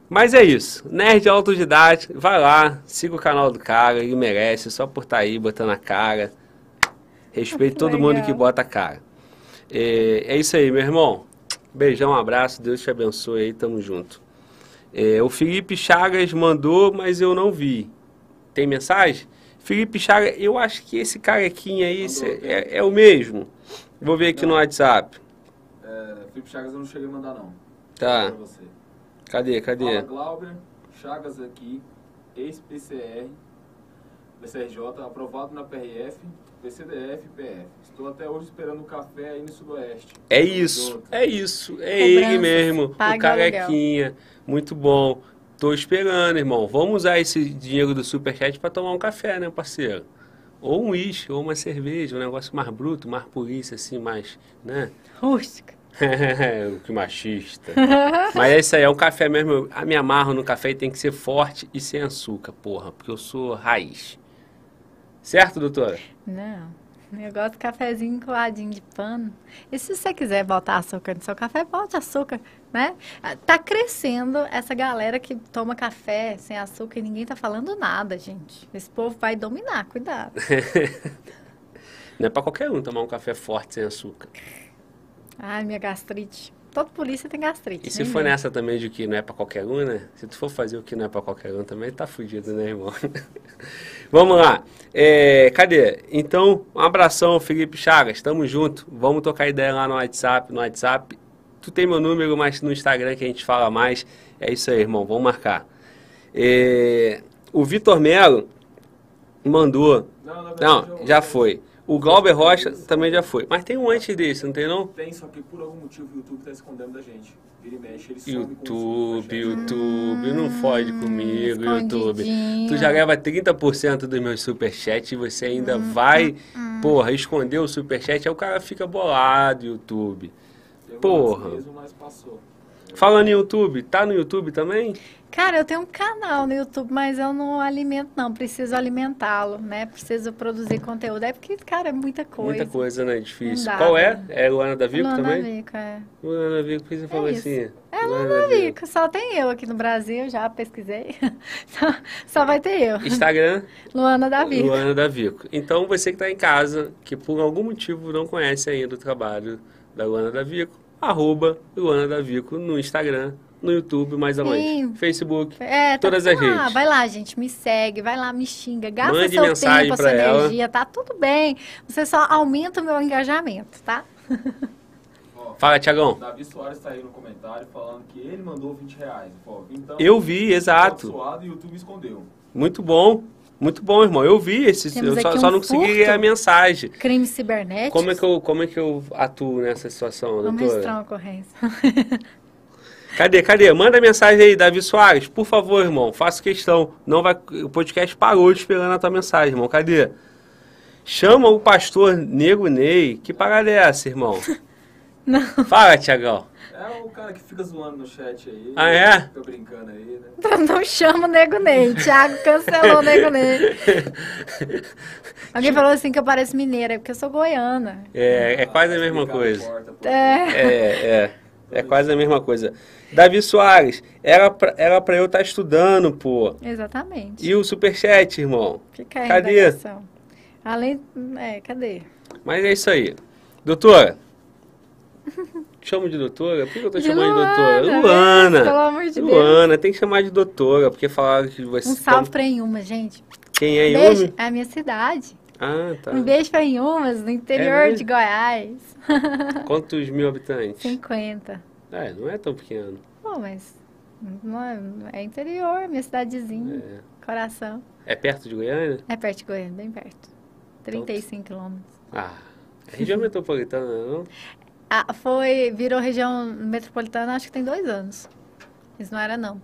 Mas é isso. Nerd autodidático, vai lá, siga o canal do cara, ele merece, só por estar aí botando a cara. Respeite todo mundo que bota a cara. É, é isso aí, meu irmão. Beijão, um abraço, Deus te abençoe aí, tamo junto. É, o Felipe Chagas mandou, mas eu não vi. Tem mensagem? Felipe Chagas, eu acho que esse carequinha aí Mandou, tem. é, é o mesmo. Vou ver aqui no Não. WhatsApp. É, Felipe Chagas eu não cheguei a mandar, não. Tá. Cadê, cadê? Fala, Glauber. Chagas aqui. Ex-PCR. BCRJ. Aprovado na PRF. PCDF PF. Estou até hoje esperando o café aí no Sudoeste. É isso, é isso. É ele mesmo, pague o o carequinha. Muito bom. Tô esperando, irmão. Vamos usar esse dinheiro do Superchat para tomar um café, né, parceiro? Ou um uísque, ou uma cerveja, um negócio mais bruto, mais polícia, assim, mais, né? Rústica. que machista. Mas é isso aí, é um café mesmo. Eu me amarro no café e tem que ser forte e sem açúcar, porra, porque eu sou raiz. Certo, doutora? Não. Eu gosto de cafezinho coladinho de pano. E se você quiser botar açúcar no seu café, bote açúcar, né? Tá crescendo essa galera que toma café sem açúcar e ninguém tá falando nada, gente. Esse povo vai dominar, cuidado. Não é pra qualquer um tomar um café forte sem açúcar. Ai, minha gastrite. Todo polícia tem gastrite. E se for nessa também de que não é pra qualquer um, né? Se tu for fazer o que não é pra qualquer um também, tá fudido, né, irmão? Vamos lá. É, cadê? Então, um abração, Felipe Chagas. Tamo junto. Vamos tocar ideia lá no WhatsApp. No WhatsApp. Tu tem meu número, mas no Instagram que a gente fala mais. É isso aí, irmão. Vamos marcar. É, o Vitor Melo mandou. Não, não já foi. O Glauber Rocha também já foi. Mas tem um antes desse, não tem não? Tem, só que por algum motivo o YouTube tá escondendo da gente. Vira e mexe, eles YouTube, YouTube, não fode comigo, YouTube. Tu já leva 30% dos meus superchats e você ainda hum, vai, hum, hum. porra, esconder o superchat, aí o cara fica bolado, YouTube. Porra. Mesmo, mas passou. Falando em YouTube, tá no YouTube também? Cara, eu tenho um canal no YouTube, mas eu não alimento, não. Preciso alimentá-lo, né? Preciso produzir conteúdo. É porque, cara, é muita coisa. Muita coisa, né? Difícil. Dá, Qual é? É Luana da Vico Luana também? Luana Vico, é. Luana Vico, por que você é falou isso. assim? É Luana, Luana Vico. Só tem eu aqui no Brasil, já pesquisei. só, só vai ter eu. Instagram? Luana da Vico. Luana da Vico. Então, você que está em casa, que por algum motivo não conhece ainda o trabalho da Luana da Vico, arroba Luana da Vico no Instagram, no YouTube, mais aonde? Facebook, é, tá todas as lá. redes. Vai lá, gente, me segue, vai lá, me xinga, gasta Mande seu tempo, a sua ela. energia, tá tudo bem. Você só aumenta o meu engajamento, tá? Fala, Tiagão. Davi Soares está aí no comentário falando que ele mandou 20 reais. Pô, então, eu vi, exato. Suado, e o YouTube escondeu. Muito bom. Muito bom, irmão. Eu vi esse. eu só, um só não consegui ler a mensagem. Crime cibernético. Como é que eu, como é que eu atuo nessa situação, doutora? Vamos a ocorrência. Cadê, cadê? Manda mensagem aí, Davi Soares. Por favor, irmão, faço questão. Não vai, o podcast parou esperando a tua mensagem, irmão. Cadê? Chama o pastor Nego Ney. Que parada é essa, irmão? Não. Fala, Tiagão. É o cara que fica zoando no chat aí. Ah, é? Fica brincando aí, né? Não chama o Nego Ney. Thiago cancelou o Nego Ney. Alguém falou assim que eu pareço mineira, porque eu sou goiana. É, é quase a mesma coisa. É. É, é. É quase a mesma coisa. Davi Soares, era pra, era pra eu estar tá estudando, pô. Exatamente. E o superchat, irmão? Fica aí cadê? Além, é, cadê? Mas é isso aí. Doutora, chamo de doutora? Por que eu tô de chamando Luana, de doutora? Luana! Pelo amor de Luana, Deus. tem que chamar de doutora, porque falaram que você... Um salve como... pra Inhuma, gente. Quem é Inhuma? É a minha cidade. Ah, tá. Um beijo pra Inhumas, no interior é de Goiás. Quantos mil habitantes? 50. É, não é tão pequeno. Bom, mas é, é interior, minha cidadezinha, é. coração. É perto de Goiânia? É perto de Goiânia, bem perto. 35 então, quilômetros. Ah, é região metropolitana, não? Ah, foi, virou região metropolitana acho que tem dois anos. Isso não era, não.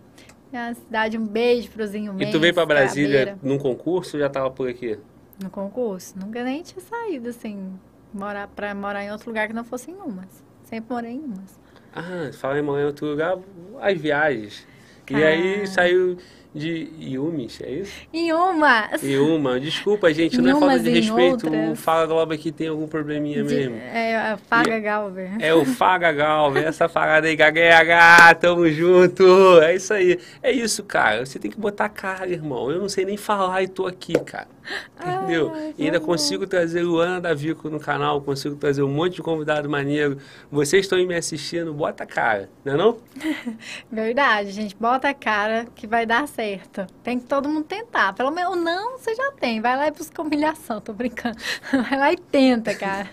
Minha cidade, um beijo pro Zinho E tu veio pra Brasília num concurso ou já tava por aqui? No concurso? Nunca nem tinha saído, assim, morar, pra morar em outro lugar que não fosse em Umas. Sempre morei em Umas. Ah, fala em morar em outro lugar, as viagens. E aí saiu de Yumis, é isso? Iumas. Iuma. Desculpa, gente, não é falta de respeito. Outras. O Fala Glauber aqui tem algum probleminha de, mesmo. É, Faga Galver. É o Faga Galver, essa parada aí, gagueha, tamo junto. É isso aí. É isso, cara. Você tem que botar cara, irmão. Eu não sei nem falar e tô aqui, cara. Entendeu? E ainda consigo trazer Luana da Vico no canal, consigo trazer um monte de convidado maneiro. Vocês estão me assistindo, bota a cara, não é não? Verdade, gente. Bota a cara que vai dar certo. Tem que todo mundo tentar. Pelo menos não, você já tem. Vai lá e busca humilhação, tô brincando. Vai lá e tenta, cara.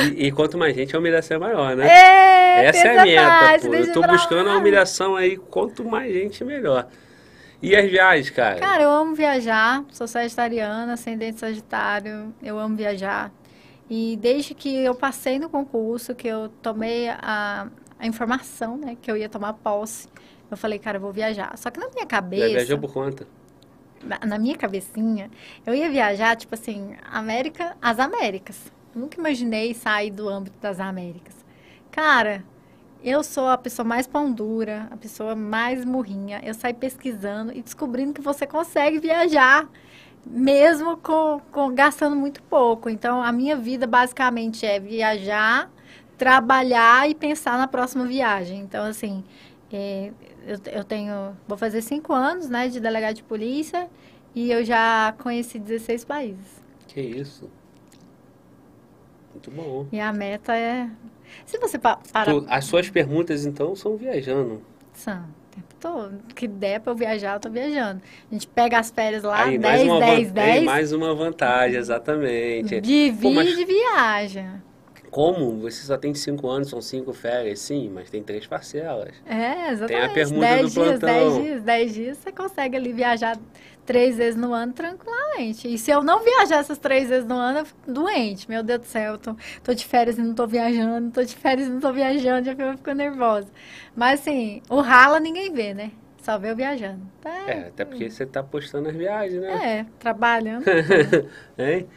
E, e, quanto mais gente, a humilhação é maior, né? É, Essa é a meta, pô. Eu tô buscando a humilhação aí, quanto mais gente, melhor. E as viagens, cara? Cara, eu amo viajar. Sou sagitariana, ascendente sagitário. Eu amo viajar. E desde que eu passei no concurso, que eu tomei a, a informação, né, que eu ia tomar posse, Eu falei, cara, eu vou viajar. Só que na minha Já cabeça, viajou por conta? na, na minha cabecinha, eu ia viajar, tipo assim, América, as Américas. Nunca imaginei sair do âmbito das Américas. Cara, eu sou a pessoa mais pão dura, a pessoa mais murrinha. Eu saí pesquisando e descobrindo que você consegue viajar, mesmo com, com- gastando muito pouco. Então, a minha vida basicamente é viajar, trabalhar e pensar na próxima viagem. Então, assim, é, eu, eu tenho, vou fazer cinco anos, né, de delegado de polícia e eu já conheci 16 países. Que isso? Muito bom. E a meta é, se você pa- parar Tu- as suas perguntas, então, são viajando. São, o tempo todo. Que der pra eu viajar, eu tô viajando. A gente pega as férias lá, Aí, mais 10, uma 10, van- 10. Aí, mais uma vantagem, exatamente. Divide Pô, mas- e viaja. Como? Você só tem cinco anos, são cinco férias, sim, mas tem três parcelas. É, exatamente. pergunta 10 do dias, plantão. 10 dias, 10 dias, você consegue ali viajar três vezes no ano tranquilamente. E se eu não viajar essas três vezes no ano, eu fico doente. Meu Deus do céu, eu tô, tô de férias e não tô viajando, tô de férias e não tô viajando, já fico nervosa. Mas assim, o rala ninguém vê, né? Só vê eu viajando. Tá? É, até porque você tá postando as viagens, né? É, trabalhando. Hein?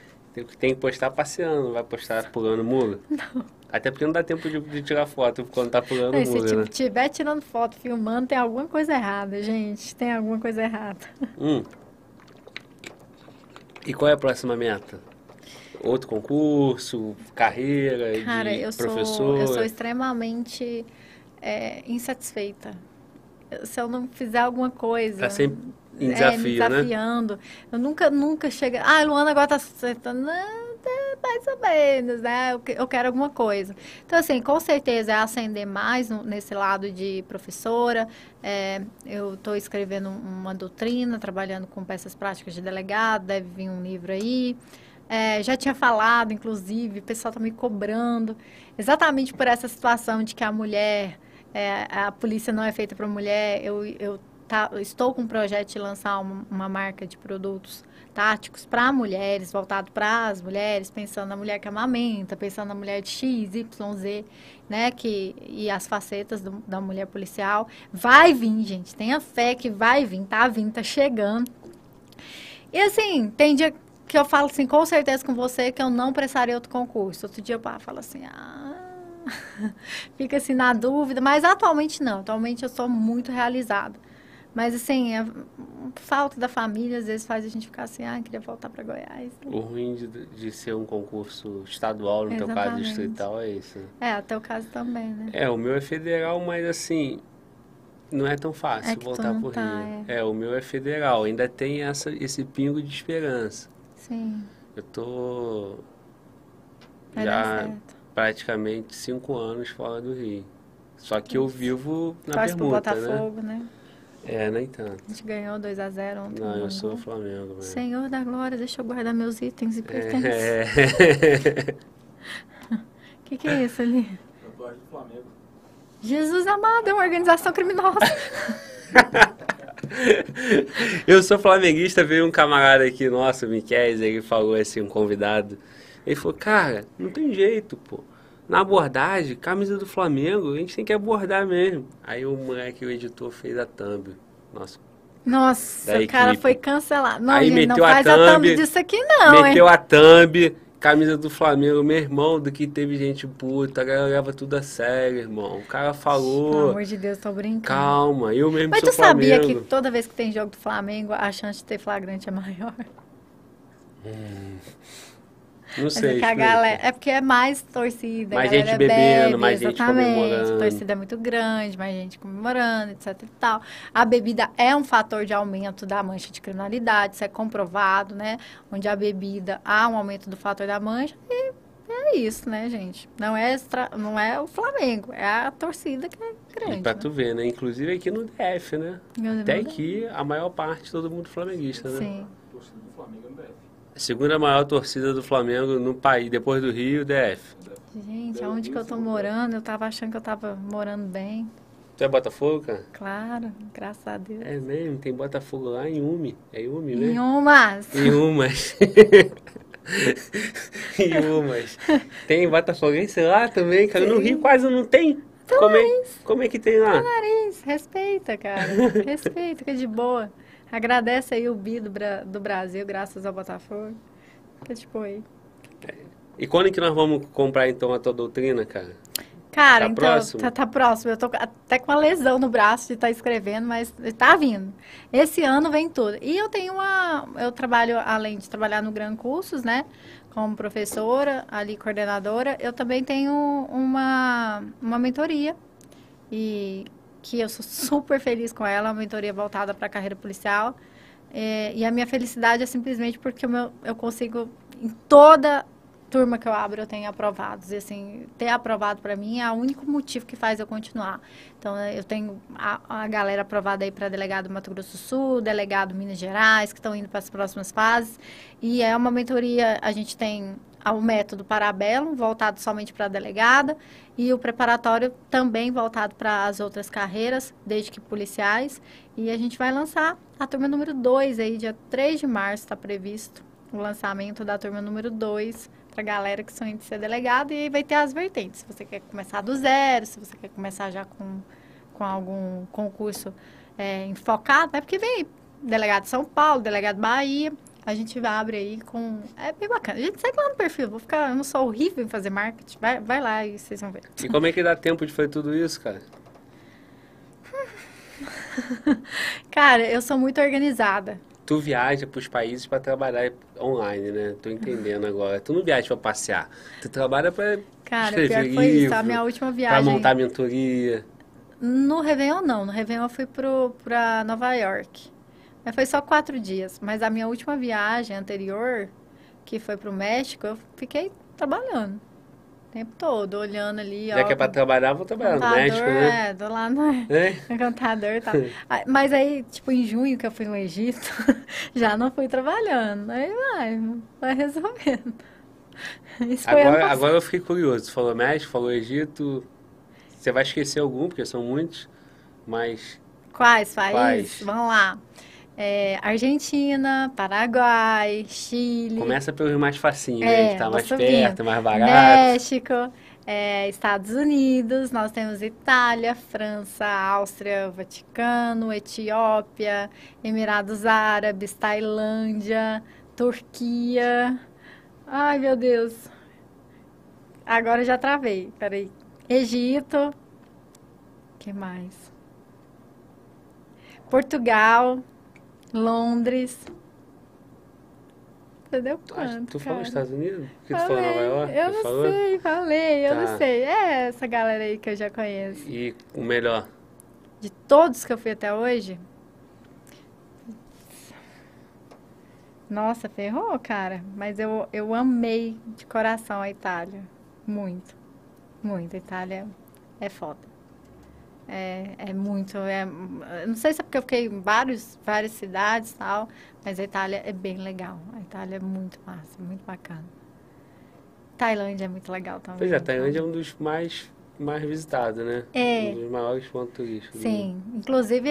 Tem, que postar passeando, não vai postar pulando muro? Não. Até porque não dá tempo de, de tirar foto quando tá pulando Não, e se muro, né? estiver tirando foto, filmando, tem alguma coisa errada, gente. Tem alguma coisa errada. Hum. E qual é a próxima meta? Outro concurso, carreira Cara, de eu sou, professor? eu sou extremamente é, insatisfeita. Se eu não fizer alguma coisa. Tá sempre em é, me desafio, né? desafiando. Eu nunca, nunca chego. Ah, Luana agora tá. Não, mais ou menos, né? Eu, que- eu quero alguma coisa. Então, assim, com certeza é ascender mais nesse lado de professora. É, eu estou escrevendo uma doutrina, trabalhando com peças práticas de delegado, deve vir um livro aí. É, já tinha falado, inclusive, o pessoal está me cobrando, exatamente por essa situação de que a mulher, é, a polícia não é feita para mulher. Eu, eu tá- eu estou com um projeto de lançar uma, uma marca de produtos táticos para mulheres, voltado para as mulheres, pensando na mulher que amamenta, pensando na mulher de X, Y, Z, né, que, e as facetas do- da mulher policial. Vai vir, gente, tenha fé que vai vir, tá vindo, tá chegando. E assim, tem dia que eu falo assim, com certeza com você, que eu não prestaria outro concurso. Outro dia eu falo assim, ah, fica assim na dúvida, mas atualmente não, atualmente eu sou muito realizada. Mas assim, a falta da família às vezes faz a gente ficar assim, ah, queria voltar para Goiás. O ruim de, de ser um concurso estadual, no teu caso Exatamente. distrital, é isso. É, até o caso também, né? É, o meu é federal, mas assim, não é tão fácil É voltar pro tá, Rio. É. o meu é federal, ainda tem essa, esse pingo de esperança. Sim, Eu tô vai já praticamente cinco anos fora do Rio. Só que eu vivo na Torce pro permuta, né? Botafogo, né? É, nem tanto. A gente ganhou 2x0 ontem. Não, eu sou gol. Flamengo, mesmo. Senhor da glória, deixa eu guardar meus itens e pertences. É. O que, que é isso ali? Tatuagem do Flamengo. Jesus amado, é uma organização criminosa. Eu sou flamenguista, veio um camarada aqui, nosso, o Miquel, ele falou assim, um convidado. Ele falou, cara, não tem jeito, pô. Na abordagem, camisa do Flamengo, a gente tem que abordar mesmo. Aí o moleque, o editor, fez a thumb. Nossa, Nossa, o cara foi cancelado. Não, Aí gente, não meteu a faz a thumb, thumb disso aqui não, meteu hein? a thumb, camisa do Flamengo, meu irmão, do que teve gente puta, a galera leva tudo a sério, irmão. O cara Pelo falou, amor de Deus, tô brincando. calma, eu mesmo Mas tu sabia Flamengo. que toda vez que tem jogo do Flamengo, a chance de ter flagrante é maior? Não sei, é, que a galera, é porque é mais torcida. a Mais galera gente bebendo, bebe, mais gente exatamente. comemorando. A torcida é muito grande, mais gente comemorando, etc e tal. A bebida é um fator de aumento da mancha de criminalidade, isso é comprovado, né? Onde a bebida há um aumento do fator da mancha e é isso, né, gente? Não é, extra, não é o Flamengo, é a torcida que é grande. E pra né? tu ver, né? Inclusive aqui no DF, né? Até aqui, a maior parte, todo mundo flamenguista, né? Sim. Torcida do Flamengo no DF. A segunda maior torcida do Flamengo no país, depois do Rio, DF. Gente, aonde que eu tô né? morando? Eu tava achando que eu tava morando bem. Tu é Botafogo, cara? Claro, graças a Deus. É mesmo, tem Botafogo lá em Umi. É em Umi, Em né? umas. Em Umas. em Umas. Tem Botafoguense lá também, cara. No Rio quase não tem. Como é, como é que tem lá? Nariz, respeita, cara. respeita, fica de boa. Agradece aí o bi do, Bra- do Brasil, graças ao Botafogo. Fica de boa aí. E quando que nós vamos comprar então a tua doutrina, cara? Cara, Tá então, próximo? Tá, tá próximo. Eu tô até com uma lesão no braço de estar escrevendo, mas tá vindo. Esse ano vem tudo. E eu tenho uma. Eu trabalho, além de trabalhar no Gran Cursos, né? Como professora, ali coordenadora, eu também tenho uma, uma mentoria. E que eu sou super feliz com ela, uma mentoria voltada para a carreira policial. É, e a minha felicidade é simplesmente porque meu- eu consigo, em toda turma que eu abro, eu tenho aprovados. E assim, ter aprovado para mim é o único motivo que faz eu continuar. Então, eh, eu tenho a, a galera aprovada aí para delegado Mato Grosso do Sul, delegado Minas Gerais, que estão indo para as próximas fases. E é uma mentoria, a gente tem o método Parabellum, voltado somente para a delegada, e o preparatório também voltado para as outras carreiras, desde que policiais. E a gente vai lançar a turma número 2 aí, dia 3 de março está previsto o lançamento da turma número 2 para galera que sonha de ser delegado e aí vai ter as vertentes. Se você quer começar do zero, se você quer começar já com, com algum concurso é, enfocado, né? Porque vem delegado de São Paulo, delegado Bahia, a gente abre aí com... É bem bacana. A gente segue lá no perfil, vou ficar... Eu não sou horrível em fazer marketing, vai, vai lá e vocês vão ver. E como é que dá tempo de fazer tudo isso, cara? Cara, eu sou muito organizada. Tu viaja pros países pra trabalhar online, né? Tô entendendo agora. Tu não viaja pra passear. Tu trabalha pra Cara, escrever pior foi isso. A livro, minha última viagem... montar mentoria. No Réveillon, não. No Réveillon eu fui pro, pra Nova York. Mas foi só quatro dias. Mas a minha última viagem anterior, que foi pro México, eu fiquei trabalhando. O tempo todo, olhando ali, Já ó. que é pra trabalhar, vou trabalhar no México, né? É, tô lá no, É? no computador e tal. Mas aí, tipo, em junho que eu fui no Egito, já não fui trabalhando. Aí vai, vai resolvendo. Isso Agora, agora eu fiquei curioso. Tu falou México, falou Egito. Você vai esquecer algum, porque são muitos. Mas Quais países? Quais? Vamos lá. É, Argentina, Paraguai, Chile, começa pelos mais facinhos, É, né? Que tá mais perto, mais barato. México, é, Estados Unidos, nós temos Itália, França, Áustria, Vaticano, Etiópia, Emirados Árabes, Tailândia, Turquia. Ai, meu Deus. Agora já travei. Peraí. Egito. que mais? Portugal, Londres. Você deu quanto, tu falou? Estados Unidos? Que tu falou Nova Falei, York? Eu não falou? sei, falei, eu Tá. não sei. É essa galera aí que eu já conheço. E o melhor? De todos que eu fui até hoje. Nossa, ferrou, cara. Mas eu, eu amei de coração a Itália. Muito. Muito. A Itália é foda. É, é muito. É, não sei se é porque eu fiquei em vários, várias cidades e tal, mas a Itália é bem legal. A Itália é muito massa, muito bacana. Tailândia é muito legal também. Pois é, a Tailândia é um dos mais, mais visitados, né? É. Um dos maiores pontos turísticos. Sim, inclusive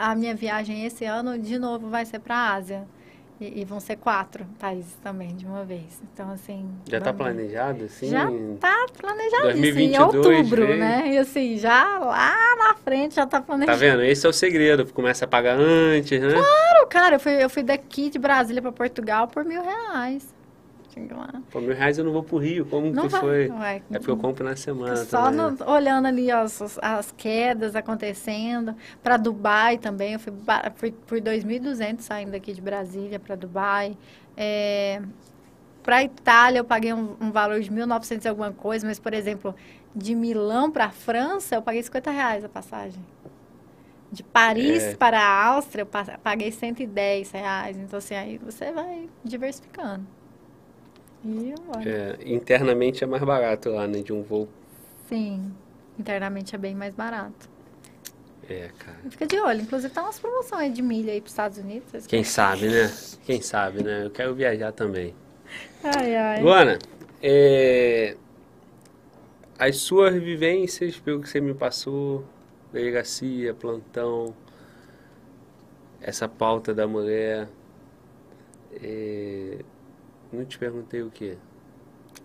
a minha viagem esse ano de novo vai ser para a Ásia. E, e vão ser quatro países também de uma vez. Então, assim. Já tá ver. planejado, assim? Já tá planejado isso, em 2022 outubro, vem. né? E assim, já lá na frente já tá Tá planejado. vendo? Esse é o segredo. Começa a pagar antes, né? Claro, cara, eu fui, eu fui daqui de Brasília para Portugal por mil reais. Chega lá. Por mil reais eu não vou pro Rio. Como Não que vai. foi? Ué, É porque eu compro na semana Só né? no- olhando ali as, as- as quedas acontecendo. Para Dubai também, eu fui, fui por 2.200 saindo daqui de Brasília para Dubai. É, para Itália eu paguei um, um valor de 1.900 e alguma coisa, mas, por exemplo, de Milão para França eu paguei 50 reais a passagem. De Paris É. para a Áustria eu pa- paguei 110 reais. Então, assim, aí você vai diversificando. E. É, internamente é mais barato lá, né? De um voo. Sim, internamente é bem mais barato. É, cara. Fica de olho, inclusive tá umas promoções aí de milha aí pros Estados Unidos. Quem sabe, né? Quem sabe, né? Eu quero viajar também. Ai, ai. Luana, é, as suas vivências, pelo que você me passou, delegacia, plantão, essa pauta da mulher, é, não te perguntei o quê?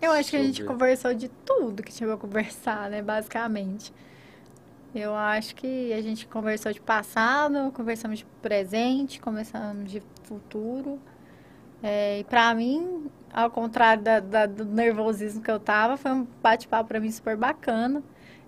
Eu acho que a gente conversou de tudo que tinha pra conversar, né, basicamente. Eu acho que a gente conversou de passado, conversamos de presente, conversamos de futuro. É, e para mim, ao contrário da, da, do nervosismo que eu tava, foi um bate-papo para mim super bacana.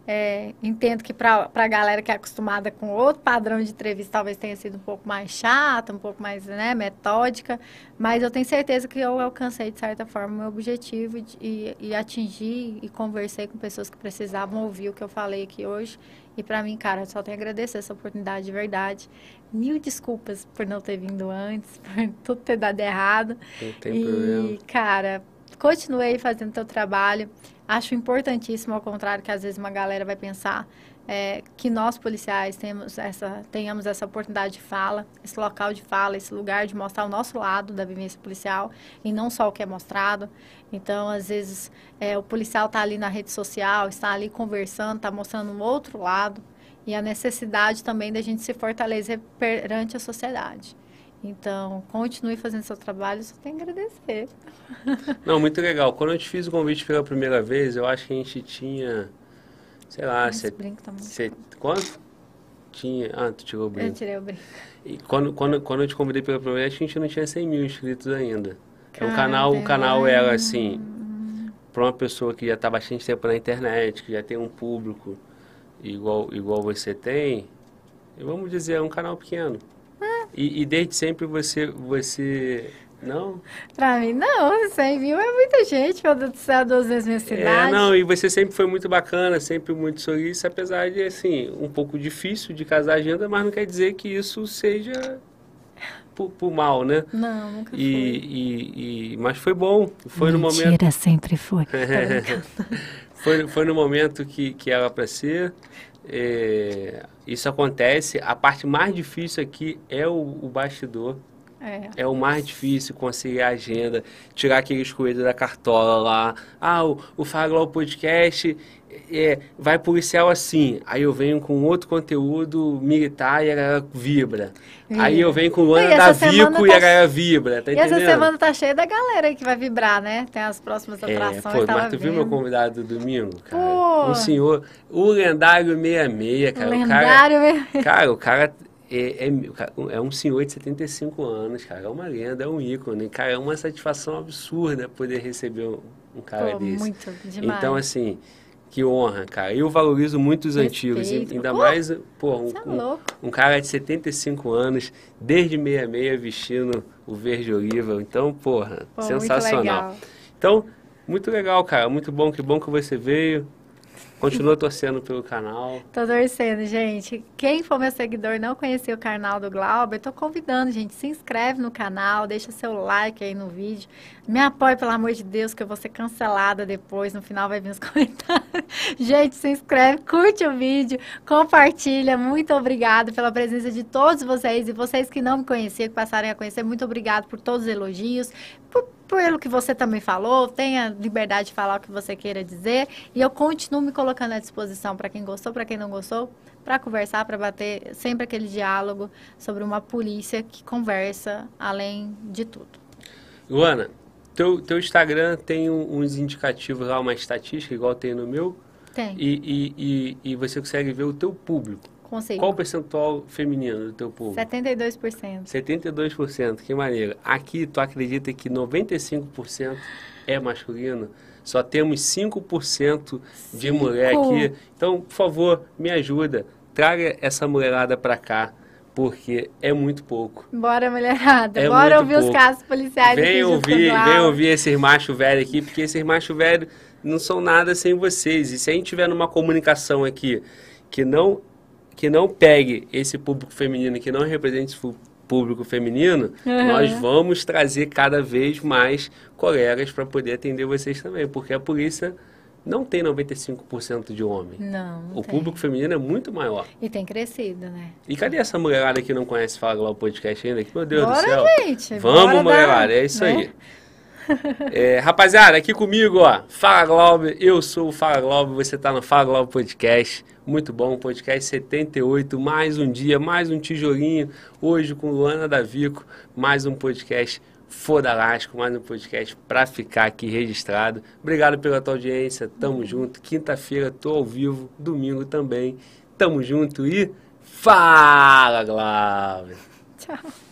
É, entendo que para a galera que é acostumada com outro padrão de entrevista, talvez tenha sido um pouco mais chata, um pouco mais né, metódica, mas eu tenho certeza que eu alcancei, de certa forma, o meu objetivo e, e atingi e conversei com pessoas que precisavam ouvir o que eu falei aqui hoje. E para mim, cara, eu só tenho a agradecer essa oportunidade de verdade. Mil desculpas por não ter vindo antes, por tudo ter dado errado. Não tem e, problema. cara, continuei fazendo teu trabalho. Acho importantíssimo, ao contrário, que às vezes uma galera vai pensar é, que nós policiais temos essa, tenhamos essa oportunidade de fala, esse local de fala, esse lugar de mostrar o nosso lado da vivência policial e não só o que é mostrado. Então, às vezes, é, o policial está ali na rede social, está ali conversando, está mostrando um outro lado e a necessidade também da gente se fortalecer perante a sociedade. Então, continue fazendo seu trabalho, só tenho a agradecer. Não, muito legal. Quando eu te fiz o convite pela primeira vez, eu acho que a gente tinha, sei lá, brinco tá quanto? Tinha, ah, tu tirou o Eu brinco. tirei o brinco. E quando, quando, quando eu te convidei pela primeira vez, a gente não tinha 100 mil inscritos ainda. Então, o canal, o tem canal era assim, para uma pessoa que já está bastante tempo na internet, que já tem um público igual, igual você tem, vamos dizer, é um canal pequeno. É. E, e desde sempre você, você, não? Pra mim, não, 100 mil é muita gente, meu Deus do céu, duas vezes minha É, cidade. não, e você sempre foi muito bacana, sempre muito solícito, apesar de, assim, um pouco difícil de casar a agenda, mas não quer dizer que isso seja por, por mal, né? Não, nunca E, foi. e, e- mas foi bom, foi no momento, Mentira, sempre foi. foi, foi no momento que, que era para ser. É, isso acontece. A parte mais difícil aqui é o, o bastidor. É. É o mais difícil conciliar a agenda, tirar aqueles coelhos da cartola lá. Ah, o, o Faglau Podcast é, vai policial assim. Aí eu venho com outro conteúdo militar e a galera vibra. Aí eu venho com o E Ana essa da Vico e tá a galera vibra, tá E essa entendendo? semana tá cheia da galera aí que vai vibrar, né? Tem as próximas É, atrações. pô, tava mas tu viu meu convidado do domingo, cara? Pô. Um senhor, o lendário 66, cara. O cara, Lendário mesmo. cara, o cara é, é, é um senhor de 75 anos, cara. É uma lenda, é um ícone. Cara, é uma satisfação absurda poder receber um, um cara Pô, desse. muito demais. Então, assim, que honra, cara. Eu valorizo muito os Respeito. antigos. Ainda Pô, mais, pô, um, é um- um cara de 75 anos, desde 66, vestindo o verde oliva. Então, porra, Pô, sensacional. Muito legal. Então, muito legal, cara. Muito bom, que bom que você veio. Continua torcendo pelo canal. Tô torcendo, gente. Quem for meu seguidor não conhecia o canal do Glauber, tô convidando, gente. Se inscreve no canal, deixa seu like aí no vídeo. Me apoie, pelo amor de Deus, que eu vou ser cancelada depois. No final vai vir os comentários. Gente, se inscreve, curte o vídeo, compartilha. Muito obrigada pela presença de todos vocês. E vocês que não me conheciam, que passarem a conhecer, muito obrigado por todos os elogios. Por, pelo que você também falou, tenha liberdade de falar o que você queira dizer. E eu continuo me colocando à disposição para quem gostou, para quem não gostou, para conversar, para bater sempre aquele diálogo sobre uma polícia que conversa além de tudo. Luana, teu, teu Instagram tem uns indicativos lá, uma estatística, igual tem no meu, Tem, e, e, e, e você consegue ver o teu público. Qual o percentual feminino do teu público? 72%. 72%, que maneiro. Aqui, tu acredita que 95% é masculino? Só temos 5% de Cinco. mulher aqui. Então, por favor, me ajuda. Traga essa mulherada pra cá, porque é muito pouco. Bora, mulherada. É Bora ouvir os pouco. casos policiais Vem ouvir, vem ouvir esses machos velhos aqui, porque esses machos velhos não são nada sem vocês. E se a gente tiver numa comunicação aqui que não que não pegue esse público feminino, que não represente esse público feminino, Uhum. nós vamos trazer cada vez mais colegas para poder atender vocês também, porque a polícia não tem 95% de homem. Não, não O tem. público feminino é muito maior. E tem crescido, né? E cadê essa mulherada que não conhece Fala Lá o podcast ainda? Meu Deus Bora, do céu. gente. Vamos, bora dar, mulherada, é isso né? aí. É, rapaziada, aqui comigo, ó, Fala Glauber, eu sou o Fala Glauber, você tá no Fala Glauber Podcast, muito bom, podcast 78, mais um dia, mais um tijolinho, hoje com Luana Davico, mais um podcast fodalástico, mais um podcast pra ficar aqui registrado. Obrigado pela tua audiência, tamo junto, quinta-feira tô ao vivo, domingo também, Tamo junto e fala, Glauber! Tchau.